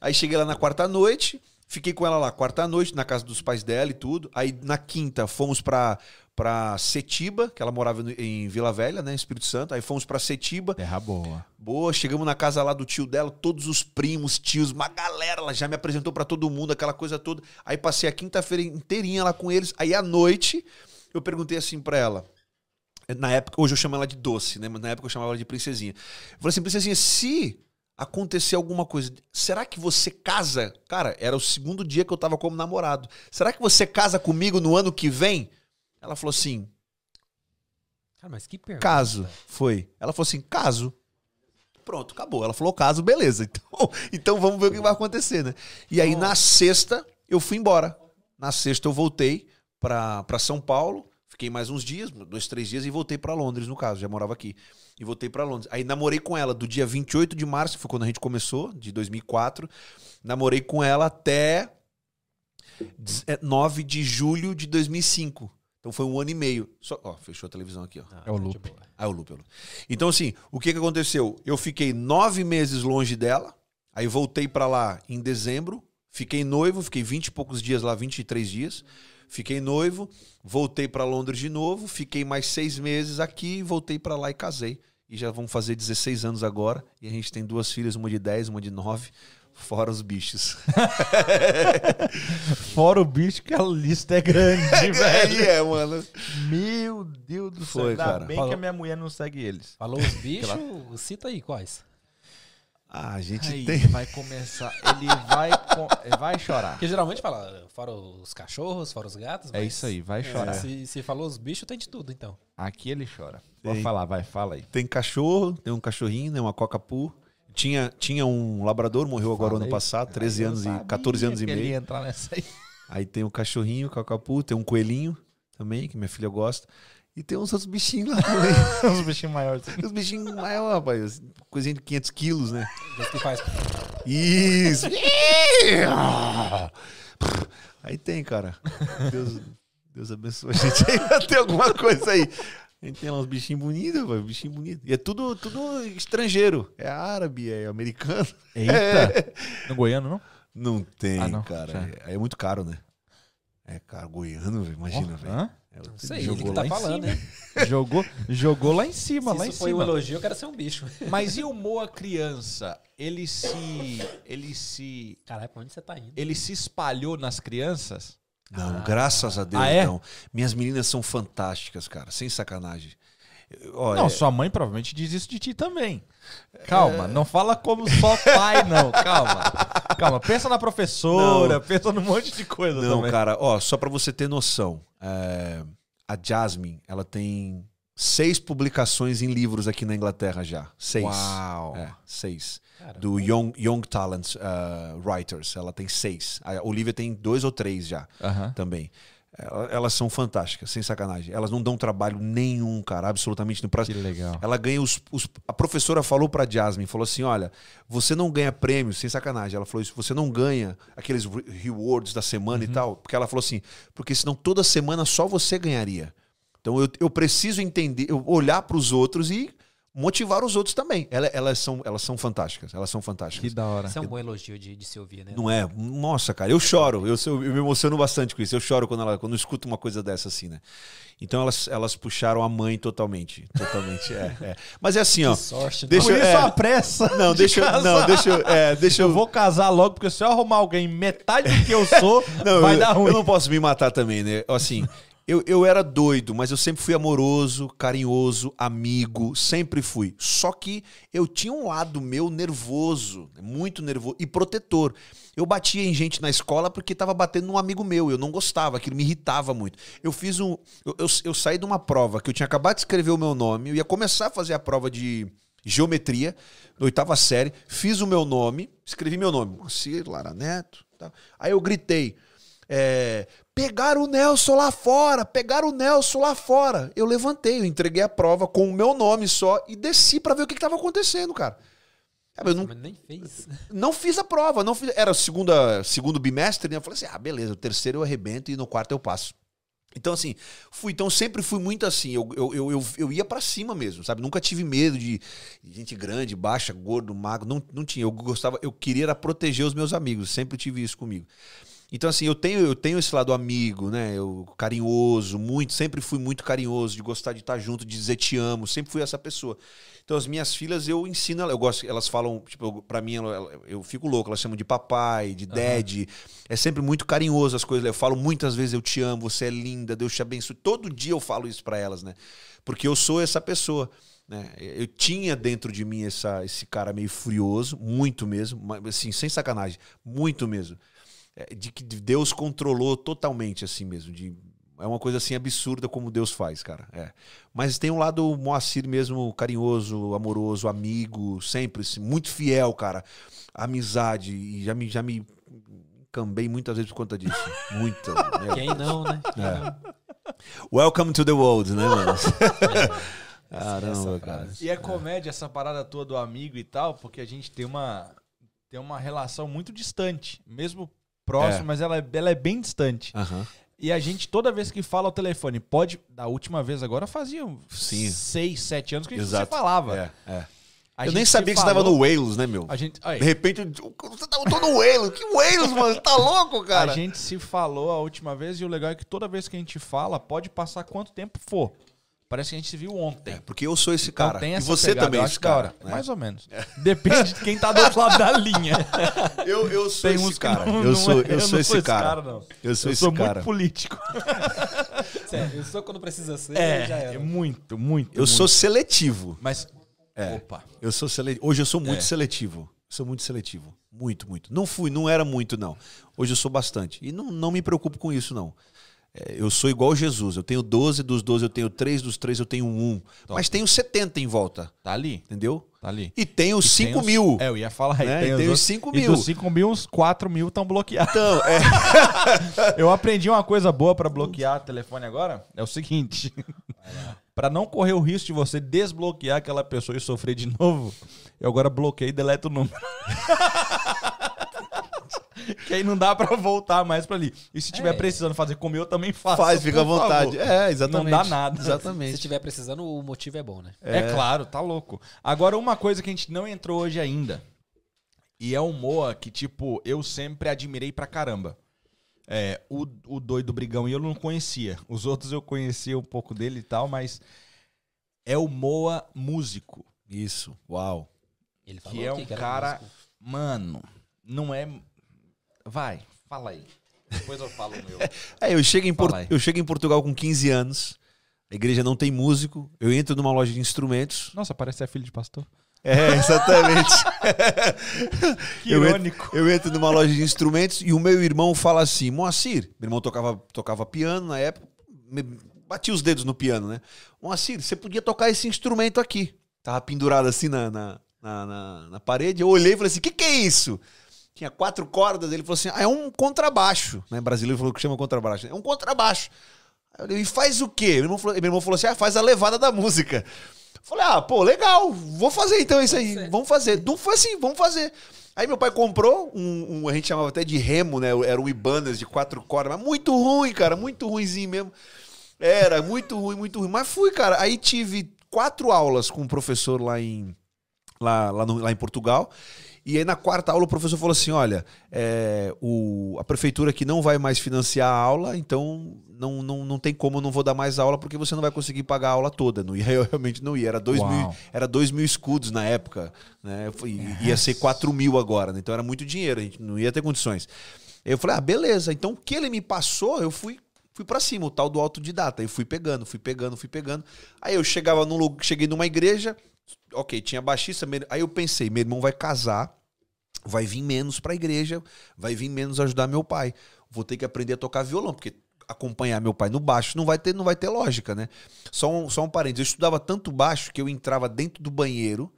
Aí cheguei lá na quarta noite, fiquei com ela lá quarta noite na casa dos pais dela e tudo. Aí na quinta fomos para para Setiba, que ela morava em Vila Velha, né, Espírito Santo. Aí fomos para Setiba. Terra boa. Boa, chegamos na casa lá do tio dela, todos os primos, tios, uma galera, ela já me apresentou para todo mundo, aquela coisa toda. Aí passei a quinta-feira inteirinha lá com eles. Aí à noite, eu perguntei assim para ela. Na época, hoje eu chamo ela de doce, né? Mas na época eu chamava ela de princesinha. Eu falei assim, princesinha, se acontecer alguma coisa, será que você casa? Cara, era o segundo dia que eu tava como namorado. Será que você casa comigo no ano que vem? Ela falou assim. Cara, mas que pergunta. Caso. Foi. Ela falou assim: caso. Pronto, acabou. Ela falou caso, beleza. Então, então vamos ver o que vai acontecer, né? E aí, na sexta, eu fui embora. Na sexta, eu voltei para São Paulo. Fiquei mais uns dias, dois, três dias, e voltei para Londres, no caso. Já morava aqui. E voltei para Londres. Aí namorei com ela do dia 28 de março, foi quando a gente começou, de 2004. Namorei com ela até 9 de julho de 2005. Então foi um ano e meio. Só, ó, fechou a televisão aqui, ó. Ah, é o loop. Ah, é o loop, é o loop. Então, assim, o que, que aconteceu? Eu fiquei nove meses longe dela, aí voltei para lá em dezembro, fiquei noivo, fiquei vinte e poucos dias lá, 23 dias. Fiquei noivo, voltei para Londres de novo, fiquei mais seis meses aqui, voltei para lá e casei. E já vão fazer 16 anos agora. E a gente tem duas filhas, uma de 10, uma de 9. Fora os bichos. Fora o bicho, que a lista é grande, velho. É, mano. Meu Deus do céu. Foi, Ainda cara. bem Falou. que a minha mulher não segue eles. Falou os bichos, cita aí quais. Ah, a gente aí, tem. vai começar. Ele vai, ele vai chorar. Porque geralmente fala, fora os cachorros, fora os gatos. É isso aí, vai chorar. É, se, se falou os bichos, tem de tudo, então. Aqui ele chora. Pode falar, vai, fala aí. Tem cachorro, tem um cachorrinho, né? Uma coca Tinha, tinha um labrador, morreu agora ano passado, 13 Eu anos e sabia 14 anos e que ele meio. ia entrar nessa aí. Aí tem um cachorrinho, cacapu, tem um coelhinho também, que minha filha gosta. E tem uns outros bichinhos lá também. Os bichinhos maiores. Os bichinhos maiores, rapaz. Coisinha de 500 quilos, né? Que faz. Isso! Aí tem, cara. Deus, Deus abençoe a gente. Ainda tem alguma coisa aí. A gente tem lá uns bichinhos bonitos, rapaz. Bichinho bonito. E é tudo, tudo estrangeiro. É árabe, é americano. Eita. No Goiano, não? Não tem, Ah, não. cara. Já. É, é muito caro, né? É caro. Goiano, velho. Imagina, velho. É, Não sei, ele Jogou que tá lá em falando, cima. né? Jogou, jogou lá em cima, Se lá em isso foi um cima. elogio, eu quero ser um bicho. Mas e o Moa criança? Ele se. Ele se. Caralho, pra onde você tá indo? Ele se espalhou nas crianças? Não, graças a Deus, Ah, é? não. Minhas meninas são fantásticas, cara. Sem sacanagem. Ó, Não, é- sua mãe provavelmente diz isso de ti também. Calma, não fala como só pai, não. Calma. Calma, pensa na professora, pensa num monte de coisa Não, também. cara, ó, só pra você ter noção, é, a Jasmine, ela tem seis publicações em livros aqui na Inglaterra já. Seis. Uau. É, seis. Do Young, Young Talent uh, Writers, ela tem seis. A Olivia tem dois ou três já Aham. também. Ela- Elas são fantásticas, sem sacanagem. Elas não dão trabalho nenhum, cara, absolutamente nenhum. Pra- Que legal. ela ganha os, os- A professora falou pra Jasmine, falou assim: olha, você não ganha prêmio, sem sacanagem. Ela falou isso, você não ganha aqueles re- rewards da semana e tal. Porque ela falou assim, porque senão toda semana só você ganharia. Então eu, eu preciso entender, eu olhar pros outros e motivar os outros também. Ela- elas, são, elas são fantásticas. Elas são fantásticas. Que da hora. Isso é um bom elogio de, de se ouvir, né? Não é? Nossa, cara, eu choro. Eu, sou- eu me emociono bastante com isso. Eu choro quando, ela, quando eu escuto uma coisa dessa assim, né? Então elas, elas puxaram a mãe totalmente. Totalmente, é, é. Mas é assim, ó. Que sorte. Deixa Por eu- isso é. a pressa. Não, de deixa eu. casar. Não, deixa eu. É, deixa eu. Eu vou casar logo, porque se eu arrumar alguém metade do que eu sou, Não, vai eu, dar ruim. eu não posso me matar também, né? Assim, eu, eu era doido, mas eu sempre fui amoroso, carinhoso, amigo, sempre fui. Só que eu tinha um lado meu nervoso, muito nervoso e protetor. Eu batia em gente na escola porque tava batendo num amigo meu, eu não gostava, aquilo me irritava muito. Eu fiz um. Eu, eu, eu saí de uma prova que eu tinha acabado de escrever o meu nome, eu ia começar a fazer a prova de geometria, na oitava série, fiz o meu nome, escrevi meu nome, Moacir Lara Neto. Tá. Aí eu gritei. É, pegaram o Nelson lá fora, pegaram o Nelson lá fora. Eu levantei, eu entreguei a prova com o meu nome só e desci pra ver o que, que tava acontecendo, cara. Sabe, Eu não, Mas nem fez. não fiz a prova, não fiz, era o segunda, segundo bimestre, né? Eu falei assim: ah, beleza, o terceiro eu arrebento e no quarto eu passo. Então, assim, fui, então sempre fui muito assim. Eu, eu, eu, eu, ia pra cima mesmo, sabe? Nunca tive medo de gente grande, baixa, gordo, magro. Não, não tinha. Eu gostava, eu queria era proteger os meus amigos. Sempre tive isso comigo. Então, assim, eu tenho, eu tenho esse lado amigo, né? Eu, carinhoso, muito, sempre fui muito carinhoso, de gostar de estar junto, de dizer te amo, sempre fui essa pessoa. Então, as minhas filhas, eu ensino, eu gosto, elas falam, tipo, eu- pra mim, ela- eu fico louco, elas chamam de papai, de dad. É sempre muito carinhoso as coisas. Eu falo muitas vezes, eu te amo, você é linda, Deus te abençoe. Todo dia eu falo isso pra elas, né? Porque eu sou essa pessoa. Né? Eu tinha dentro de mim essa, esse cara meio furioso, muito mesmo, mas, assim, sem sacanagem, muito mesmo. É, de que Deus controlou totalmente, assim mesmo. De, é uma coisa assim absurda como Deus faz, cara. É. Mas tem um lado Moacir mesmo, carinhoso, amoroso, amigo, sempre, assim, muito fiel, cara. Amizade. E já me, já me cambei muitas vezes por conta disso. Muita. meu. Quem não, né? É. Welcome to the world, né, mano? Caramba, cara. E é comédia essa parada toda do amigo e tal, porque a gente tem uma, tem uma relação muito distante. Mesmo próximo, É. mas ela, é- ela é bem distante. Aham. E a gente, toda vez que fala ao telefone, pode. Da última vez agora fazia Sim. seis, sete anos que a gente Exato. se falava. É, é. A Eu nem sabia que você tava falou- no Wales, né, meu? A gente, aí, De repente, eu- você tá, eu tô no Wales. Que Wales, mano? Você tá louco, cara? a gente se falou a última vez e o legal é que toda vez que a gente fala, pode passar quanto tempo for. Parece que a gente se viu ontem. É, porque eu sou esse Então cara. e você pegada, também eu é esse cara. né? Mais ou menos. Depende de quem tá do outro lado da linha. Eu, eu sou Tem esse cara. não- eu não sou, é- eu sou esse cara. não. Eu sou Eu esse sou cara. muito político. Sério, eu sou quando precisa ser, já É, era. é muito, muito. Eu sou seletivo. Mas. É. Opa. Eu sou sele... Hoje eu sou muito É. seletivo. Sou muito seletivo. Muito, muito. Não fui, não era muito, não. Hoje eu sou bastante. E não, não me preocupo com isso, não. É, eu sou igual Jesus. Eu tenho 12, dos 12 eu tenho 3, dos 3 eu tenho 1. Mas tenho 70 em volta. Tá ali. Entendeu? Tá ali. E os E 5 tem os- mil. É, eu ia falar aí. Né? Tem, E os tem os outros- 5 E mil. dos 5 mil, uns 4 mil estão bloqueados. Então, é. Eu aprendi uma coisa boa pra bloquear telefone agora. É o seguinte. Pra não correr o risco de você desbloquear aquela pessoa e sofrer de novo, eu agora bloqueio e deleto o número. que aí não dá pra voltar mais pra ali. E se tiver É. precisando fazer como eu, também faço. Faz, fica à vontade. favor. É, exatamente. Não dá nada. Se Exatamente. estiver precisando, o motivo é bom, né? É. claro, tá louco. Agora, uma coisa que a gente não entrou hoje ainda. E é um Moa que, tipo, eu sempre admirei pra caramba. É, o, o doido brigão e eu não conhecia. Os outros eu conhecia um pouco dele e tal, mas é o Moa músico. Isso. Uau. Ele falou Que é um era cara. músico. Mano, não é. Vai, fala aí. Depois eu falo o meu. É, eu chego, em Por- eu chego em Portugal com 15 anos. A igreja não tem músico. Eu entro numa loja de instrumentos. Nossa, parece ser filho de pastor. É, exatamente. Que eu irônico. Entro, eu entro numa loja de instrumentos e o meu irmão fala assim: Moacir, meu irmão tocava, tocava piano na época, batia os dedos no piano, né? Moacir, você podia tocar esse instrumento aqui. Tava pendurado assim na, na, na, na- na parede. Eu olhei e falei assim: o que, que é isso? Tinha quatro cordas. Ele falou assim: ah, é um contrabaixo. Né? Brasileiro falou que chama contrabaixo. É um contrabaixo. Aí eu falei, e faz o quê? Meu irmão falou, meu irmão falou assim: ah, faz a levada da música. Falei, ah, pô, legal, vou fazer então isso aí. Vamos fazer. Não foi assim, vamos fazer. Aí meu pai comprou um, um- a gente chamava até de remo, né? Era um Ibanez de quatro cordas, mas muito ruim, cara, muito ruimzinho mesmo. Era muito ruim, muito ruim. Mas fui, cara. Aí tive quatro aulas com um professor lá em, lá, lá, no- lá em Portugal. E aí na quarta aula o professor falou assim: olha, é, o, a prefeitura aqui não vai mais financiar a aula, então não, não, não tem como eu não vou dar mais aula, porque você não vai conseguir pagar a aula toda. Não ia, eu realmente não ia. Era dois, Uau. mil, era dois mil escudos na época. Né? Ia ser quatro mil agora, né? Então era muito dinheiro, a gente não ia ter condições. Eu falei, ah, beleza. Então o que ele me passou, eu fui fui para cima, o tal do autodidata. Eu fui pegando, fui pegando, fui pegando. Aí eu chegava num lugar, cheguei numa igreja, ok, tinha baixista, aí eu pensei, meu irmão vai casar, vai vir menos pra igreja, vai vir menos ajudar meu pai. Vou ter que aprender a tocar violão, porque acompanhar meu pai no baixo não vai ter, não vai ter lógica, né? Só um, só um parênteses, eu estudava tanto baixo que eu entrava dentro do banheiro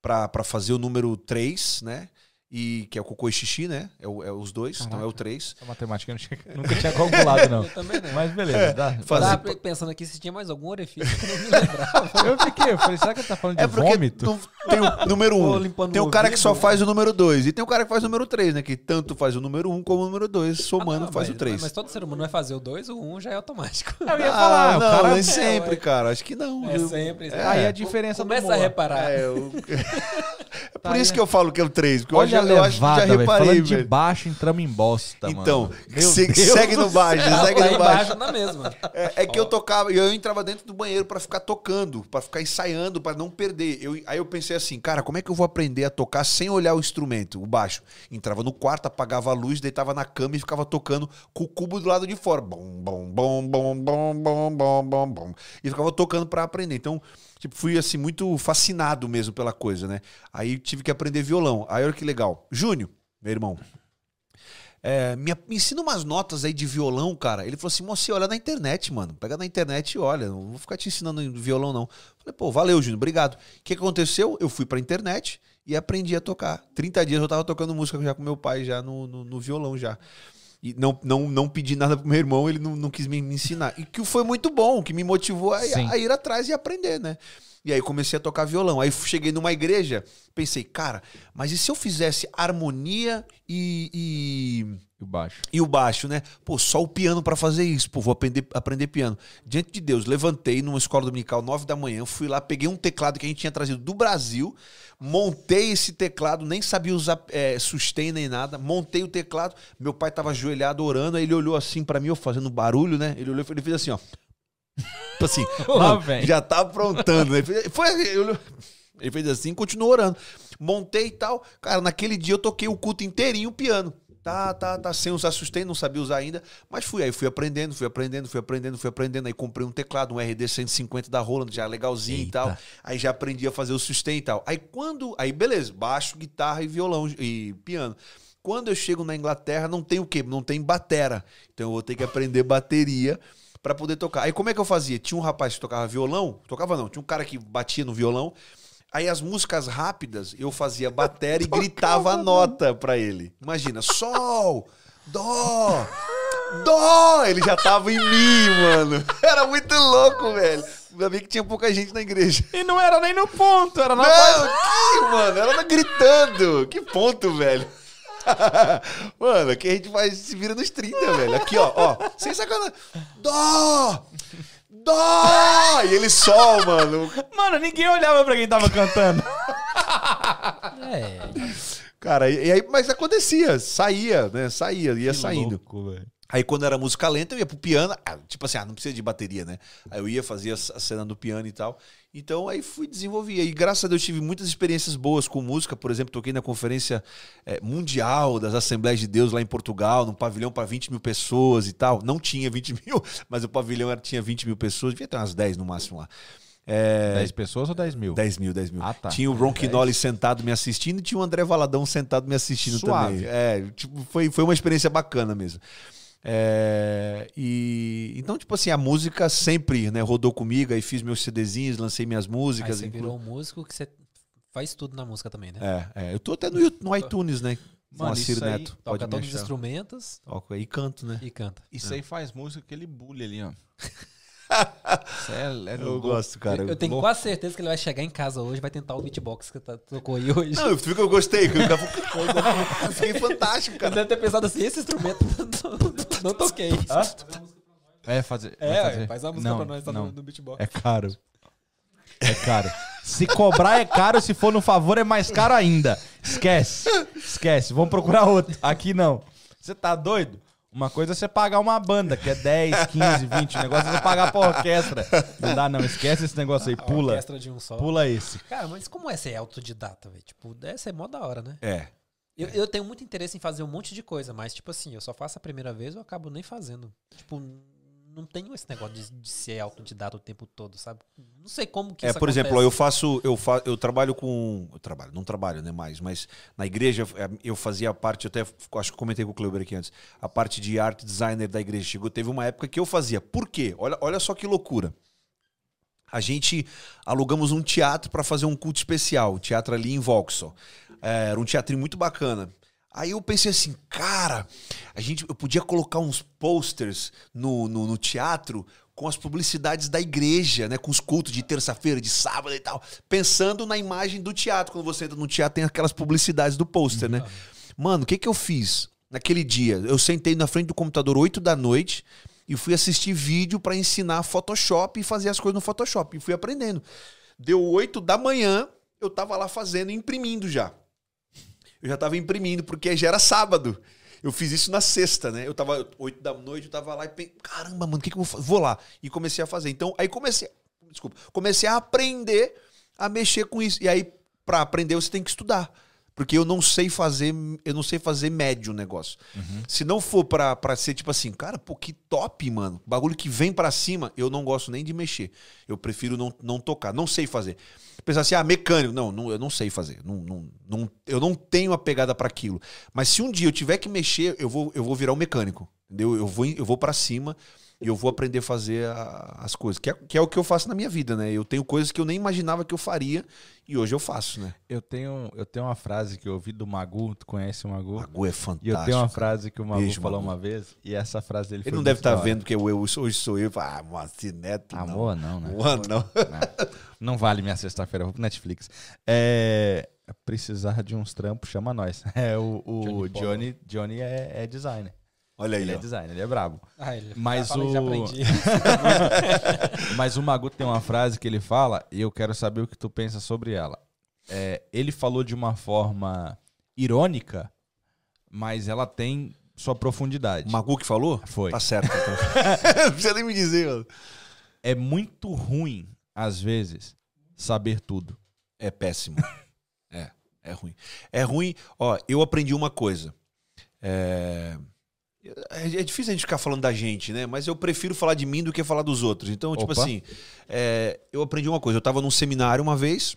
pra fazer o número 3, né? E, que é o cocô e xixi, né? É, o- é os dois, então é o 3. Essa matemática eu não tinha- nunca tinha calculado, não. Eu também não. Mas beleza, dá. Eu fazer- tava pensando aqui se tinha mais algum orifício que eu não me lembrava. Eu fiquei, eu falei, será que ele tá falando de É porque vômito? não- tem o número Tô 1. limpando tem o o cara que só faz o número 2. E tem o cara que faz o número 3, né? Que tanto faz o número 1 como o número 2. Somando Ah, faz mas- o 3. Mas todo ser humano vai fazer o 2, o 1 um já é automático. Eu ia Ah, falar, o não, cara... nem sempre, ué. cara. Acho que não. É sempre. É. Aí a diferença do Começa a reparar. É, eu- é por Tá isso aí. que eu falo que é o 3. Porque eu, a eu acho que já reparei, Falando de velho. baixo, entramos em bosta, Então, mano. Deus segue no baixo, céu. segue Lá no baixo. na mesma. É, é que eu tocava, e eu entrava dentro do banheiro pra ficar tocando, pra ficar ensaiando, pra não perder. Eu, aí eu pensei assim, cara, como é que eu vou aprender a tocar sem olhar o instrumento, o baixo? Entrava no quarto, apagava a luz, deitava na cama e ficava tocando com o cubo do lado de fora. Bom, bom, bom, bom, bom, bom, bom, bom, bom. E ficava tocando pra aprender. Então, tipo, fui assim muito fascinado mesmo pela coisa, né? Aí tive que aprender violão. Aí olha que legal. Júnior, meu irmão, é, me, me ensina umas notas aí de violão, cara. Ele falou assim: Moça, olha na internet, mano. Pega na internet e olha. Não vou ficar te ensinando violão, não. Falei, pô, valeu, Júnior, obrigado. O que, que aconteceu? Eu fui pra internet e aprendi a tocar. 30 dias eu tava tocando música já com meu pai, já no, no, no violão já. E não, não, não pedi nada pro meu irmão, ele não, não quis me, me ensinar. E que foi muito bom, que me motivou a, a ir atrás e aprender, né? E aí comecei a tocar violão. Aí cheguei numa igreja, pensei, cara, mas e se eu fizesse harmonia e- e E o baixo. e o baixo, né? Pô, só o piano pra fazer isso. Pô, vou aprender, aprender piano. Diante de Deus, levantei numa escola dominical, nove da manhã, fui lá, peguei um teclado que a gente tinha trazido do Brasil, montei esse teclado, nem sabia usar é, sustain nem nada, montei o teclado, meu pai tava ajoelhado orando, aí ele olhou assim pra mim, eu fazendo barulho, né? Ele olhou, ele fez assim, ó. Tipo assim, mano, já tá aprontando, né? Ele fez- Foi, ele olhou- ele fez assim e continuou orando. Montei e tal. Cara, naquele dia eu toquei o culto inteirinho o piano. Tá, tá, tá, sem usar sustain, não sabia usar ainda, mas fui aí, fui aprendendo, fui aprendendo, fui aprendendo, fui aprendendo. Aí comprei um teclado, um RD 150 da Roland, já legalzinho e Eita. tal. Aí já aprendi a fazer o sustain e tal. Aí quando, aí beleza, baixo, guitarra e violão e piano. Quando eu chego na Inglaterra, não tem o quê? Não tem batera. Então eu vou ter que aprender bateria pra poder tocar. Aí como é que eu fazia? Tinha um rapaz que tocava violão, tocava não, tinha um cara que batia no violão. Aí as músicas rápidas, eu fazia bateria e gritava a nota pra ele. Imagina, sol, dó, dó. Ele já tava em mim, mano. Era muito louco, velho. Ainda bem que tinha pouca gente na igreja. E não era nem no ponto, era na Não, que, mano? Ela tá gritando. Que ponto, velho. Mano, aqui a gente faz, se vira nos 30, velho. Aqui, ó, ó. Sem sacanagem. Dó! Dó! E ele sol, mano. Mano, ninguém olhava pra quem tava cantando. É. Cara, e, e aí, mas acontecia, saía, né? Saía, ia Que saindo. louco. Aí quando era música lenta, eu ia pro piano. ah, tipo assim, ah, não precisa de bateria, né? Aí eu ia, fazia a cena do piano e tal. Então aí fui desenvolver. E graças a Deus tive muitas experiências boas com música. Por exemplo, toquei na conferência eh, mundial das Assembleias de Deus lá em Portugal, num pavilhão para 20 mil pessoas e tal. Não tinha 20 mil, mas o pavilhão era, tinha 20 mil pessoas. Devia ter umas 10 no máximo lá. É, 10 pessoas ou 10 mil? 10 mil, 10 mil. Ah, tá. Tinha o Ron Quinoli sentado me assistindo e tinha o André Valadão sentado me assistindo Suave. também. É, tipo, foi, foi uma experiência bacana mesmo. É, e então, tipo assim, a música sempre né, rodou comigo, aí fiz meus CDzinhos, lancei minhas Aí músicas. você inclu- virou um músico que você faz tudo na música também, né? É, é, eu tô até no, no iTunes, né? Mano, isso aí Neto. Toca Pode todos os instrumentos Toco aí e canto, né? e canta. Isso aí faz música com aquele bully ali, ó. É, é Eu louco. gosto, cara. eu, eu tenho louco. quase certeza que ele vai chegar em casa hoje e vai tentar o beatbox que tá, tocou aí hoje. Não, eu fico, eu gostei. que "Que eu Fiquei fantástico, Ele cara. deve ter pensado assim, esse instrumento não, não toquei. É fazer. É, fazer. faz uma música não, pra nós, tá não. no, no beatbox. É caro. É caro. Se cobrar é caro, se for no favor é mais caro ainda. Esquece. Esquece. Vamos procurar outro. Aqui não. Você tá doido? Uma coisa é você pagar uma banda, que é 10, 15, 20. O negócio é você pagar pra orquestra. Não dá, não. Esquece esse negócio aí. A Pula. orquestra de um só. Pula esse. Cara, mas como é ser autodidata, velho? Tipo, essa é mó da hora, né? É. Eu, eu tenho muito interesse em fazer um monte de coisa, mas, tipo assim, eu só faço a primeira vez eu acabo nem fazendo. Tipo, não tenho esse negócio de, de ser autodidata o tempo todo, sabe? Não sei como que É, por exemplo, ó, eu acontece. faço, eu fa eu trabalho com, eu trabalho, não trabalho, né, mais, mas na igreja é, eu fazia a parte, eu até acho que comentei com o Kleber aqui antes, a parte de arte designer da igreja. Chegou, teve uma época que eu fazia. Por quê? Olha, olha só que loucura. A gente alugamos um teatro para fazer um culto especial, o teatro ali em Vauxhall. É, era um teatrinho muito bacana. Aí eu pensei assim, cara, a gente, eu podia colocar uns posters no, no, no teatro com as publicidades da igreja, né? Com os cultos de terça-feira, de sábado e tal. Pensando na imagem do teatro. Quando você entra no teatro, tem aquelas publicidades do pôster, né? Mano, o que, que eu fiz naquele dia? Eu sentei na frente do computador 8 da noite e fui assistir vídeo para ensinar Photoshop e fazer as coisas no Photoshop. E fui aprendendo. Deu 8 da manhã, eu tava lá fazendo, imprimindo já. Eu já tava imprimindo, porque já era sábado. Eu fiz isso na sexta, né? Eu tava 8 da noite, eu tava lá e pensei, caramba, mano, o que, que eu vou fazer? Vou lá. E comecei a fazer. Então, aí comecei. Desculpa. Comecei a aprender a mexer com isso. E aí, pra aprender, você tem que estudar. Porque eu não sei fazer, eu não sei fazer médio o negócio. Se não for pra, pra ser tipo assim, cara, pô, que top, mano. Bagulho que vem pra cima, eu não gosto nem de mexer. Eu prefiro não, não tocar. Não sei fazer. Pensar assim, ah, mecânico. Não, não eu não sei fazer. Não, não, não, eu não tenho a pegada pra aquilo. Mas se um dia eu tiver que mexer, eu vou, eu vou virar um mecânico. Entendeu? Eu vou, eu vou para cima e eu vou aprender a fazer a- as coisas. Que é, que é o que eu faço na minha vida, né? Eu tenho coisas que eu nem imaginava que eu faria e hoje eu faço, né? Eu tenho, eu tenho uma frase que eu ouvi do Magu. Tu conhece o Magu? Magu é E fantástico. eu tenho uma frase que o Magu Beijo, falou Magu. uma vez. E essa frase dele Ele não deve estar hora. vendo que eu, eu, hoje sou eu. Ah, Moacir Neto. não. Amor, não, né? Juan, não. Não, não vale minha sexta-feira, vou pro Netflix. É, precisar de uns trampos, chama nós. É, o, o Johnny. Johnny, Johnny é, é designer. Olha aí, Ele é ó. designer, ele é brabo. Ah, ele Mas o- já aprendi. Mas o Magu tem uma frase que ele fala e eu quero saber o que tu pensa sobre ela. É, ele falou de uma forma irônica, mas ela tem sua profundidade. Magu que falou? Foi. Tá certo. Então. não precisa nem me dizer, mano. É muito ruim, às vezes, saber tudo. É péssimo. É, é ruim. É ruim. Ó, eu aprendi uma coisa. É... é é difícil a gente ficar falando da gente, né? Mas eu prefiro falar de mim do que falar dos outros. Então, tipo Opa. assim, é, eu aprendi uma coisa. Eu tava num seminário uma vez.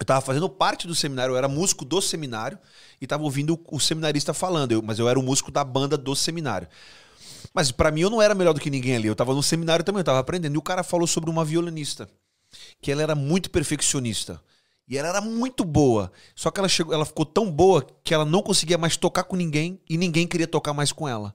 Eu tava fazendo parte do seminário, eu era músico do seminário e tava ouvindo o, o seminarista falando, eu- mas eu era o músico da banda do seminário. Mas pra mim eu não era melhor do que ninguém ali. Eu tava no seminário também, eu tava aprendendo. E o cara falou sobre uma violinista, que ela era muito perfeccionista. E ela era muito boa. Só que ela, chegou, ela ficou tão boa que ela não conseguia mais tocar com ninguém e ninguém queria tocar mais com ela.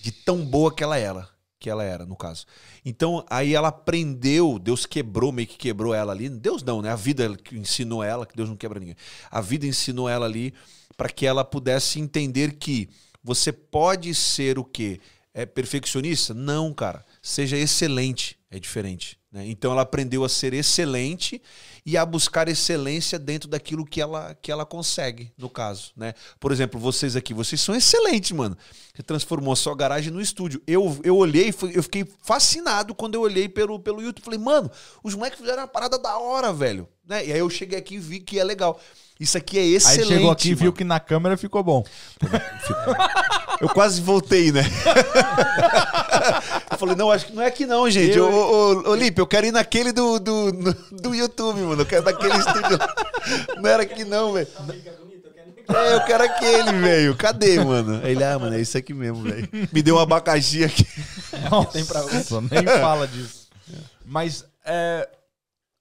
De tão boa que ela era. Que ela era, no caso. Então, aí ela aprendeu, Deus quebrou, meio que quebrou ela ali. Deus não, né? A vida ensinou ela, que Deus não quebra ninguém. A vida ensinou ela ali para que ela pudesse entender que você pode ser o quê? É perfeccionista? Não, cara. Seja excelente. É diferente. Né? Então ela aprendeu a ser excelente e a buscar excelência dentro daquilo que ela, que ela consegue, no caso. Né? Por exemplo, vocês aqui, vocês são excelentes, mano. Você transformou a sua garagem no estúdio. Eu, eu olhei, eu fiquei fascinado quando eu olhei pelo, pelo YouTube. Falei, mano, os moleques fizeram uma parada da hora, velho. Né? E aí eu cheguei aqui e vi que é legal. Isso aqui é excelente. Aí chegou aqui e viu que na câmera ficou bom. Eu quase voltei, né? eu falei, não, acho que não é aqui não, gente. Ô, ô, ô, Lipe, eu quero ir naquele do, do, do YouTube, mano. Eu quero naquele estúdio. Não era aqui não, velho. É, eu quero aquele, velho. Cadê, mano? Ele, ah, mano, é isso aqui mesmo, velho. Me deu um abacaxi aqui. tem pra nem fala disso. Mas é,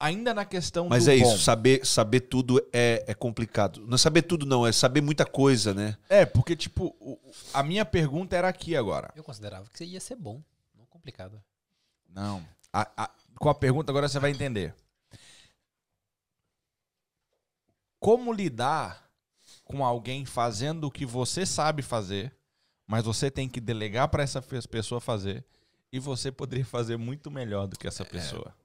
ainda na questão Mas do é bom. isso, saber, saber tudo é, é complicado. Não é saber tudo, não, é saber muita coisa, né? É, porque, tipo, o- a minha pergunta era aqui agora. Eu considerava que ia ser bom, não complicado. Não. A- a- com a pergunta agora você vai entender. Como lidar com alguém fazendo o que você sabe fazer, mas você tem que delegar para essa pessoa fazer e você poderia fazer muito melhor do que essa pessoa. É,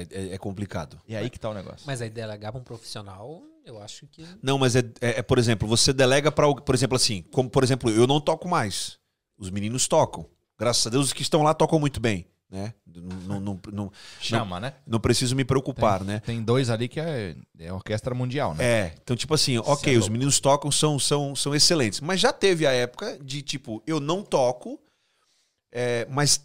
é, é complicado. E aí que tá o negócio. Mas aí delegar pra um profissional, eu acho que. Não, mas é, é- é, por exemplo, você delega para, por exemplo, assim, como por exemplo, eu não toco mais. Os meninos tocam. Graças a Deus, os que estão lá tocam muito bem, né? Não, não, não, não, Chama, né? não preciso me preocupar, né? Tem dois ali que é, é orquestra mundial, né? É, então, tipo assim, é ok, os louco. meninos tocam, são, são, são excelentes. Mas já teve a época de, tipo, eu não toco, é, mas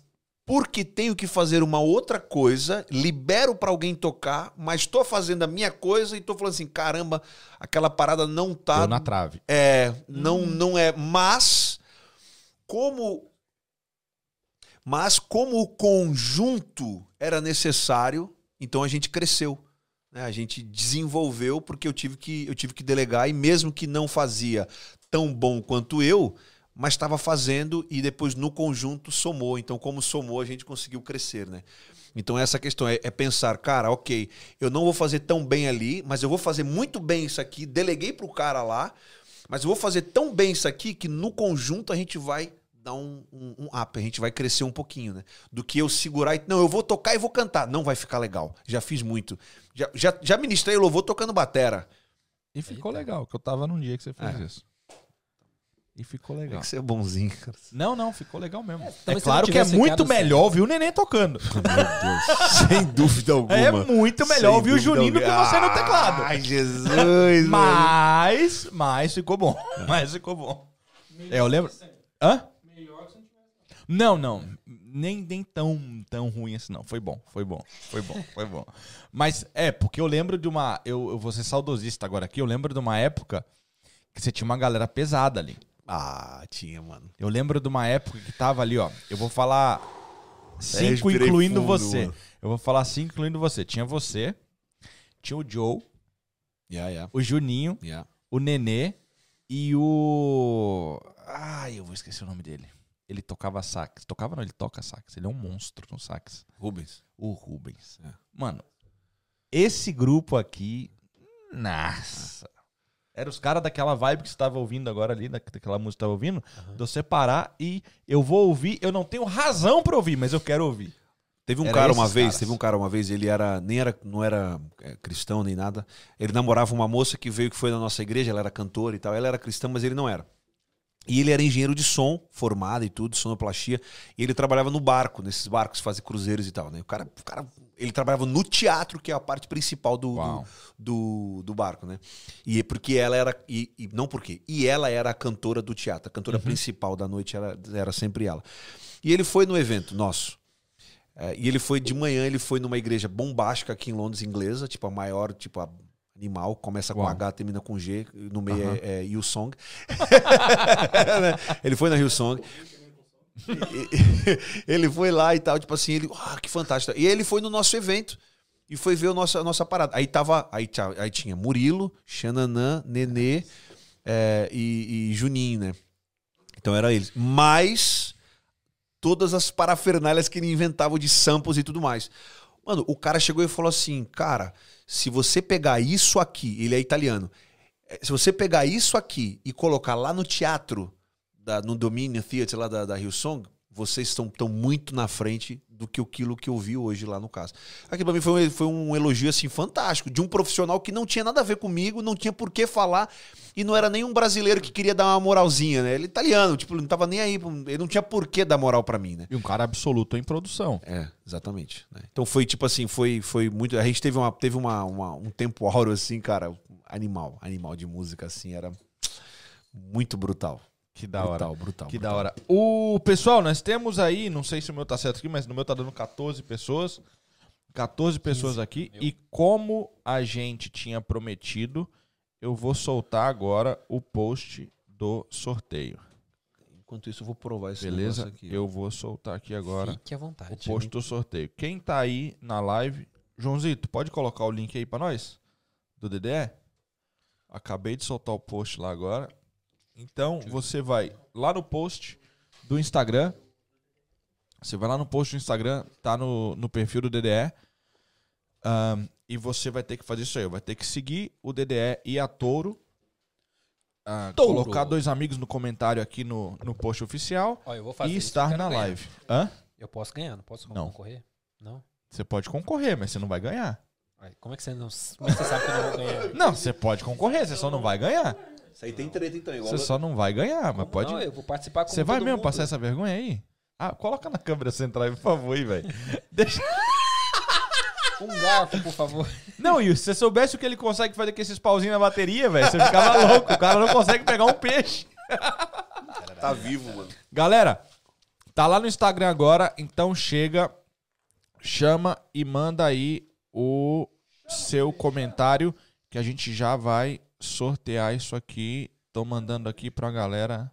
porque tenho que fazer uma outra coisa, libero pra alguém tocar, mas tô fazendo a minha coisa e tô falando assim, caramba, aquela parada não tá Deu na trave. É, não, não é. Mas, como. Mas, como o conjunto era necessário, então a gente cresceu. né? A gente desenvolveu porque eu tive, que, eu tive que delegar, e mesmo que não fazia tão bom quanto eu, mas estava fazendo e depois no conjunto somou. Então, como somou, a gente conseguiu crescer, né? Então, essa questão é, é pensar, cara, ok, eu não vou fazer tão bem ali, mas eu vou fazer muito bem isso aqui, deleguei pro cara lá, mas eu vou fazer tão bem isso aqui que no conjunto a gente vai dar um, um, um up, a gente vai crescer um pouquinho, né? Do que eu segurar e. Não, eu vou tocar e vou cantar. Não vai ficar legal. Já fiz muito. Já, já, já ministrei louvor tocando batera. E ficou legal, que eu tava num dia que você fez É. isso. E ficou Tem legal. que ser bonzinho, cara. Não, não, ficou legal mesmo. É, se claro que é muito melhor ouvir o neném tocando. Meu Deus. Sem dúvida alguma. É muito melhor ouvir o Juninho do que você no teclado. Ai, Jesus, mano. Mas, mas ficou bom. Mas ficou bom. É, eu lembro. Hã? Não, não. Nem, nem tão, tão ruim assim, não. Foi bom, foi bom, foi bom, foi bom. Mas é, porque eu lembro de uma. Eu, eu vou ser saudosista agora aqui. Eu lembro de uma época que você tinha uma galera pesada ali. Ah, tinha, mano. Eu lembro de uma época que tava ali, ó. Eu vou falar cinco, incluindo fundo, você. mano. Eu vou falar cinco, incluindo você. Tinha você, tinha o Joe, Yeah, yeah, o Juninho, yeah. o Nenê e o. Ai, eu vou esquecer o nome dele. Ele tocava sax. Tocava não, ele toca sax. Ele é um monstro no sax. Rubens. O Rubens. É. Mano, esse grupo aqui. Nossa. Era os caras daquela vibe que você tava ouvindo agora ali, da- daquela música que você tava ouvindo. De eu separar e eu vou ouvir. Eu não tenho razão pra ouvir, mas eu quero ouvir. Teve um Era cara uma vez, caras. teve um cara uma vez, ele era nem era não era é, cristão nem nada. Ele namorava uma moça que veio que foi na nossa igreja, ela era cantora e tal. Ela era cristã, mas ele não era. E ele era engenheiro de som, formado e tudo, sonoplastia, e ele trabalhava no barco, nesses barcos que fazem cruzeiros e tal, né? O cara, o cara ele trabalhava no teatro, que é a parte principal do, do, do, do barco, né? E é porque ela era e, e não porque, e ela era a cantora do teatro, a cantora principal da noite era, era sempre ela. E ele foi no evento nosso. É, e ele foi de manhã, ele foi numa igreja bombástica aqui em Londres, inglesa, tipo a maior, tipo a animal, começa com Uau. H, termina com G, no meio Aham. é, é Hillsong. Né? ele foi na Hillsong. Ele foi lá e tal, tipo assim, ele, ah, que fantástico. E ele foi no nosso evento. e foi ver a nossa, a nossa parada. Aí tava. Aí, aí tinha Murilo, Xananã, Nenê é, e, e Juninho, né? Então era eles. Mais todas as parafernálias que ele inventava de samples e tudo mais. Mano, o cara chegou e falou assim: Cara, se você pegar isso aqui, ele é italiano. eh, Se você pegar isso aqui e colocar lá no teatro, da- no Dominion Theatre lá da, da Hillsong, vocês estão tão muito na frente do que aquilo que eu vi hoje lá no caso. Aquilo pra mim foi, um- foi um elogio assim fantástico, de um profissional que não tinha nada a ver comigo, não tinha por que falar, e não era nem um brasileiro que queria dar uma moralzinha, né? Ele é italiano, tipo, não tava nem aí, ele não tinha por que dar moral pra mim, né? E um cara absoluto em produção. É, exatamente. né? Então foi tipo assim, foi, foi muito. A gente teve, uma, teve uma, uma- um tempo áureo assim, cara, animal, animal de música assim, era muito brutal. Que da hora. brutal, brutal. Que brutal. da hora. O pessoal, nós temos aí, não sei se o meu tá certo aqui, mas no meu tá dando 14 pessoas. 14 pessoas aqui. E como a gente tinha prometido, eu vou soltar agora o post do sorteio. Enquanto isso, eu vou provar esse Beleza? negócio aqui. Eu vou soltar aqui agora Fique à o vontade. post do sorteio. Quem tá aí na live, Joãozito, pode colocar o link aí pra nós? Do DDE? Acabei de soltar o post lá agora. Então, você vai lá no post do Instagram. Você vai lá no post do Instagram, tá no, no perfil do DDE. Ahn, e você vai ter que fazer isso aí. Vai ter que seguir o DDE e a Touro. Ah, Touro. Colocar dois amigos no comentário aqui no, no post oficial. Ó, eu vou fazer E estar na ganhar. live. Hã? Eu posso ganhar, não posso Não. concorrer? Não? Você pode concorrer, mas você não vai ganhar. Como é que você não. Como é que você sabe que eu não vou ganhar? Não, você pode concorrer, você só não vai ganhar. Isso aí tem treta então, igual. Você só não vai ganhar, mas pode. Não, eu vou participar com Você vai mesmo mundo. passar essa vergonha aí? Ah, coloca na câmera central aí, por favor, aí, velho. Deixa... Um garfo, por favor. Não, e se você soubesse o que ele consegue fazer com esses pauzinhos na bateria, velho, você ficava louco. O cara não consegue pegar um peixe. Tá vivo, mano. Galera, tá lá no Instagram agora, então chega, chama e manda aí o seu comentário que a gente já vai sortear isso aqui. Tô mandando aqui pra galera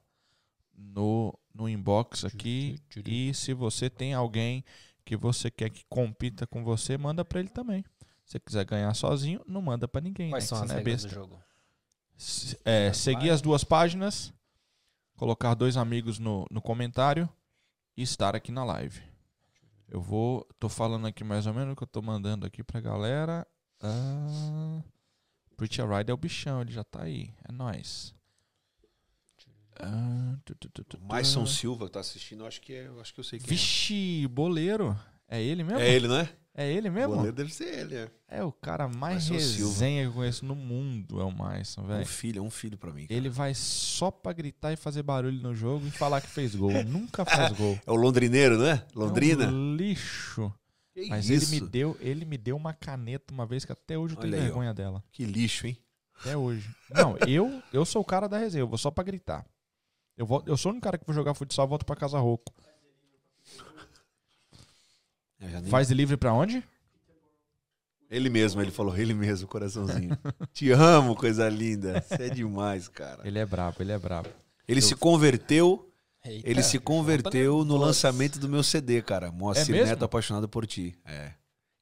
no, no inbox aqui. E se você tem alguém que você quer que compita com você, manda pra ele também. Se você quiser ganhar sozinho, não manda pra ninguém. Quais né? são as é regras besta. do jogo? S- é, seguir as duas páginas, colocar dois amigos no, no comentário e estar aqui na live. Eu vou. tô falando aqui mais ou menos o que eu tô mandando aqui pra galera. Ah, Pretty Ride é o bichão, ele já tá aí. É nóis. Ah, tu, tu, tu, tu, tu. Maison Silva tá assistindo, eu acho que é, eu acho que eu sei quem Vixe, boleiro. É ele é. mesmo? É ele, não é? É ele mesmo? O goleiro deve ser ele, é. É o cara mais Maison Silva. resenha que eu conheço no mundo, é o Maison, É um velho. filho, é um filho pra mim. Ele vai só pra gritar e fazer barulho no jogo e falar que fez gol. Nunca faz gol. É o londrineiro, né? Londrina? É um lixo. Que Mas isso? ele me deu, ele me deu uma caneta uma vez que até hoje eu tenho Olha aí, ó. vergonha dela. Que lixo, hein? Até hoje. Não, eu, eu sou o cara da resenha, eu vou só pra gritar. Eu, vou, eu sou o único cara que vou jogar futsal e volto pra casa rouco. Eu já nem- Faz delivery pra onde? Ele mesmo, ele falou, ele mesmo, coraçãozinho. Te amo, coisa linda. Você é demais, cara. Ele é brabo, ele é brabo. Ele se converteu, Eita, ele se converteu tá no lançamento do meu CD, cara. Moacir mesmo? Neto apaixonado por ti. É.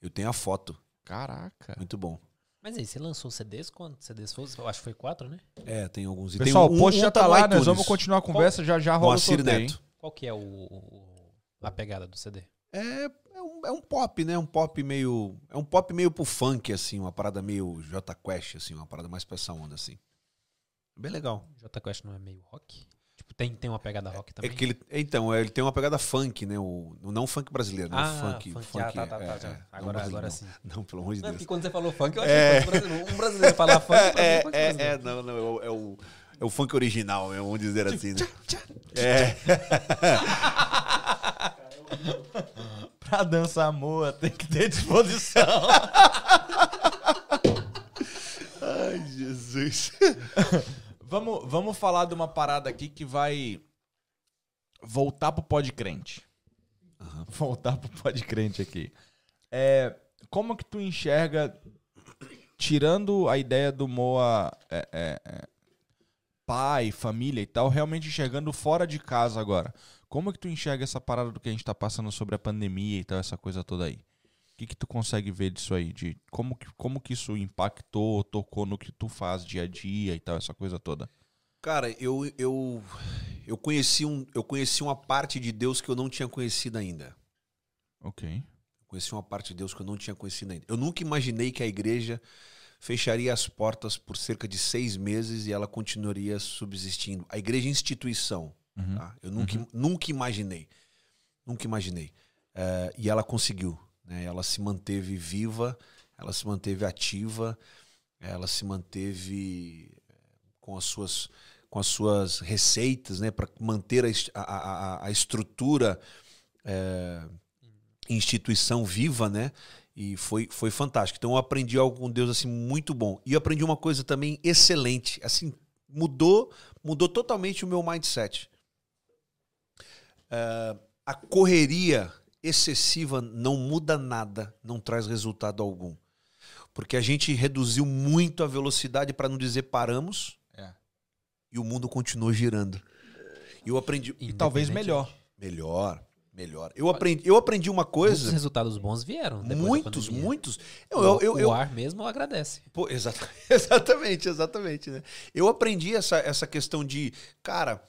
Eu tenho a foto. Caraca. Muito bom. Mas aí, você lançou CDs? Quantos CDs foram? Eu acho que foi quatro, né? É, tem alguns. Pessoal, tem o post já tá no lá, nós iTunes. vamos continuar a conversa, já já rola o Moacir hein? Neto. Qual que é o, o- a pegada do CD? É, é, um, é um pop, né? Um pop meio. É um pop meio pro funk, assim, uma parada meio J Quest, assim, uma parada mais pra essa onda, assim. Bem legal. J Quest não é meio rock? Tem, tem uma pegada rock É também? que ele, então, é, ele tem uma pegada funk, né? O, o não funk brasileiro, né? ah, funk. funk. funk ah, tá, tá, é, tá. é, já. não agora, agora não. sim. Não, pelo amor de Não, Deus. porque quando você falou funk, eu achei É. que brasileiro. Um brasileiro falar funk, pra mim É, é, funk é, é, não, não, é o, é o, é funk original, mesmo, vamos dizer assim, né? É. Pra dançar moa tem que ter disposição. Ai, Jesus. Vamos, vamos falar de uma parada aqui que vai voltar pro pode crente. Voltar pro pode crente aqui. É, como que tu enxerga, tirando a ideia do Moa é, é, é, pai, família e tal, realmente enxergando fora de casa agora. Como que tu enxerga essa parada do que a gente tá passando sobre a pandemia e tal, essa coisa toda aí? O que, que tu consegue ver disso aí? De como que, como que isso impactou, tocou no que tu faz dia a dia e tal, essa coisa toda? Cara, eu, eu, eu, conheci um, eu conheci uma parte de Deus que eu não tinha conhecido ainda. Ok. Conheci uma parte de Deus que eu não tinha conhecido ainda. Eu nunca imaginei que a igreja fecharia as portas por cerca de seis meses e ela continuaria subsistindo. A igreja é instituição. Uhum. Tá? Eu nunca, nunca imaginei. Nunca imaginei. É, e ela conseguiu. Né? Ela se manteve viva, ela se manteve ativa, ela se manteve é, com as suas, com as suas receitas né? para manter a, a, a estrutura. É, instituição viva, né? E foi, foi fantástico. Então eu aprendi algo com Deus assim muito bom. E eu aprendi uma coisa também excelente. Assim, mudou, mudou totalmente o meu mindset. Uh, a correria excessiva não muda nada, não traz resultado algum. Porque a gente reduziu muito a velocidade para não dizer paramos. É. E o mundo continuou girando. E eu aprendi. E talvez melhor. Melhor melhor. Eu aprendi, eu aprendi uma coisa. Muitos resultados bons vieram. Muitos, muitos. Eu, eu, eu, eu, o ar mesmo agradece. Pô, exatamente, exatamente, exatamente. Né? Eu aprendi essa, essa questão de, cara,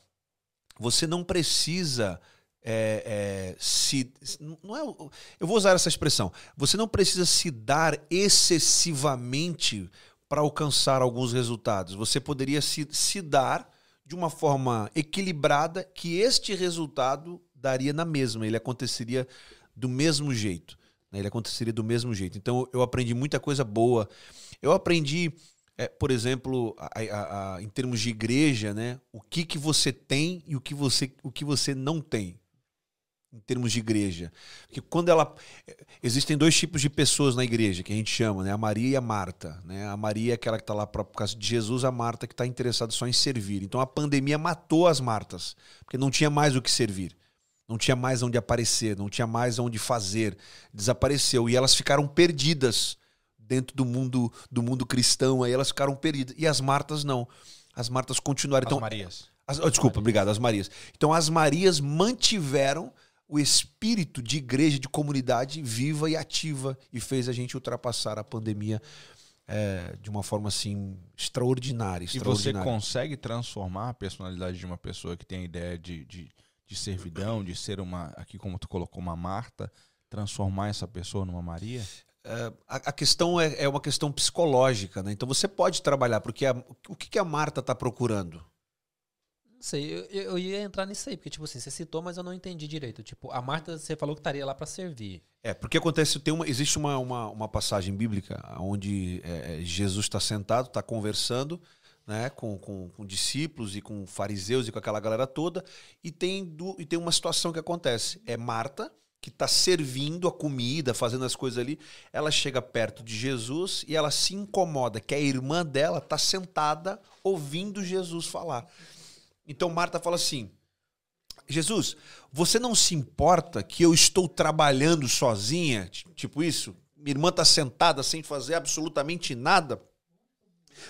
você não precisa. É, é, se não é eu vou usar essa expressão você não precisa se dar excessivamente para alcançar alguns resultados você poderia se, se dar de uma forma equilibrada que este resultado daria na mesma, ele aconteceria do mesmo jeito. Né? Ele aconteceria do mesmo jeito. Então eu aprendi muita coisa boa. Eu aprendi, é, por exemplo, a, a, a, em termos de igreja, né? o que, que você tem e o que você, o que você não tem em termos de igreja. Porque quando ela. Existem dois tipos de pessoas na igreja que a gente chama, né? A Maria e a Marta. Né? A Maria é aquela que está lá por causa de Jesus, a Marta que está interessada só em servir. Então a pandemia matou as Martas, porque não tinha mais o que servir. Não tinha mais onde aparecer, não tinha mais onde fazer. Desapareceu. E elas ficaram perdidas dentro do mundo do mundo cristão. Aí elas ficaram perdidas. E as Martas não. As Martas continuaram. As então, Marias. As, oh, desculpa, Maria. obrigado. As Marias. Então as Marias mantiveram o espírito de igreja, de comunidade viva e ativa e fez a gente ultrapassar a pandemia é, de uma forma assim extraordinária, extraordinária. E você consegue transformar a personalidade de uma pessoa que tem a ideia de, de de servidão, de ser uma, aqui como tu colocou, uma Marta, transformar essa pessoa numa Maria? É, a, questão é, é, uma questão psicológica, né? Então você pode trabalhar, porque a, o que, que a Marta está procurando? Sei, eu, eu, ia entrar nisso aí, porque, tipo assim, você citou, mas eu não entendi direito. Tipo, a Marta, você falou que estaria lá para servir. É, porque acontece, tem uma, existe uma, uma, uma passagem bíblica onde é, Jesus está sentado, está conversando, né, com, com, com, discípulos e com fariseus e com aquela galera toda, e tem, do, e tem uma situação que acontece. É Marta, que está servindo a comida, fazendo as coisas ali, ela chega perto de Jesus e ela se incomoda que a irmã dela está sentada ouvindo Jesus falar. Então Marta fala assim: Jesus, você não se importa que eu estou trabalhando sozinha? Tipo isso? Minha irmã está sentada sem fazer absolutamente nada.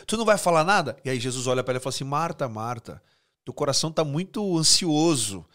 Tu não vai falar nada? E aí Jesus olha para ela e fala assim: Marta, Marta, teu coração está muito ansioso.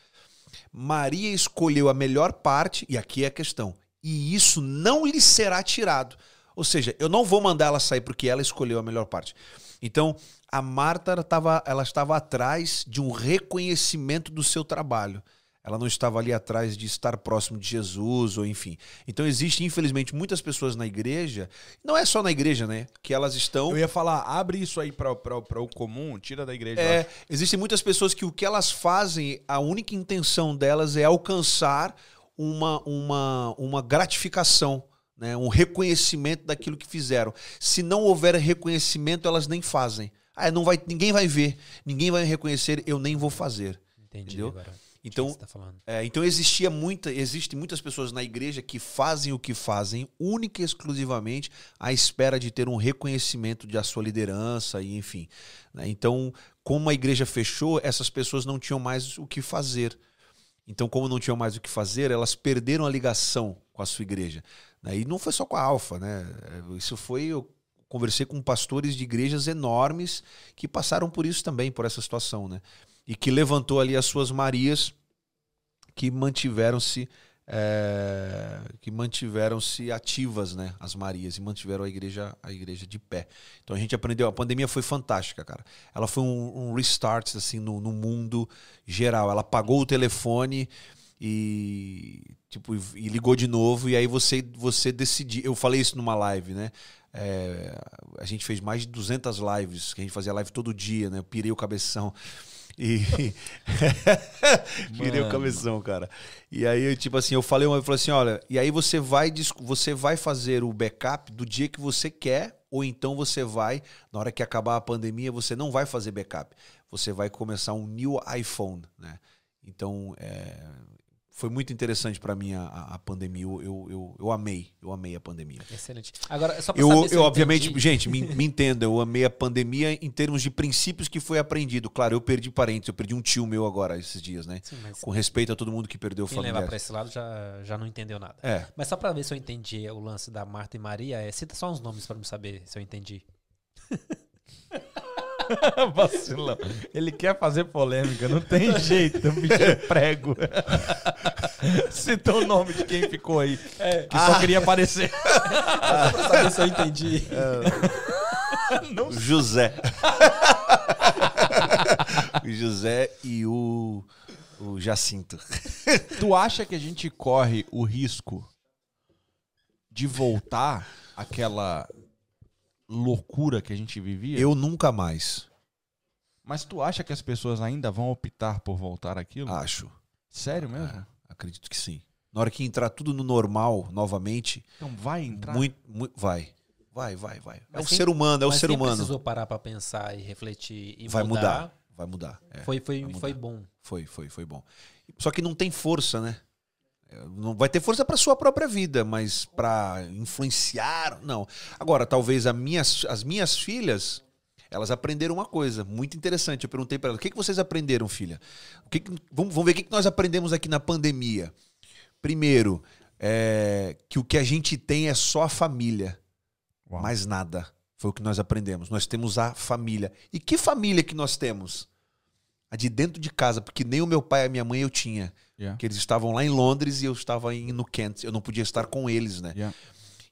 Maria escolheu a melhor parte, e aqui é a questão, e isso não lhe será tirado. Ou seja, eu não vou mandar ela sair porque ela escolheu a melhor parte. Então, a Marta estava, ela estava atrás de um reconhecimento do seu trabalho. Ela não estava ali atrás de estar próximo de Jesus, ou enfim. Então existe, infelizmente, muitas pessoas na igreja, não é só na igreja, né? Que elas estão. Eu ia falar, abre isso aí para o comum, tira da igreja. É, existem muitas pessoas que o que elas fazem, a única intenção delas é alcançar uma, uma, uma gratificação. Né, um reconhecimento daquilo que fizeram. Se não houver reconhecimento, elas nem fazem. Ah, não vai, ninguém vai ver, ninguém vai reconhecer, eu nem vou fazer. Entendi. Entendeu? Agora. Então, tá é, então existia muita, existem muitas pessoas na igreja que fazem o que fazem única e exclusivamente à espera de ter um reconhecimento de a sua liderança e enfim. Né? Então, como a igreja fechou, essas pessoas não tinham mais o que fazer. Então, como não tinham mais o que fazer, elas perderam a ligação com a sua igreja. Né? E não foi só com a Alfa, né? Isso foi conversei com pastores de igrejas enormes que passaram por isso também, por essa situação, né? e que levantou ali as suas Marias que mantiveram-se é, que mantiveram-se ativas, né? As Marias e mantiveram a igreja, a igreja de pé. Então a gente aprendeu. A pandemia foi fantástica, cara. Ela foi um, um restart assim no, no mundo geral. Ela apagou o telefone e tipo e ligou de novo e aí você você decidiu. Eu falei isso numa live, né? É, a gente fez mais de 200 lives, que a gente fazia live todo dia, né? Eu pirei o cabeção. E. Pirei o cabeção, cara. E aí, tipo assim, eu falei, eu falei assim: olha, e aí você vai, você vai fazer o backup do dia que você quer, ou então você vai, na hora que acabar a pandemia, você não vai fazer backup. Você vai começar um new iPhone, né? Então, é, foi muito interessante para mim a, a, pandemia. Eu, eu, eu, eu, amei, eu amei a pandemia. Excelente. Agora, só pra eu, eu, eu obviamente, gente, me, me entenda, eu amei a pandemia em termos de princípios que foi aprendido. Claro, eu perdi parentes, eu perdi um tio meu agora esses dias, né? Sim, Com respeito a todo mundo que perdeu quem familiar. levar para esse lado já, já não entendeu nada. É. Mas só para ver se eu entendi o lance da Marta e Maria, é, cita só uns nomes para me saber se eu entendi. Vacilão. Ele quer fazer polêmica, não tem jeito, o bicho é prego. Citou o nome de quem ficou aí, é. que só queria aparecer. Só pra saber se eu entendi. É. José. o José e o, o Jacinto. Tu acha que a gente corre o risco de voltar àquela loucura que a gente vivia? Eu nunca mais. Mas tu acha que as pessoas ainda vão optar por voltar aquilo? Acho. Sério mesmo? É, acredito que sim. Na hora que entrar tudo no normal novamente. Então vai entrar? Muito, muito, vai. Vai, vai, vai. Mas é o quem, ser humano, é o ser humano. precisou parar para pensar e refletir e vai mudar. mudar vai mudar. É, foi, foi, mudar. foi bom. Foi, foi, foi bom. Só que não tem força, né? Não vai ter força para sua própria vida, mas para influenciar, não. Agora, talvez as minhas, as minhas filhas, elas aprenderam uma coisa muito interessante. Eu perguntei para elas: o que, que vocês aprenderam, filha? O que que, vamos, vamos ver o que, que nós aprendemos aqui na pandemia. Primeiro, é, que o que a gente tem é só a família, Uau. mais nada. Foi o que nós aprendemos. Nós temos a família. E que família que nós temos? A de dentro de casa, porque nem o meu pai e a minha mãe eu tinha. Yeah. Que eles estavam lá em Londres e eu estava em, no Kent. Eu não podia estar com eles, né? Yeah.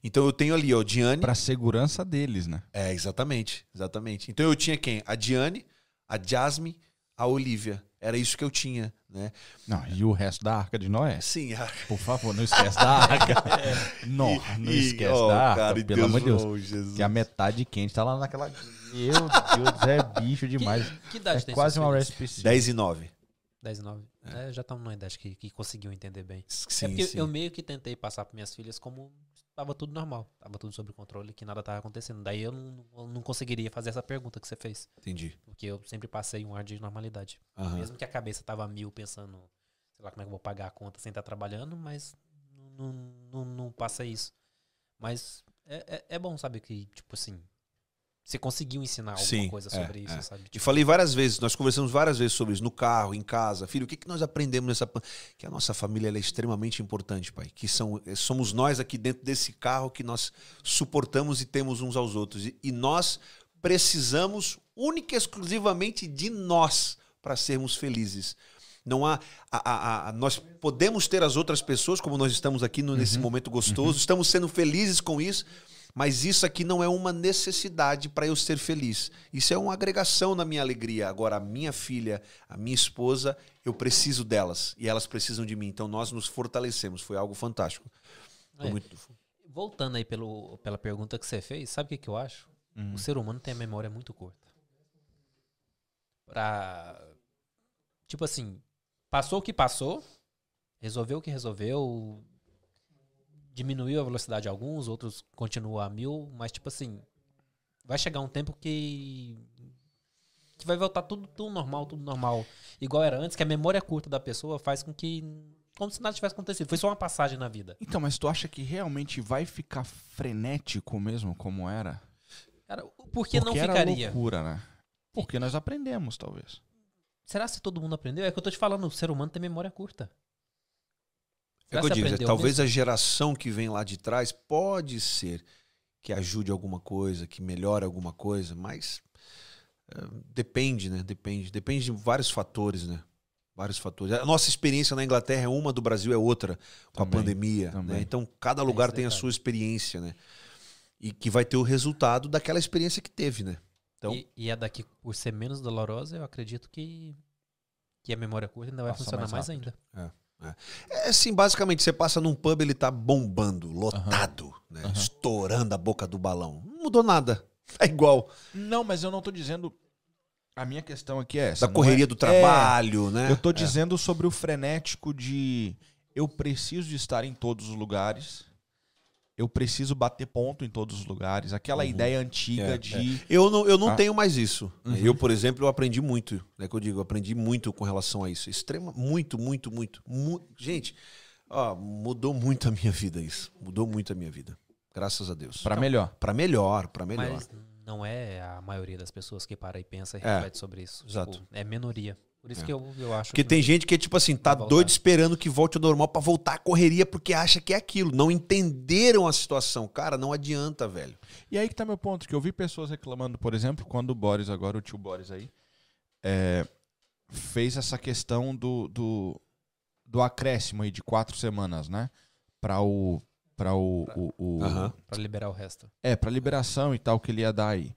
Então eu tenho ali, ó, Diane. Pra segurança deles, né? É, exatamente. Exatamente. Então eu tinha quem? A Diane, a Jasmine, a Olivia. Era isso que eu tinha, né? Não, e o resto da Arca de Noé? Sim. A... Por favor, não esquece da Arca. é. Não, não e, esquece oh, da Arca, cara, pelo amor de Deus. Oh, que a metade quente tá lá naquela... Meu Deus, é bicho demais. Que, que idade é tem quase uma recipe. 10 e 9. 10 e 9. É. É, já estamos numa idade que, que conseguiu entender bem. Sim, é porque sim. eu meio que tentei passar para minhas filhas como estava tudo normal, estava tudo sob controle, que nada estava acontecendo. Daí eu não, eu não, conseguiria fazer essa pergunta que você fez. Entendi. Porque eu sempre passei um ar de normalidade. Uhum. Mesmo que a cabeça tava mil pensando, sei lá como é que eu vou pagar a conta sem estar trabalhando, mas não, não, não passa isso. Mas é, é, é bom, sabe, que, tipo assim, você conseguiu ensinar alguma Sim, coisa sobre é, isso, é. sabe? Tipo, e falei várias vezes, nós conversamos várias vezes sobre isso, no carro, em casa. Filho, o que, que nós aprendemos nessa. Que a nossa família é extremamente importante, pai. Que são, eh, somos nós aqui dentro desse carro que nós suportamos e temos uns aos outros. E, e nós precisamos única e exclusivamente de nós para sermos felizes. Não há. A, a, a, nós podemos ter as outras pessoas, como nós estamos aqui no, nesse uhum. momento gostoso, uhum. estamos sendo felizes com isso mas isso aqui não é uma necessidade para eu ser feliz. Isso é uma agregação na minha alegria. Agora, a minha filha, a minha esposa, eu preciso delas e elas precisam de mim. Então, nós nos fortalecemos. Foi algo fantástico. É. Muito... Voltando aí pelo, pela pergunta que você fez, sabe o que, que eu acho? Uhum. O ser humano tem a memória muito curta. Pra. Tipo assim, passou o que passou, resolveu o que resolveu, diminuiu a velocidade de alguns, outros continuam a mil, mas tipo assim, vai chegar um tempo que que vai voltar tudo, tudo normal, tudo normal, igual era antes, que a memória curta da pessoa faz com que como se nada tivesse acontecido, foi só uma passagem na vida. Então, mas tu acha que realmente vai ficar frenético mesmo como era? Cara, por que Porque não ficaria? Era loucura, né? Porque nós aprendemos, talvez. Será que todo mundo aprendeu? É que eu tô te falando, o ser humano tem memória curta. É que eu digo, é, talvez mesmo? a geração que vem lá de trás pode ser que ajude alguma coisa, que melhore alguma coisa, mas é, depende, né? Depende. Depende de vários fatores, né? Vários fatores. A nossa experiência na Inglaterra é uma, do Brasil é outra, com Também, a pandemia. também. né? Então, cada lugar esse tem a sua experiência, né? E que vai ter o resultado daquela experiência que teve, né? Então- E, e a daqui, por ser menos dolorosa, eu acredito que, que a memória curta ainda vai funcionar mais mais, ainda. É assim, basicamente, você passa num pub, ele tá bombando, lotado, né? Aham. Estourando a boca do balão. Não mudou nada. É igual. Não, mas eu não tô dizendo. A minha questão aqui é essa. Da correria é- do trabalho, É, né? eu tô dizendo sobre o frenético de eu preciso de estar em todos os lugares. Eu preciso bater ponto em todos os lugares. Aquela ideia antiga É, de. Eu não, eu não Ah. tenho mais isso. Uhum. Eu, por exemplo, eu aprendi muito. É que eu digo, eu aprendi muito com relação a isso. Extrema, muito, muito, muito. mu- Gente, ó, mudou muito a minha vida isso. Mudou muito a minha vida. Graças a Deus. Pra melhor. Pra melhor, pra melhor. Mas não é a maioria das pessoas que para e pensa e É, reflete sobre isso. exato. Tipo, é minoria. Por isso É. que eu, eu acho Porque que tem gente que, tipo assim, tá voltar. doido esperando que volte ao normal pra voltar à correria porque acha que é aquilo. Não entenderam a situação. Cara, não adianta, velho. E aí que tá meu ponto, que eu vi pessoas reclamando, por exemplo, quando o Boris, agora o tio Boris aí, é, fez essa questão do, do, do acréscimo aí de quatro semanas, né? Pra o. Pra o. o- o- Aham. para liberar o resto. É, pra liberação e tal que ele ia dar aí.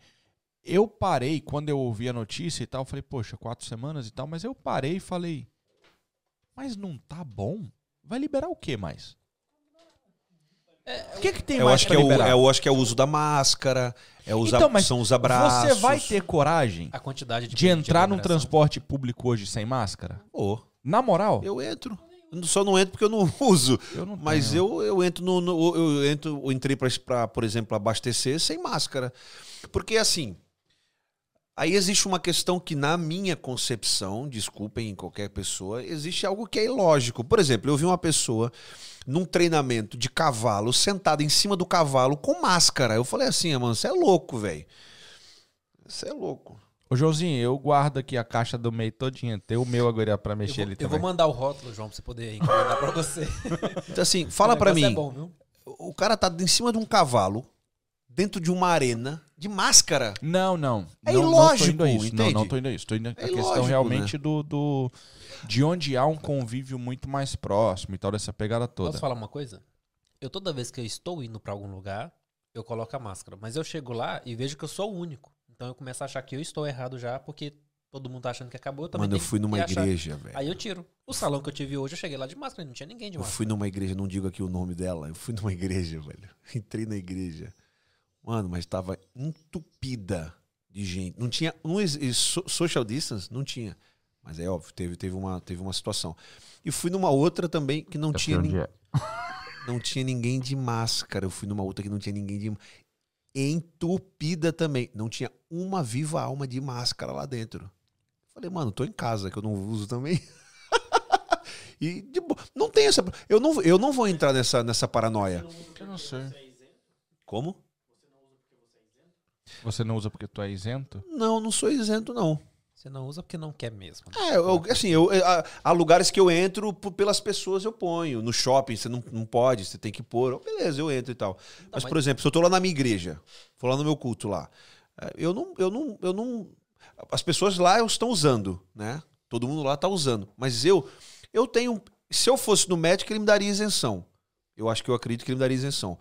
Eu parei, quando eu ouvi a notícia e tal, eu falei, poxa, quatro semanas e tal, mas eu parei e falei, mas não tá bom? Vai liberar o que mais? O que, que tem Eu mais acho, que é o, liberar? eu acho que é o uso da máscara, é usar, Então, mas são os abraços. Você vai ter coragem A quantidade de de entrar num transporte público hoje sem máscara? Ô, Na moral? eu entro. Eu só não entro porque eu não uso. Eu não Mas tenho. eu, eu entro no. no- eu entro, eu entrei pra, por exemplo, abastecer sem máscara. Porque assim. Aí existe uma questão que, na minha concepção, desculpem qualquer pessoa, existe algo que é ilógico. Por exemplo, eu vi uma pessoa num treinamento de cavalo, sentada em cima do cavalo com máscara. Eu falei assim, mano, você é louco, velho. Você é louco. Ô, Joãozinho, eu guardo aqui a caixa do meio todinha. Tem o meu agora pra Eu mexer vou, ali eu também. vou mandar o rótulo, João, pra você poder encomendar pra você. Então, assim, fala pra mim. É bom, viu? O cara tá em cima de um cavalo, dentro de uma arena, de máscara. Não, não. É não, ilógico, Não tô indo a isso. Não, entende? não tô indo a isso. Tô indo a É questão ilógico, realmente do, do... De onde há um convívio muito mais próximo e tal, dessa pegada toda. Posso falar uma coisa? Eu toda vez que eu estou indo pra algum lugar, eu coloco a máscara. Mas eu chego lá e vejo que eu sou o único. Então eu começo a achar que eu estou errado já, porque todo mundo tá achando que acabou. Eu também Mano, eu fui numa igreja, velho. Aí eu tiro. O salão que eu tive hoje, eu cheguei lá de máscara, não tinha ninguém de Eu máscara. fui numa igreja, não digo aqui o nome dela. Eu fui numa igreja, velho. Entrei na igreja. Mano, mas tava entupida de gente. Não tinha. Não, social distance? Não tinha. Mas é óbvio, teve, teve, uma, teve uma situação. E fui numa outra também que não tinha, nin- não tinha ninguém de máscara. Eu fui numa outra que não tinha ninguém de. Entupida também. Não tinha uma viva alma de máscara lá dentro. Falei, mano, tô em casa, que eu não uso também. e de boa. Não tem essa. Eu não, eu não vou entrar nessa, nessa paranoia. Eu não sei. Como? Você não usa porque tu é isento? Não, não sou isento, não. Você não usa porque não quer mesmo. É, eu, assim, eu, há, há lugares que eu entro pelas pessoas, eu ponho. No shopping, você não, não pode, você tem que pôr. Beleza, eu entro e tal. mas, mas- por exemplo, se eu tô lá na minha igreja, vou lá no meu culto lá, é, eu não, eu não, eu não. As pessoas lá estão usando, né? Todo mundo lá tá usando. Mas eu, eu tenho. Se eu fosse no médico, ele me daria isenção. Eu acho que eu acredito que ele me daria isenção.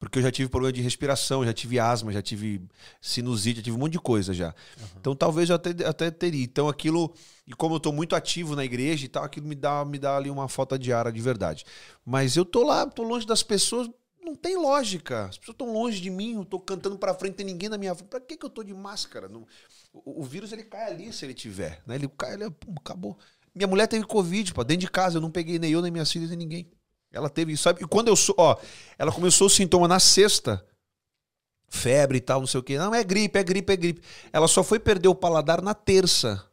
Porque eu já tive problema de respiração, já tive asma, já tive sinusite, já tive um monte de coisa já. Então talvez eu até, até teria. Então aquilo, e como eu tô muito ativo na igreja e tal, aquilo me dá, me dá ali uma falta de ar de verdade. Mas eu tô lá, tô longe das pessoas, não tem lógica. As pessoas estão longe de mim, eu tô cantando pra frente, tem ninguém na minha frente. Pra que, que eu tô de máscara? Não- o, o vírus ele cai ali se ele tiver, né? Ele cai, ele pum, acabou. Minha mulher teve Covid, pô, dentro de casa, eu não peguei nem eu, nem minhas filhas, nem ninguém. Ela teve isso, sabe? E quando eu sou, ó, ela começou o sintoma na sexta, febre e tal, não sei o quê. Não, é gripe, é gripe, é gripe. Ela só foi perder o paladar na terça.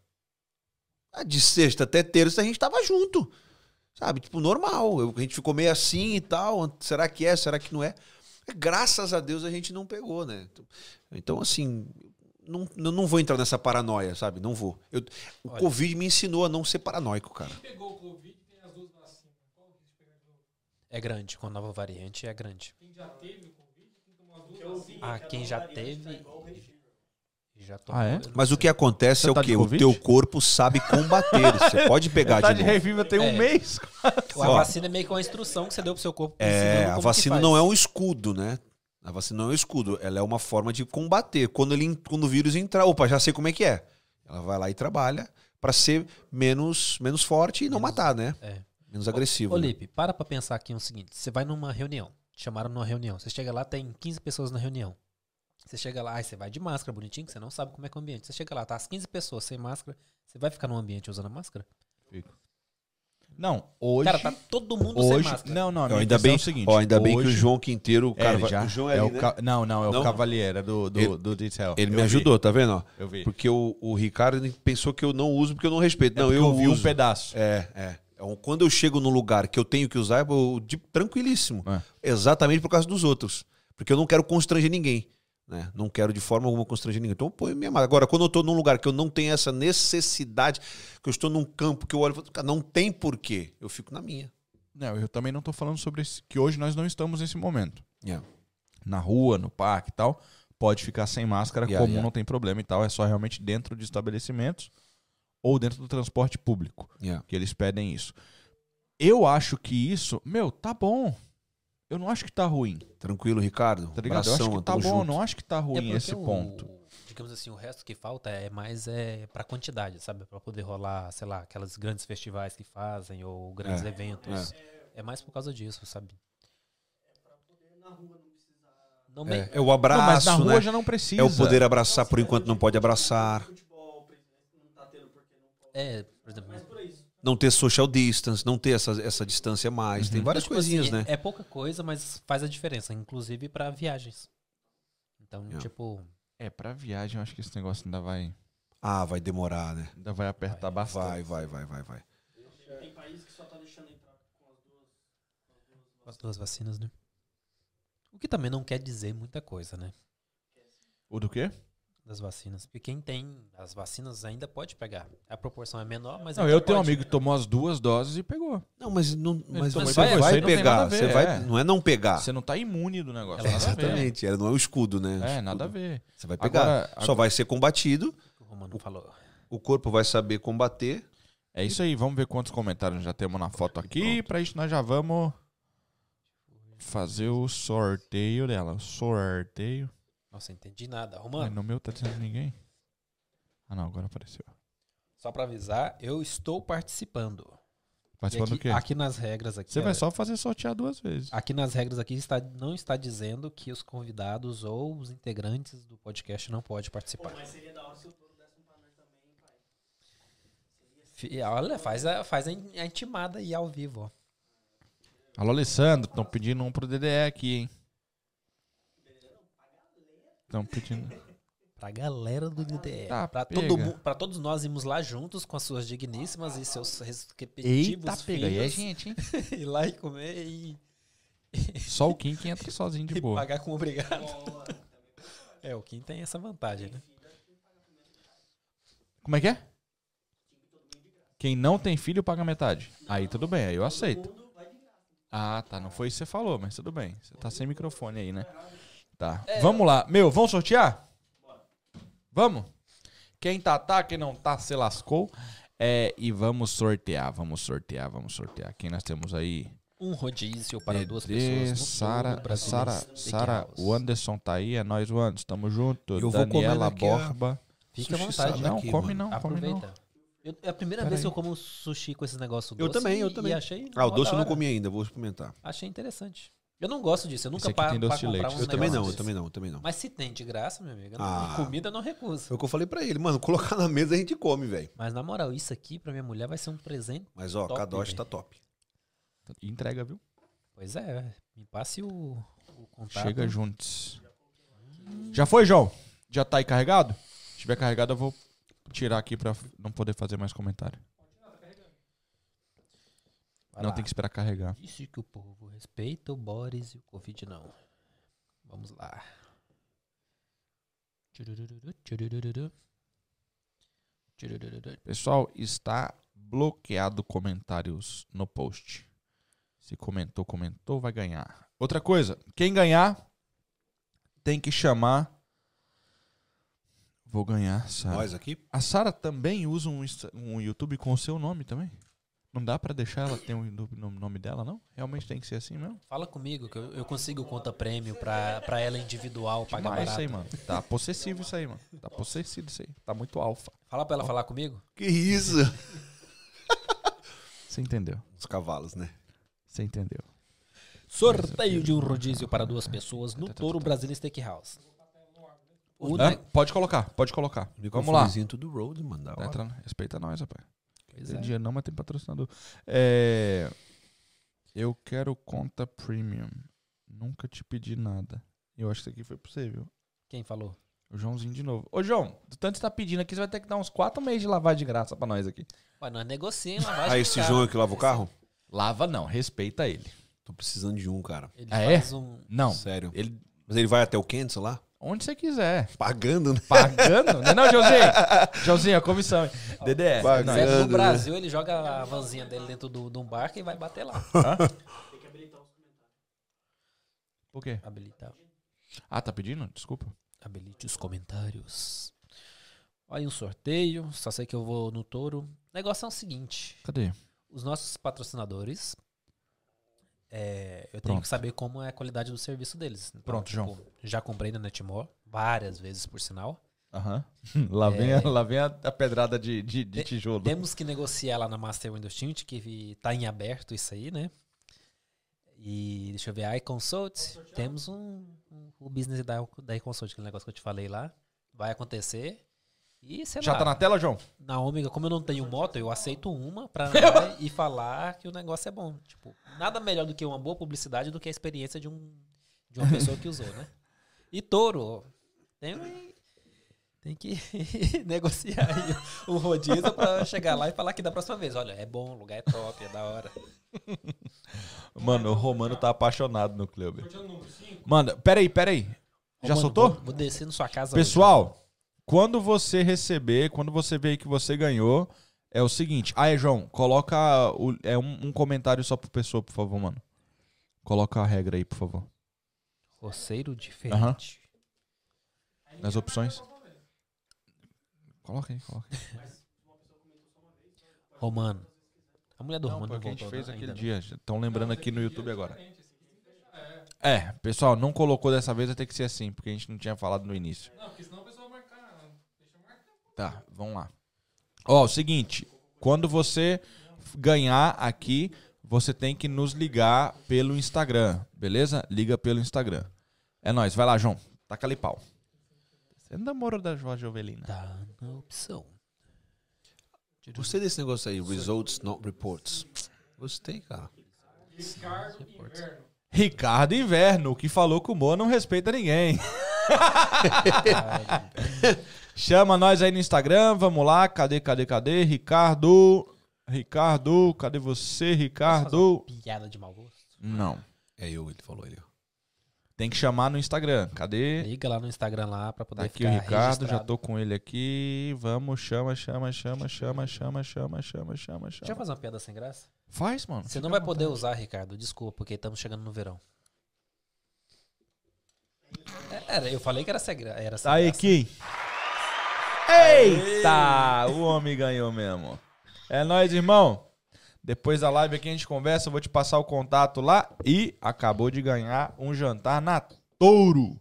Ah, De sexta até terça a gente tava junto. Sabe? Tipo, normal. Eu- a gente ficou meio assim e tal. Será que é? Será que não é? Graças a Deus a gente não pegou, né? Então, assim, não, eu não vou entrar nessa paranoia, sabe? Não vou. Eu- o Olha. Covid me ensinou a não ser paranoico, cara. pegou o Covid tem as duas vacinas. Qual que a gente pegar de novo? É grande, com a nova variante é grande. Quem já teve o Covid tem que tomar as duas vacinas. Ah, quem já teve E Já tomou, Ah, é? Mas o que acontece Você é tá o quê? O teu corpo sabe combater. Você pode pegar tá de de novo. reviva tem um É. mês. A Ó. vacina é meio que uma instrução que você deu pro seu corpo. É, a vacina não é um escudo, né? A vacina não é um escudo, ela é uma forma de combater. Quando, ele, quando o vírus entrar, opa, já sei como é que é. Ela vai lá e trabalha pra ser menos, menos forte e não matar, né? É. Menos agressivo. Ô, né? Lipe, para pra pensar aqui o seguinte. Você vai numa reunião. Te chamaram numa reunião. Você chega lá, tem 15 pessoas na reunião. Você chega lá, aí você vai de máscara, bonitinho, que você não sabe como é que é o ambiente. Você chega lá, tá as 15 pessoas sem máscara. Você vai ficar num ambiente usando a máscara? Não, hoje. Cara, tá todo mundo hoje sem máscara. não, não, minha ainda bem, é o seguinte. ó, ainda bem que o hoje- João Quinteiro, o É, cara, ele já, o João é, é ali, o né? Não, não, é Não? o Cavaliera do, do, Ele- do Detail. Ele Eu me vi, ajudou, tá vendo? ó? Eu vi. Porque o, o Ricardo pensou que eu não uso porque eu não respeito. É não, eu, eu vi uso. um pedaço. É, é. Então, Quando eu chego num lugar que eu tenho que usar, eu de, tranquilíssimo. É. Exatamente por causa dos outros. Porque eu não quero constranger ninguém. Né? Não quero de forma alguma constranger ninguém. Então eu ponho minha máscara. Agora, quando eu estou num lugar que eu não tenho essa necessidade, que eu estou num campo que eu olho e falo, "Cara, não tem porquê. Eu fico na minha. Não, eu também não tô falando sobre esse, que hoje nós não estamos nesse momento. Yeah. Na rua, no parque e tal, pode ficar sem máscara, Yeah, comum, yeah. não tem problema e tal. É só realmente dentro de estabelecimentos ou dentro do transporte público Yeah. que eles pedem isso. Eu acho que isso, meu, tá bom. Eu não acho que tá ruim, Tranquilo, Ricardo? tá ligado? eu Abração, acho que tá bom, junto. não acho que tá É ruim porque esse o- ponto. Digamos assim, o resto que falta é mais é pra quantidade, sabe? Pra poder rolar, sei lá, aquelas grandes festivais que fazem ou grandes É, eventos. É. mais por causa disso, sabe? Não É, bem- é o Não, abraço, mas na rua né? já não precisa. É o poder abraçar por enquanto não pode abraçar. É, por exemplo, Não ter social distance, não ter essa, essa distância a mais. Tem várias Tipo coisinhas, assim, né? É pouca coisa, mas faz a diferença, inclusive pra viagens. Então, Yeah. tipo, É, pra viagem eu acho que esse negócio ainda vai, Ah, vai demorar, né? ainda vai apertar bastante. Vai, vai, vai, vai, vai. Tem país que só tá deixando entrar com as duas. com as duas vacinas, né? O que também não quer dizer muita coisa, né? O do quê? Das vacinas. Porque quem tem as vacinas ainda pode pegar. A proporção é menor, mas Não, eu tenho um pode. amigo que tomou as duas doses e pegou. Não, mas não, mas tomou você e vai, tem pegar. você vai, é. não é não pegar. Você não tá imune do negócio. É. Exatamente. Ela não é o escudo, né? É, nada a ver. Você vai pegar. Agora, Só vai ser combatido. O Romano falou. O corpo vai saber combater. É isso aí, vamos ver quantos comentários já temos na foto aqui. Pra isso nós já vamos fazer o sorteio dela. Sorteio. Nossa, entendi nada. Mas Romano, no meu tá dizendo ninguém. Ah não, agora apareceu. só pra avisar, eu estou participando. Participando do aqui, quê? aqui nas regras aqui. Você vai só fazer sortear duas vezes. Aqui nas regras aqui está, não está dizendo que os convidados ou os integrantes do podcast não podem participar. Mas seria da hora se o desse um também, pai. Olha, faz a, faz a intimada aí ao vivo, ó. Alô, Alessandro, estão pedindo um pro DDE aqui, hein? Estão pedindo. Pra galera do DDE. Tá, pra, pega. todo, mu- pra todos nós irmos lá juntos com as suas digníssimas e seus respectivos Eita, pega. E é filhos. gente, hein? ir lá e comer e, Só o Kim que entra sozinho de e boa. pagar com obrigado. É, o Kim tem essa vantagem, né? Como é que é? Quem não tem filho paga metade. Aí tudo bem, aí eu aceito. Ah, tá. Não foi isso que você falou, mas tudo bem. Você tá sem microfone aí, né? Tá. Vamos lá. Meu, vamos sortear? Vamos? Quem tá, tá. Quem não tá, se lascou. É, e vamos sortear, vamos sortear, vamos sortear. Quem nós temos aí? Um rodízio para duas Dedê, pessoas. no Sara, Sara. Sara, o Anderson tá aí, é nós, o Anderson, tamo junto. Eu vou Daniela ó. Borba. Fica à vontade. Não, aqui, come não, come não. Aproveita. Eu- é a primeira Pera vez que aí. eu como sushi com esses negócios Eu doces também, eu também. E achei Ah, o doce eu não comi ainda, vou experimentar. Achei interessante. Eu não gosto disso. Eu nunca paro tem doce pra de comprar leite. uns Eu também não, eu também não, eu também não. Mas se tem de graça, meu amigo, eu não- Ah. comida eu não recuso. Foi o que eu falei pra ele, mano, colocar na mesa a gente come, velho. Mas na moral, isso aqui pra minha mulher vai ser um presente. Mas ó, Top, Kadosh tá top. Entrega, viu? Pois é, me passe o, o contato. Chega juntos. Já foi, João? Já tá aí carregado? Se tiver carregado, eu vou tirar aqui pra não poder fazer mais comentário. Vai não lá. tem que esperar carregar. Disse que o povo respeita o Boris e o Covid não. Vamos lá. Pessoal, está bloqueado comentários no post. Se comentou, comentou, vai ganhar. Outra coisa, quem ganhar tem que chamar Vou ganhar, Sara. Nós aqui? A Sara também usa um, um YouTube com o seu nome também? Não dá pra deixar ela ter um YouTube no nome dela, não? Realmente tem que ser assim mesmo? Fala comigo que eu, eu consigo conta prêmio pra, pra ela individual pagar Mas isso barato. aí, mano. Tá possessivo isso aí, mano. Tá possessivo isso aí. Tá muito alfa. Fala pra ela falar comigo. Que isso? Você entendeu? Os cavalos, né? Você entendeu. Sorteio de um rodízio para duas pessoas no Touro Brasília Steakhouse. O Hã? ne- Pode colocar, pode colocar. Vamos lá. Microfonezinho tudo road, mano. Da hora. Entra, respeita nós, rapaz. Pois Tem é. dia não, mas tem patrocinador. É, eu quero conta premium. Nunca te pedi nada. Eu acho que isso aqui foi pra você, viu? Quem falou? O Joãozinho de novo. Ô, João, do tanto que você tá pedindo aqui, você vai ter que dar uns quatro meses de lavagem de graça pra nós aqui. Ué, nós negociamos lavagem Ah, esse. João que lava o carro? Lava não, respeita ele. Tô precisando de um, cara. Ele Ah, é? faz um... Não, Sério. ele Mas ele vai até o Kansas lá? Onde você quiser. Pagando, né? Pagando? não, é não, Joãozinho? Joãozinho, a comissão. hein? DDE. Pagando. não, né? no Brasil, ele joga a vanzinha dele dentro do- de um barco e vai bater lá. Por quê? Habilitar. Ah, tá pedindo? Desculpa. Habilite os comentários. Olha um sorteio. Só sei que eu vou no touro. O negócio é o seguinte: Cadê? os nossos patrocinadores. É, eu tenho Pronto. que saber como é a qualidade do serviço deles. Então, Pronto, João. Já comprei na Netmore várias vezes, por sinal. Aham. Lá, vem É. a, lá vem a, a pedrada de, de, de tijolo. Temos que negociar lá na Master Windows Tint, que tá em aberto isso aí, né? E deixa eu ver, a iConsult. Temos um, um- o business da, da iConsult, aquele negócio que eu te falei lá. Vai acontecer. E Já lá. tá na tela, João? Na Ômega, como eu não tenho moto, eu aceito uma pra andar e falar que o negócio é bom. Tipo, nada melhor do que uma boa publicidade do que a experiência de, um, de uma pessoa que usou, né? E touro, tem, tem que negociar aí o rodízio pra chegar lá e falar que da próxima vez, olha, é bom, o lugar é top, é da hora. Mano, o Romano tá apaixonado no clube. Sorteando número 5. Manda, peraí, peraí. Já Romano, soltou? Vou, vou descer na sua casa Pessoal, quando você receber, quando você ver que você ganhou, é o seguinte. Ah, é, João, coloca o- é um, um comentário só por pessoa, por favor, mano. Coloca a regra aí, por favor. Roceiro diferente. Nas opções. Coloca aí, coloca aí. Romano. A mulher do Não, Romano foi o que a gente voltou, fez né? aquele Ainda dia. Estão lembrando aqui no YouTube agora. É, pessoal, não colocou dessa vez, vai ter que ser assim, porque a gente não tinha falado no início. Não, porque senão o pessoal vai marcar. Deixa marcar. Tá, vamos lá. Ó, o seguinte, quando você ganhar aqui, você tem que nos ligar pelo Instagram, beleza? Liga pelo Instagram. É nóis, vai lá, João. Taca ali pau. Você não moro da Jorge Jovelina. Tá na opção. Gostei desse negócio aí, results not reports. Gostei, cara. Ricardo Inverno. Ricardo Inverno, que falou que o Mo não respeita ninguém. Chama nós aí no Instagram, vamos lá. Cadê, cadê, cadê? Ricardo. Ricardo, cadê você, Ricardo? Piada de mau gosto. Não. É eu, ele falou ele. Tem que chamar no Instagram. Cadê? Liga lá no Instagram lá pra poder Tá aqui o Ricardo, já tô com ele aqui. Vamos, chama, chama, chama, chama, chama, chama, chama, chama, Deixa eu chama. fazer uma piada sem graça. Faz, mano. Você não vai poder usar, Ricardo. Desculpa, porque estamos chegando no verão. É, Era, eu falei que era sem, gra- era sem Tá aí, graça. Kim. Eita! O homem ganhou mesmo. É nóis, irmão. Depois da live aqui a gente conversa, eu vou te passar o contato lá. E acabou de ganhar um jantar na Touro.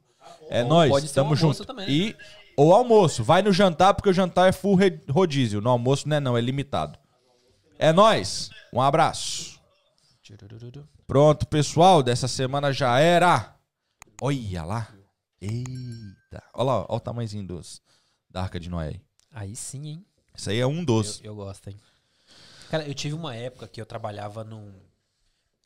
É nóis, pode tamo junto. também. E o almoço, vai no jantar porque o jantar é full rodízio. No almoço não é não, é limitado. É nóis. Um abraço. Pronto, pessoal, dessa semana já era. Olha lá. Eita. Olha lá, olha o tamanhozinho dos, da Arca de Noé. aí. Sim, hein? Isso aí é um doce. Eu, eu gosto, hein? Cara, eu tive uma época que eu trabalhava num.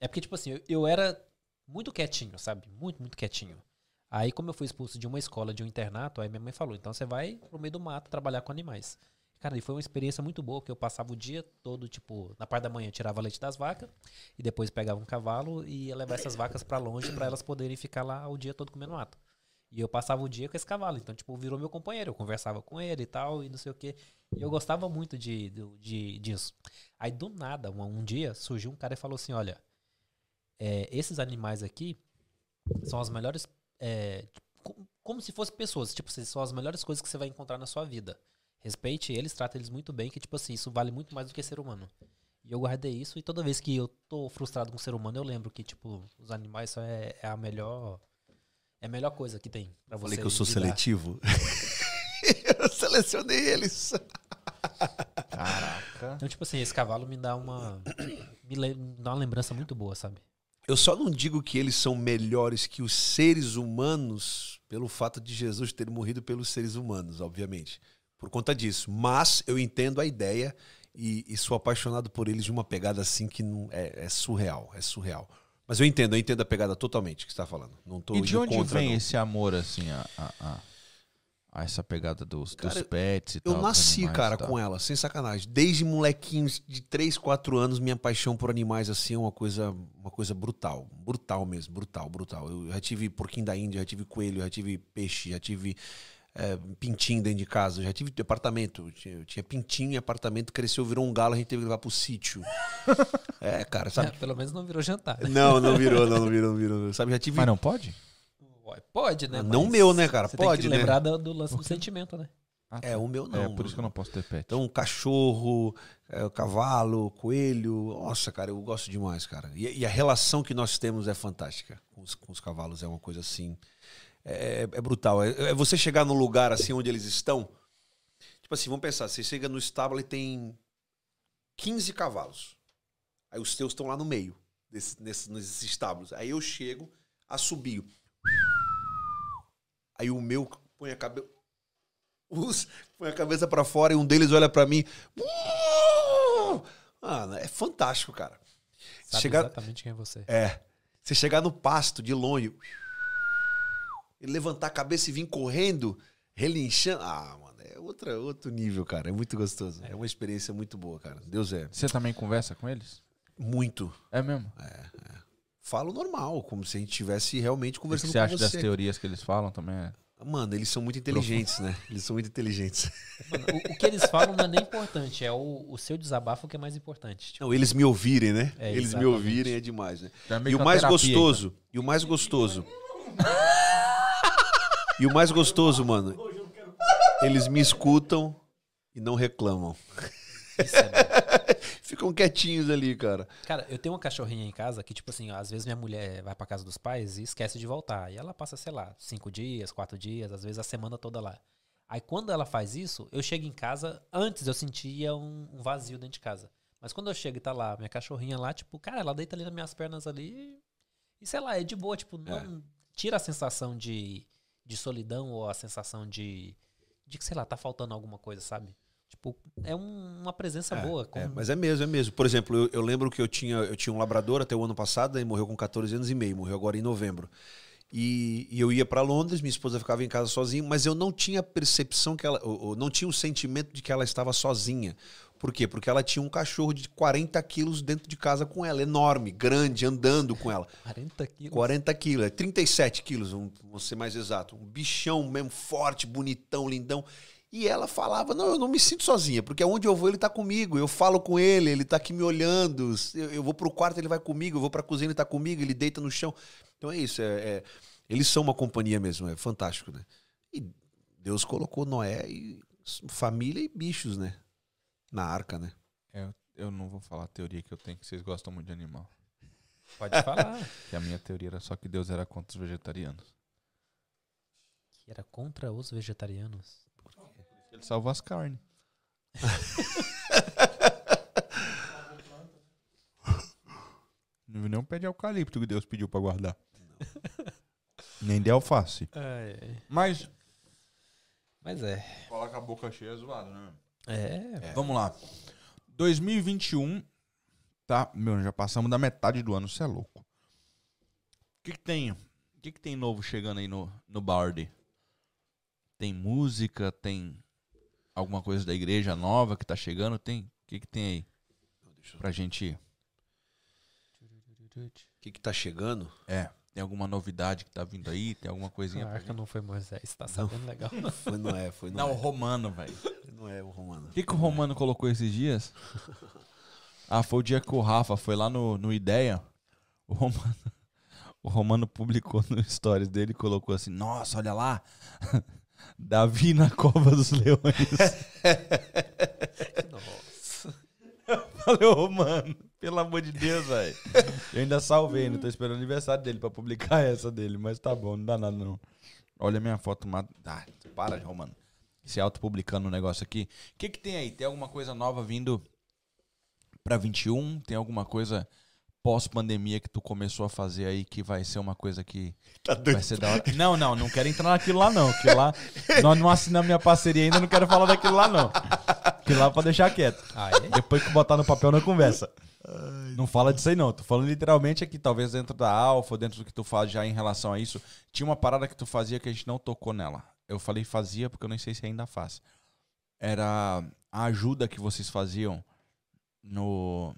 É porque, tipo assim, eu, eu era muito quietinho, sabe? Muito, muito quietinho. Aí, como eu fui expulso de uma escola, de um internato, aí minha mãe falou: então você vai pro meio do mato trabalhar com animais. Cara, e foi uma experiência muito boa, porque eu passava o dia todo, tipo, na parte da manhã eu tirava leite das vacas, e depois pegava um cavalo e ia levar essas vacas pra longe pra elas poderem ficar lá o dia todo comendo mato. E eu passava o dia com esse cavalo, então, tipo, virou meu companheiro. Eu conversava com ele e tal, e não sei o quê. E eu gostava muito de, do- de, disso. Aí, do nada, um, um dia, surgiu um cara e falou assim: Olha, é, esses animais aqui são as melhores é, co- como se fossem pessoas. Tipo, são as melhores coisas que você vai encontrar na sua vida. Respeite eles, trata eles muito bem, que, tipo assim, isso vale muito mais do que ser humano. E eu guardei isso, e toda vez que eu tô frustrado com o ser humano, eu lembro que, tipo, os animais é, é a melhor. É a melhor coisa que tem pra você. Falei que eu sou lidar. seletivo. eu selecionei eles. Caraca. Então, tipo assim, esse cavalo me dá uma. Me, le- me dá uma lembrança muito boa, sabe? Eu só não digo que eles são melhores que os seres humanos pelo fato de Jesus ter morrido pelos seres humanos, obviamente. Por conta disso. Mas eu entendo a ideia e, e sou apaixonado por eles de uma pegada assim que não, é, é surreal. É surreal. Mas eu entendo, eu entendo a pegada totalmente que você está falando. Não tô E de onde contra, vem não. esse amor, assim, a, a, a- essa pegada dos, dos Cara, pets e Eu tal? dos nasci, cara, com ela, sem sacanagem. Desde molequinhos de 3, 4 anos, minha paixão por animais assim é uma coisa, uma coisa brutal. Brutal mesmo, brutal, brutal. Eu já tive porquinho da Índia, já tive coelho, já tive peixe, já tive é, pintinho dentro de casa, já tive apartamento. Eu tinha, eu tinha pintinho em apartamento, cresceu, virou um galo, a gente teve que levar pro sítio. É, cara, sabe? É, pelo menos não virou jantar. né? Não, não virou, não, não virou, não virou. Sabe, já tive. Mas não pode? Pode, né? Não Mas meu, né, cara? Você Pode, tem né? que lembrar do, do lance do sentimento, né? Ah, É, o meu não. é, por isso que eu não posso ter pet. Então, cachorro, é, cavalo, coelho. Nossa, cara, eu gosto demais, cara. E, e a relação que nós temos é fantástica com os, com os cavalos. É uma coisa assim. É, é brutal. É, é você chegar num lugar assim onde eles estão. Tipo assim, vamos pensar. Você chega no estábulo e tem 15 cavalos. Aí os teus estão lá no meio, desse, nesse- nesses estábulos. Aí eu chego, assobio. Aí o meu põe a cabeça. Os põe a cabeça pra fora e um deles olha pra mim. Mano, é fantástico, cara. Sabe Chegar, exatamente quem é você. é. Você chegar no pasto de longe e levantar a cabeça e vir correndo, relinchando. Ah, mano, é outra, outro nível, cara. É muito gostoso. É uma experiência muito boa, cara. Deus é. Você também conversa com eles? Muito. É mesmo? Falo normal, como se a gente estivesse realmente O que conversando você com acha você. das teorias que eles falam também? É... Mano, eles são muito inteligentes, né? Eles são muito inteligentes. Mano, o, o que eles falam não é nem importante, é o, o seu desabafo que é mais importante. Tipo, Não, eles me ouvirem, né? É, eles me exatamente. ouvirem é demais, né? Já é meio E o mais gostoso, e o mais gostoso. E o mais gostoso, mano, eles me escutam e não reclamam. isso é. Ficam quietinhos ali, cara. Cara, eu tenho uma cachorrinha em casa que, tipo assim, às vezes minha mulher vai pra casa dos pais e esquece de voltar. E ela passa, sei lá, cinco dias, quatro dias, às vezes a semana toda lá. Aí quando ela faz isso, eu chego em casa, antes eu sentia um, um vazio dentro de casa. Mas quando eu chego e tá lá, minha cachorrinha lá, tipo, cara, ela deita ali nas minhas pernas ali e, sei lá, é de boa, tipo, não tira a sensação de, de solidão ou a sensação de, de que, sei lá, tá faltando alguma coisa, sabe? Tipo, é um- uma presença boa. É, como- mas é mesmo, é mesmo. Por exemplo, eu, eu lembro que eu tinha, eu tinha um labrador até o ano passado, e morreu com 14 anos e meio, morreu agora em novembro. E, e eu ia pra Londres, minha esposa ficava em casa sozinha, mas eu não tinha a percepção que ela, ou, ou não tinha o sentimento de que ela estava sozinha. Por quê? Porque ela tinha um cachorro de 40 quilos dentro de casa com ela, enorme, grande, andando com ela. 40 quilos. 40 quilos, é 37 quilos, vamos vamos ser mais exato. Um bichão mesmo, forte, bonitão, lindão. E ela falava: Não, eu não me sinto sozinha, porque aonde eu vou ele tá comigo. Eu falo com ele, ele tá aqui me olhando. Eu, eu vou pro quarto, ele vai comigo. Eu vou pra cozinha, ele tá comigo. Ele deita no chão. Então é isso. É, é- eles são uma companhia mesmo, é fantástico, né? E Deus colocou Noé e família e bichos, né? Na arca, né? É, eu não vou falar a teoria que eu tenho, que vocês gostam muito de animal. Pode falar. Que a minha teoria era só que Deus era contra os vegetarianos. que era contra os vegetarianos. Ele salva as carnes. Não viu nem um pé de eucalipto que Deus pediu pra guardar. Nem de alface. Mas. Mas é. Com a boca cheia é zoado, né? É. Vamos lá. 2021, tá? Meu, já passamos da metade do ano, você é louco. O que, que tem? O que, que tem novo chegando aí no, no Bardi? Tem música? Tem alguma coisa da igreja nova que tá chegando? Tem? O que, que tem aí pra gente? O que que tá chegando? É, tem alguma novidade que tá vindo aí? Tem alguma coisinha A arca não foi Moisés, tá sabendo legal. Foi Noé, foi Não, o Noé. Romano, velho. Não é o Romano. O que, que o Romano colocou esses dias? Ah, foi o dia que o Rafa foi lá no, no Ideia. O Romano, O Romano publicou no stories dele e colocou assim: Nossa, olha lá! Davi na cova dos leões. Nossa. Falei, ô, mano, pelo amor de Deus, velho. Eu ainda salvei, não tô esperando o aniversário dele pra publicar essa dele, mas tá bom, não dá nada não. Olha a minha foto, ma- ah, para, Romano. Se autopublicando um negócio aqui. O que que tem aí? Tem alguma coisa nova vindo pra 21? Tem alguma coisa pós-pandemia que tu começou a fazer aí que vai ser uma coisa que Tá vai ser da hora? Não, não, não quero entrar naquilo lá não, que lá nós não assinamos minha parceria ainda, não quero falar daquilo lá não. Que lá é pra deixar quieto. Ah, é? Depois que botar no papel, não conversa. Não fala disso aí, não. Tô falando literalmente aqui, talvez dentro da Alfa, dentro do que tu faz já em relação a isso. Tinha uma parada que tu fazia que a gente não tocou nela. Eu falei fazia porque eu nem sei se ainda faz. Era a ajuda que vocês faziam no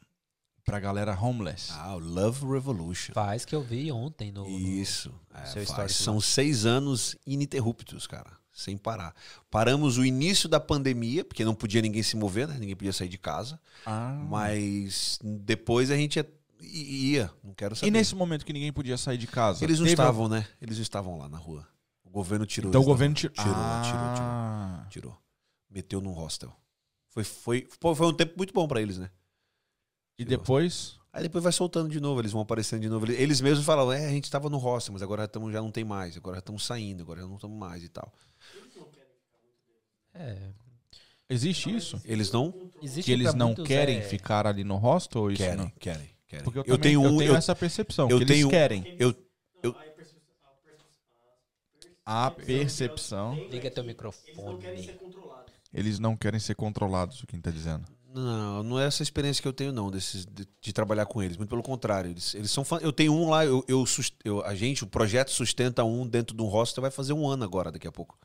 pra galera homeless. Ah, o Love Revolution. Faz que eu vi ontem no. no- Isso. É, seu faz. São seis anos ininterruptos, cara. Sem parar. Paramos o início da pandemia, porque não podia ninguém se mover, né? Ninguém podia sair de casa. Ah. Mas depois a gente ia. não quero saber. E nesse momento que ninguém podia sair de casa? Eles não teve- estavam, né? Eles não estavam lá na rua. O governo tirou Então o governo tirou. tirou, tirou, tirou, Ah. tirou. Meteu num hostel. Foi, foi, foi um tempo muito bom pra eles, né? E Tirou. depois. Aí depois vai soltando de novo, eles vão aparecendo de novo. Eles mesmos falam, é, a gente tava no hostel, mas agora já, tamo, já não tem mais, agora já estamos saindo, agora já não estamos mais e tal. É. Existe isso? Eles não Existe Que eles não muitos, querem é, ficar ali no hostel ou isso querem, não? querem, querem. Porque eu, eu também- tenho um, eu tenho eu, essa percepção, eu que tenho- eles querem. eu, A percepção. Liga teu Eles microfone. não querem ser controlados. Eles não querem ser controlados, o que tá dizendo. Não, não é essa experiência que eu tenho, não, desses, de, de trabalhar com eles. Muito pelo contrário. Eles, eles são fã- Eu tenho um lá, eu, eu, eu- a gente, o projeto sustenta um dentro de um hostel, vai fazer um ano agora, daqui a pouco.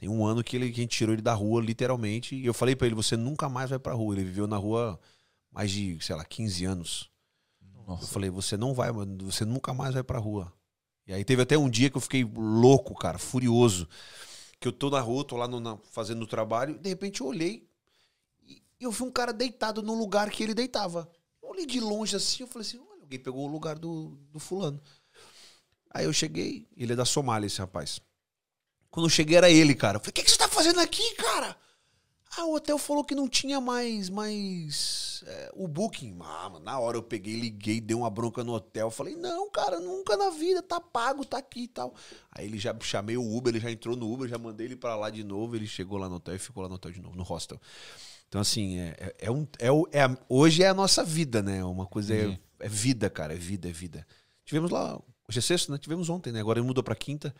Tem um ano que, ele, que a gente tirou ele da rua, literalmente. E eu falei pra ele: você nunca mais vai pra rua. Ele viveu na rua mais de, sei lá, 15 anos. Eu Nossa. falei: você não vai, mano, você nunca mais vai pra rua. E aí teve até um dia que eu fiquei louco, cara, furioso. Que eu tô na rua, tô lá no- na- fazendo o trabalho, de repente eu olhei e eu vi um cara deitado no lugar que ele deitava. Eu olhei de longe assim, eu falei assim: olha, alguém pegou o lugar do, do fulano. Aí eu cheguei, ele é da Somália, esse rapaz. Quando eu cheguei era ele, cara. Eu falei: o que, que você tá fazendo aqui, cara? Ah, o hotel falou que não tinha mais, mais é, o booking. Ah, mano, na hora eu peguei, liguei, dei uma bronca no hotel. Falei, não, cara, nunca na vida, tá pago, tá aqui e tal. Aí ele já chamei o Uber, ele já entrou no Uber, já mandei ele pra lá de novo. Ele chegou lá no hotel e ficou lá no hotel de novo, no hostel. Então, assim, é, é, é um, é, é hoje é a nossa vida, né? Uma coisa é, Entendi. é vida, cara, é vida, é vida. Tivemos lá, hoje é sexta, né? Tivemos ontem, né? Agora ele mudou pra quinta.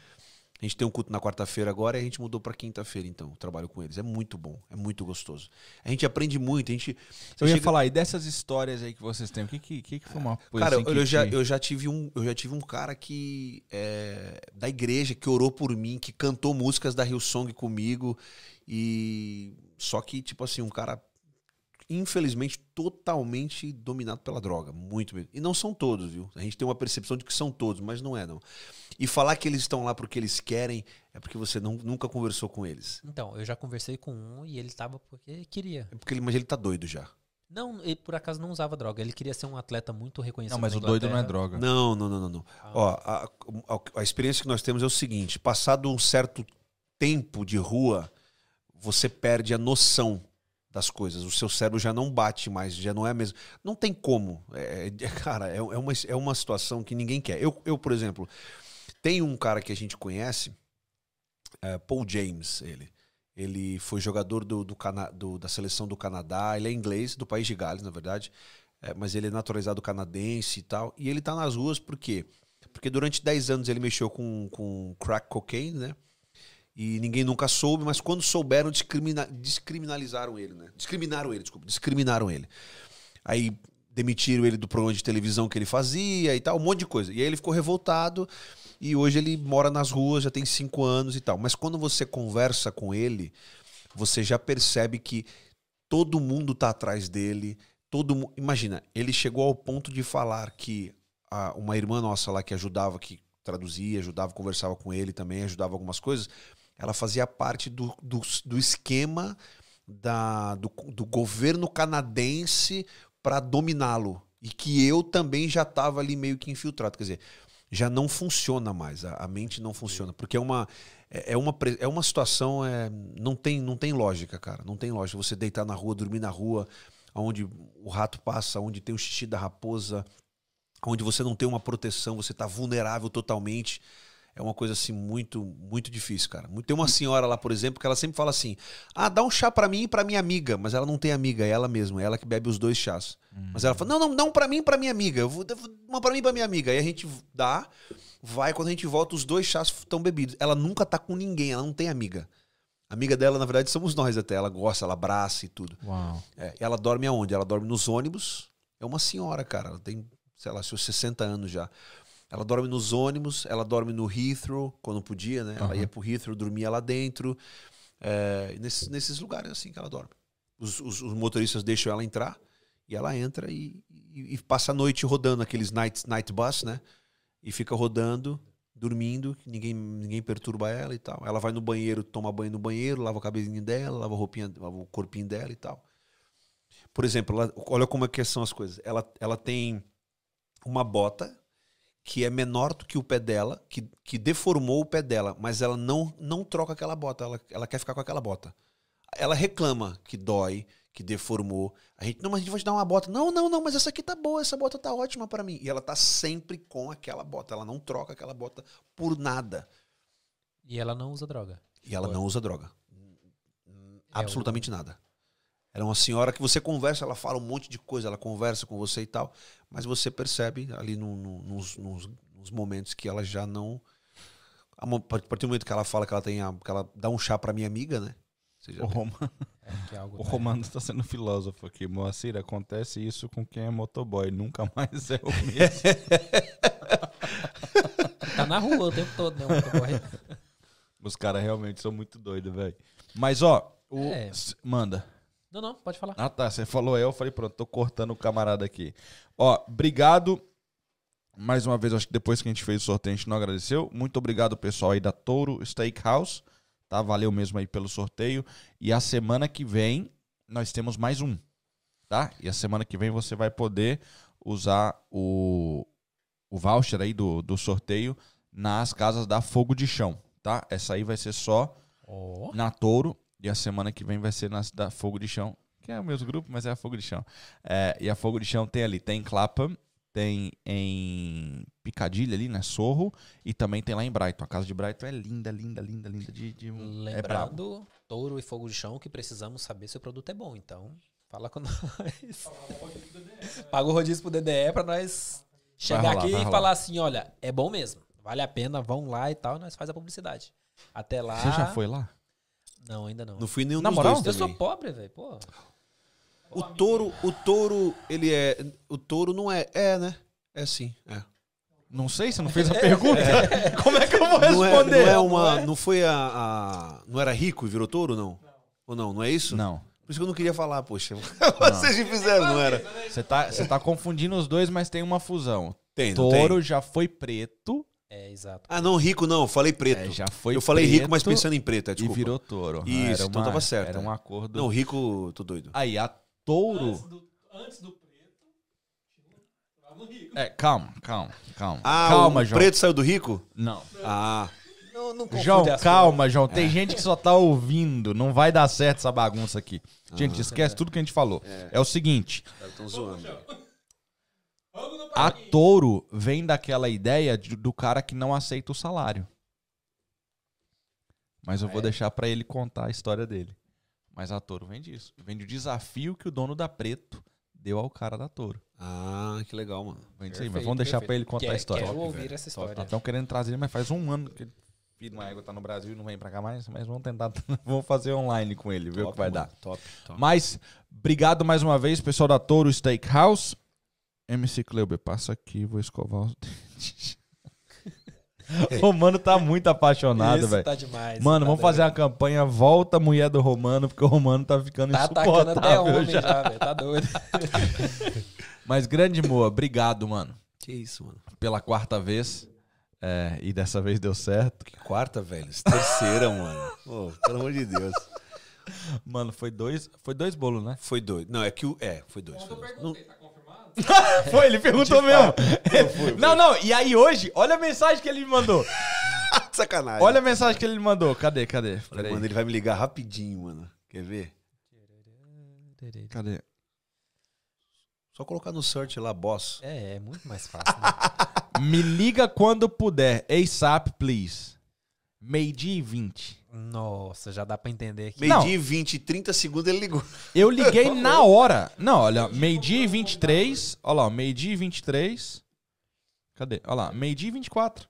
A gente tem um culto na quarta-feira agora e a gente mudou pra quinta-feira, então. Trabalho com eles. É muito bom, é muito gostoso. A gente aprende muito, a gente. Eu ia chega- falar, e dessas histórias aí que vocês têm, o que que, que, que foi uma coisa Cara, assim que eu, já, te- eu, já tive um, eu já tive um cara que. é, da igreja, que orou por mim, que cantou músicas da Hillsong comigo. E. Só que, tipo assim, um cara. Infelizmente, totalmente dominado pela droga. Muito mesmo. E não são todos, viu? A gente tem uma percepção de que são todos, mas não é, não. E falar que eles estão lá porque eles querem é porque você não, nunca conversou com eles. Então, eu já conversei com um e ele tava porque queria. É porque ele, mas ele tá doido já. Não, ele por acaso não usava droga. Ele queria ser um atleta muito reconhecido. Não, mas o doido não é droga. Não, não, não, não. não. Ah. Ó, a, a- a experiência que nós temos é o seguinte: passado um certo tempo de rua, você perde a noção das coisas. O seu cérebro já não bate mais, já não é mesmo. Não tem como. É, é- cara, é, é uma, é uma situação que ninguém quer. Eu, eu, por exemplo, tem um cara que a gente conhece, é, Paul James, ele. Ele foi jogador do, do, Cana- do- da seleção do Canadá, ele é inglês, do país de Gales, na verdade. É, mas ele é naturalizado canadense e tal. E ele tá nas ruas por quê? Porque durante 10 anos ele mexeu com, com crack cocaine, né? E ninguém nunca soube, mas quando souberam, discrimina, descriminalizaram ele, né? Discriminaram ele, desculpa, discriminaram ele. Aí demitiram ele do programa de televisão que ele fazia e tal, um monte de coisa. E aí ele ficou revoltado e hoje ele mora nas ruas, já tem cinco anos e tal. Mas quando você conversa com ele, você já percebe que todo mundo tá atrás dele. Todo Imagina, ele chegou ao ponto de falar que a- uma irmã nossa lá que ajudava, que traduzia, ajudava, conversava com ele também, ajudava algumas coisas, ela fazia parte do, do, do esquema da, do, do governo canadense para dominá-lo. E que eu também já estava ali meio que infiltrado. Quer dizer, já não funciona mais. A, a mente não funciona. Porque é uma, é, é uma, é uma situação. É, não, tem, não tem lógica, cara. Não tem lógica. Você deitar na rua, dormir na rua, onde o rato passa, onde tem o xixi da raposa, onde você não tem uma proteção, você tá vulnerável totalmente. É uma coisa assim muito, muito difícil, cara. Tem uma senhora lá, por exemplo, que ela sempre fala assim: "Ah, dá um chá pra mim e pra minha amiga", mas ela não tem amiga, é ela mesma, é ela que bebe os dois chás. Mas ela fala: "Não, não, não pra mim e pra minha amiga. Eu vou uma pra mim e pra minha amiga". Aí a gente dá, vai quando a gente volta os dois chás estão bebidos. Ela nunca tá com ninguém, ela não tem amiga. A amiga dela, na verdade, somos nós até. Ela gosta, ela abraça e tudo. Uau. É, ela dorme aonde? Ela dorme nos ônibus. É uma senhora, cara. Ela tem, sei lá, seus 60 anos já. Ela dorme nos ônibus, ela dorme no Heathrow, quando podia, né? Ela Aham. ia pro Heathrow, dormia lá dentro. É, nesses, nesses lugares assim que ela dorme. Os, os- os motoristas deixam ela entrar e ela entra e, e- e passa a noite rodando aqueles night, night bus, né? E fica rodando, dormindo, ninguém, ninguém perturba ela e tal. Ela vai no banheiro, toma banho no banheiro, lava o cabelinho dela, lava, a roupinha, lava o corpinho dela e tal. Por exemplo, ela- olha como é que são as coisas. Ela, ela tem uma bota que é menor do que o pé dela, que, que deformou o pé dela, mas ela não, não troca aquela bota, ela, ela quer ficar com aquela bota. Ela reclama que dói, que deformou. A gente, não, mas a gente vai te dar uma bota. Não, não, não, mas essa aqui tá boa, essa bota tá ótima pra mim. E ela tá sempre com aquela bota, ela não troca aquela bota por nada. E ela não usa droga. E ela Boa. não usa droga. É Absolutamente nada. Ela é uma senhora que você conversa, ela fala um monte de coisa, ela conversa com você e tal, mas você percebe ali no- no- nos, nos- nos momentos que ela já não. A partir do momento que ela fala que ela tem a, que ela dá um chá pra minha amiga, né? Você já O, Roma- É, é o Romano está sendo filósofo aqui. Moacir, acontece isso com quem é motoboy. Nunca mais é o mesmo. Tá na rua o tempo todo, né? o motoboy. Os caras realmente são muito doidos, velho. Mas, ó, o... É. manda. Não, não, pode falar. Ah, tá. Você falou eu, eu falei, pronto, tô cortando o camarada aqui. Ó, obrigado. Mais uma vez, acho que depois que a gente fez o sorteio, a gente não agradeceu. Muito obrigado, pessoal aí da Touro Steakhouse. Tá? Valeu mesmo aí pelo sorteio. E a semana que vem, nós temos mais um. Tá? E a semana que vem você vai poder usar o, o voucher aí do, do sorteio nas casas da Fogo de Chão. Tá? Essa aí vai ser só Ó. na Touro. E a semana que vem vai ser na da Fogo de Chão, que é o mesmo grupo, mas é a Fogo de Chão. É, e a Fogo de Chão tem ali, tem em Clapham, tem em Picadilha ali, né? Sorro, e também tem lá em Brighton. A casa de Brighton é linda, linda, linda, linda de, de é. Lembrando, touro e fogo de chão, que precisamos saber se o produto é bom. Então, fala com nós. Paga o rodízio pro DDE pra nós chegar rolar, aqui e falar assim: olha, é bom mesmo. Vale a pena, vão lá e tal, e nós faz a publicidade. Até lá. Você já foi lá? Não, ainda não. Não fui nenhum Na dos moral? dois Eu sou pobre, velho. Pô. O touro, o touro, ele é. O touro não é. É, né? É sim. É. Não sei, você não fez a pergunta. Como é que eu vou Não é, responder? não é uma. Não foi a, a- Não era rico e virou touro, não? Ou não? Não é isso? Não. Por isso que eu não queria falar, poxa. Vocês me fizeram, não era? Você tá, você tá confundindo os dois, mas tem uma fusão. Tem, não Touro tem? já foi preto. É, exato. Ah, não, rico não. Eu falei preto. É, já foi eu falei rico, mas pensando em preto. é, E Desculpa. virou touro. Isso, Era então tava certo, Era é. um acordo. Não, rico, tô doido. Aí, a touro. Antes do, antes do preto, Rico. É, calma, calma, calma. Ah, calma, o João. preto saiu do rico? Não. Ah. Não, não João, calma, João. Tem gente que só tá ouvindo. Não vai dar certo essa bagunça aqui. Gente, esquece tudo que a gente falou. É, o seguinte: Estão zoando. A touro vem daquela ideia de- do cara que não aceita o salário. Mas eu vou É. deixar pra ele contar a história dele. Mas a touro vem disso. Vem do desafio que o dono da preto deu ao cara da touro. Ah, que legal, mano. Vem disso aí, mas vamos deixar pra ele contar Quer- a história. Quero Top, ouvir essa Top. história. Estão querendo trazer ele, mas faz um ano que ele filho uma égua tá no Brasil e não vem pra cá mais, mas vamos tentar, vamos fazer online com ele, ver o Top, que vai mano. dar. Top, top. Mas, obrigado mais uma vez, pessoal da Touro Steakhouse. MC Kleuber, passa aqui, vou escovar os dentes. o mano tá muito apaixonado, velho. tá demais. Mano, tá vamos fazer uma campanha Volta Mulher do Romano, porque o Romano tá ficando Tá atacando até insuportável homem já. já, velho. Tá doido. Mas, grande Moa, obrigado, mano, Que isso, mano. pela quarta vez. É, e dessa vez deu certo. Que quarta, velho. Terceira, mano. Pô, pelo amor de Deus. Mano, foi dois, foi dois bolos, né? Foi doido. Não, é que o. É, foi dois. Foi dois. Não, tá? Foi, ele perguntou mesmo. Não, não, e aí hoje, olha a mensagem que ele me mandou. Sacanagem. Olha a mensagem que ele me mandou. Cadê, cadê? Peraí. Mano, ele vai me ligar rapidinho, mano. Quer ver? Cadê? Só colocar no search lá, boss. É, é muito mais fácil. Né? Me liga quando puder. ASAP, please. Meio-dia e 20. Nossa, já dá pra entender que. Meio-dia e 20, 30 segundos ele ligou. Eu liguei na hora. Não, olha, meio-dia e 23. Olha lá, meio-dia e 23. Cadê? Olha lá, meio-dia e 24.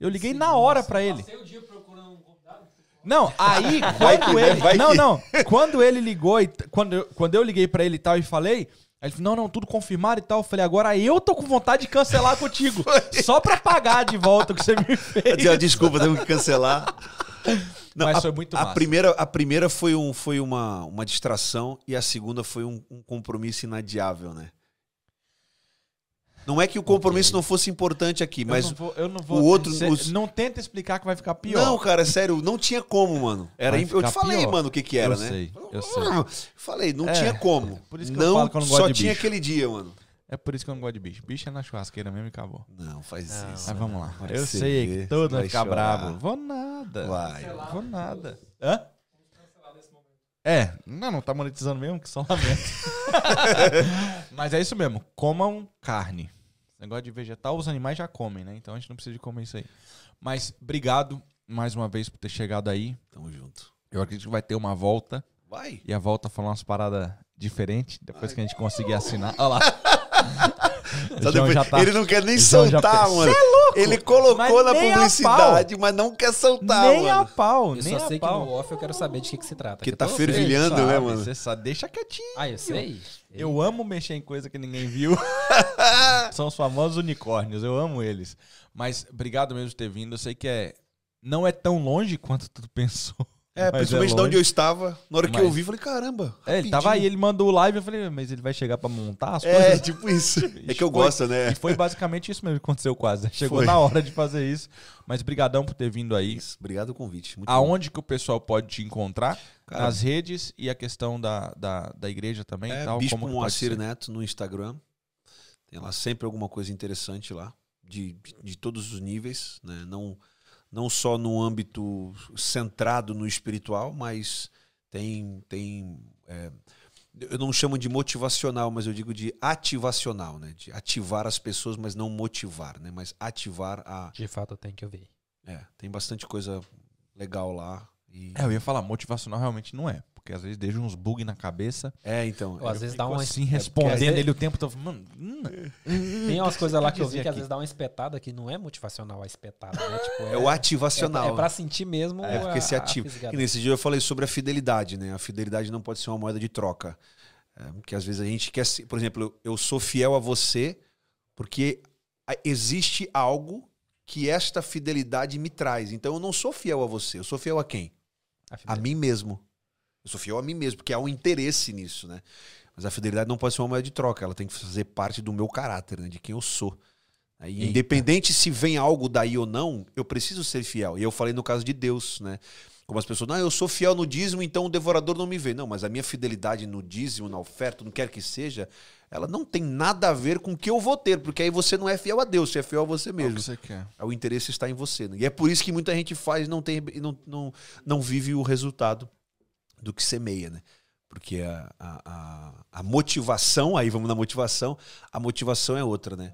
Eu liguei na hora pra ele. Passei o dia procurando um convidado. Não, aí Vai quando que- ele. vai não, que- não. Quando ele ligou e quando eu, quando eu liguei pra ele e tal e falei, aí ele falou: "Não, não, tudo confirmado e tal". Eu falei: "Agora eu tô com vontade de cancelar contigo, só pra pagar de volta o que você me fez". Desculpa, temos que cancelar. Não, Mas a, foi muito a massa. primeira, a primeira foi, um, foi uma, uma distração e a segunda foi um, um compromisso inadiável, né? Não é que o compromisso não fosse importante aqui, mas. eu não vou, eu não vou o outro- cê- os- não tenta explicar que vai ficar pior. Não, cara, sério, não tinha como, mano. Era imp- eu te falei, pior. mano, o que que era, Eu né? sei, eu sei. Falei, não É, tinha como. por isso que eu não, falo que eu não gosto só de tinha bicho. aquele dia, mano. É por isso que eu não gosto de bicho. Bicho é na churrasqueira mesmo e acabou. Não, faz Não. isso. Mas vamos lá. Vai Eu sei que todo vai vai ficar chorar. bravo. Vou nada. Vai. Vou nada. Hã? É, não, não tá monetizando mesmo, que só lamento. Mas é isso mesmo, comam carne. Esse negócio de vegetal, os animais já comem, né? Então a gente não precisa de comer isso aí. Mas obrigado mais uma vez por ter chegado aí. Tamo junto. Eu acredito que vai ter uma volta. Vai. E a volta falar umas paradas diferentes, depois que a gente conseguir assinar. Olha lá. Só depois- tá- Ele não quer nem soltar, mano. É louco! Ele colocou Mas na nem a publicidade, mas não quer soltar, nem a mano. pau, Eu nem só a sei que no off eu quero saber de que, que se trata. Que eu tá fervilhando. Né, mano? Você sabe, deixa quietinho. Ah, eu sei. Eu amo mexer em coisa que ninguém viu. São os famosos unicórnios, eu amo eles. Mas obrigado mesmo por ter vindo. Eu sei que é não é tão longe quanto tu pensou. É, Mas principalmente de longe. onde eu estava. Na hora que Mas- eu vi, falei, caramba. É, ele tava aí, ele mandou o live, eu falei, mas ele vai chegar pra montar as É, coisas? tipo isso. É que eu Foi- gosto, né? E foi basicamente isso mesmo que aconteceu quase. né? Chegou Foi. na hora de fazer isso. Mas brigadão por ter vindo aí. Isso. Obrigado o convite. Muito bom. Aonde que o pessoal pode te encontrar? Cara, Nas redes e a questão da, da, da igreja também É, tal. Bispo como que Moacir? Neto no Instagram. Tem lá sempre alguma coisa interessante lá, de, de todos os níveis, né? Não, não só no âmbito centrado no espiritual, mas tem. tem é, eu não chamo de motivacional, mas eu digo de ativacional, né? De ativar as pessoas, mas não motivar, né? Mas ativar a. De fato, tenho que ouvir. É, tem bastante coisa legal lá. E, É, eu ia falar, motivacional realmente não é. Porque às vezes deixa uns bug na cabeça. é, então. Ou às vezes dá uma. assim, é, respondendo às vezes- ele o tempo todo. Mano, hum, Tem umas coisas lá que eu vi que às aqui? vezes dá uma espetada que não é motivacional a espetada, né? Tipo, É o ativacional. É, é pra sentir mesmo. É porque a- se a ativa. E nesse dia eu falei sobre a fidelidade, né? A fidelidade não pode ser uma moeda de troca. É, porque às vezes a gente quer. ser- Por exemplo, eu sou fiel a você porque existe algo que esta fidelidade me traz. Então eu não sou fiel a você. Eu sou fiel a quem? A A mim mesmo. Eu sou fiel a mim mesmo, porque há um interesse nisso, né? Mas a fidelidade não pode ser uma moeda de troca. Ela tem que fazer parte do meu caráter, né? De quem eu sou. Eita. independente se vem algo daí ou não, eu preciso ser fiel. E eu falei no caso de Deus, né? Como as pessoas, não, eu sou fiel no dízimo, então o devorador não me vê. Não, mas a minha fidelidade no dízimo, na oferta, não quer que seja, ela não tem nada a ver com o que eu vou ter, porque aí você não é fiel a Deus, você é fiel a você é o mesmo. que você quer. O interesse está em você. né? E é por isso que muita gente faz e não, tem, e não, não, não vive o resultado do que semeia, né? Porque a, a, a, motivação, aí vamos na motivação, a motivação é outra, né?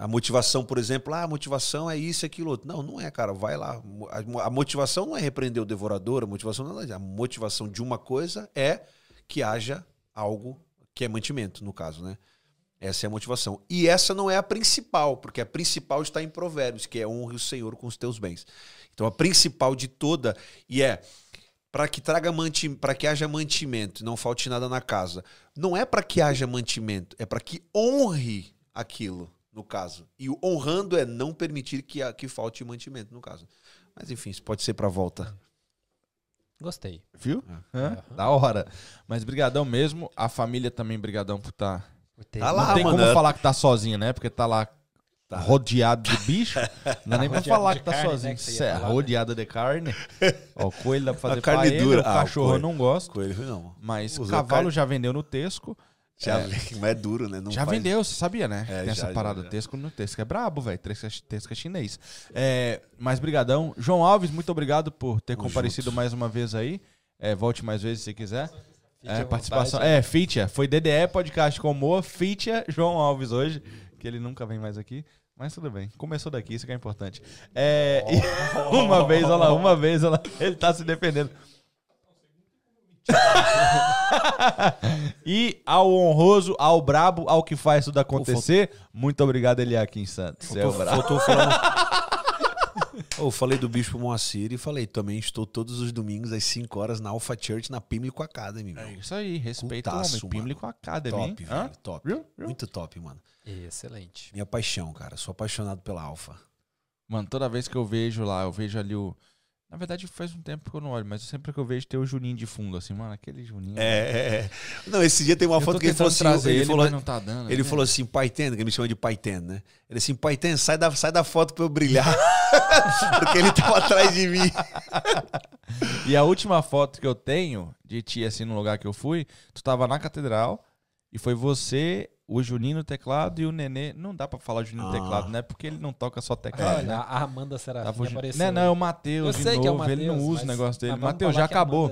A motivação, por exemplo, ah, a motivação é isso, aquilo, outro. Não, não é, cara, vai lá. A, a motivação não é repreender o devorador, a motivação não é. A motivação de uma coisa é que haja algo que é mantimento, no caso, né? Essa é a motivação. E essa não é a principal, porque a principal está em Provérbios, que é honre o Senhor com os teus bens. Então a principal de toda e é para que traga manti para que haja mantimento, e não falte nada na casa. Não é para que haja mantimento, é para que honre aquilo, no caso. E o honrando é não permitir que, a- que falte mantimento, no caso. Mas enfim, isso pode ser para volta. Gostei. Viu? É. Hã? Da hora. Mas brigadão mesmo. A família também, brigadão por estar... Ter- Tá lá, Não tem mano, como falar que tá sozinho, né? Porque tá lá rodeado de bicho. Não dá nem pra falar que tá carne, sozinho. né, que você ia Cê é falar, né? rodeado de carne. Ó, o coelho dá pra fazer A carne paella, dura. o Ah, o cachorro eu coelho. não gosto. Coelho não. Mas o Usou cavalo carne. já vendeu no Tesco. Já vi, mas é duro, né? Não já faz- vendeu, você sabia, né? É, Tem essa já, parada. já, já. Tesco no Tesco é brabo, velho. Tesco, é- Tesco é chinês. É, mas brigadão. João Alves, muito obrigado por ter Tamo comparecido junto. mais uma vez aí. É, volte mais vezes se quiser. É, participação. vontade. É, Fitia. Foi DDE Podcast com Moa, Fitia, João Alves hoje, que ele nunca vem mais aqui. Mas tudo bem. Começou daqui, isso que é importante. É, e uma vez, olha lá, uma vez, olha lá, ele tá se defendendo. e ao honroso, ao brabo, ao que faz tudo acontecer, muito obrigado, Eliakim Santos. É o brabo. Faltou falar. Ô, Eu falei do Bispo Moacir e falei também estou todos os domingos às 5 horas na Alpha Church na Pimlico Academy, meu. É isso aí, respeita o Cultaço, homem. Pimlico Academy? Top, velho, top. Viu? Viu? Muito top, mano. Excelente. Minha paixão, cara. Sou apaixonado pela Alpha. Mano, toda vez que eu vejo lá, eu vejo ali o. Na verdade, faz um tempo que eu não olho, mas sempre que eu vejo tem o Juninho de fundo, assim, mano, aquele Juninho. É, é, é. Não, esse dia tem uma Eu foto que ele falou assim. trazer Ele, ele, falou, não tá dando. ele né? falou assim, Pai Ten, que ele me chama de Pai Ten, né? Ele assim, Pai Ten, sai da, sai da foto pra eu brilhar. Porque ele tava atrás de mim. E a última foto que eu tenho de ti, assim, no lugar que eu fui, tu tava na catedral e foi você, o Juninho no teclado e o Nenê. Não dá pra falar Juninho no Ah. teclado, né? Porque ele não toca só teclado, Olha, né? a Amanda Serafim Tava apareceu. Não, não, é o Matheus Eu sei novo. que é o Matheus, ele não usa o negócio dele. Matheus, já é acabou.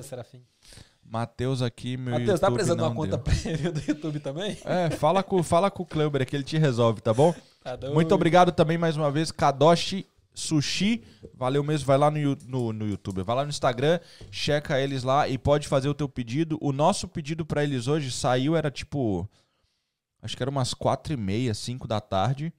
Matheus aqui, meu Matheus, tá precisando de uma conta prêmio do YouTube também? É, fala com, fala com o Kleuber que ele te resolve, tá bom? Tá. Muito obrigado também mais uma vez, Kadoshi Sushi. Valeu mesmo, vai lá no, no, no YouTube, vai lá no Instagram, checa eles lá e pode fazer o teu pedido. O nosso pedido pra eles hoje saiu, era tipo. Acho que era umas quatro e meia, cinco da tarde.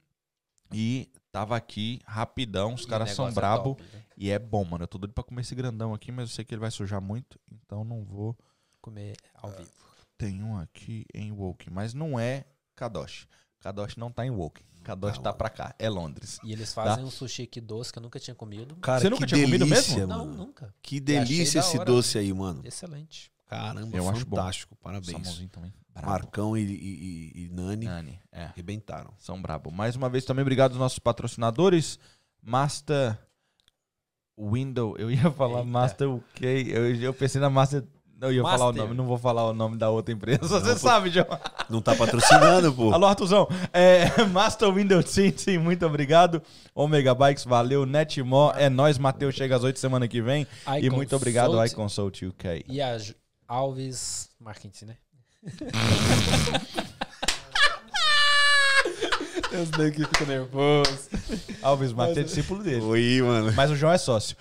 E tava aqui rapidão, os caras são é brabo. top, né? E é bom, mano. Eu tô doido pra comer esse grandão aqui, mas eu sei que ele vai sujar muito, então não vou. Comer ao vivo. Tem um aqui em Woking, mas não é Kadoshi. Kadoshi não tá em Woking. Kadoshi tá pra cá, é Londres. E eles fazem um sushi aqui doce que eu nunca tinha comido. Cara, Você nunca que tinha comido delícia, mesmo? Não, mano. nunca. Que delícia esse hora. doce aí, mano. Excelente. Caramba, Eu acho bom. fantástico. Parabéns. Salmãozinho também. Marcão e, e- e- e Nani Nani, é. arrebentaram. São brabo. Mais uma vez também obrigado aos nossos patrocinadores. Master Window. Eu ia falar Eita. Master UK. Eu, eu pensei na Master. Eu ia falar o Master. nome, não vou falar o nome da outra empresa. Você sabe, João. Não tá patrocinando, pô. Alô, Artuzão. É, Master Windows Tint, muito obrigado. Omega Bikes, valeu. Netmore, é nóis. Matheus chega às 8 semana que vem. e iConsult muito obrigado, iConsult UK. E a Alves Marketing, né? Esse daqui fica nervoso. Alves Matheus é discípulo dele. Oi, mano. Mas o João é sócio.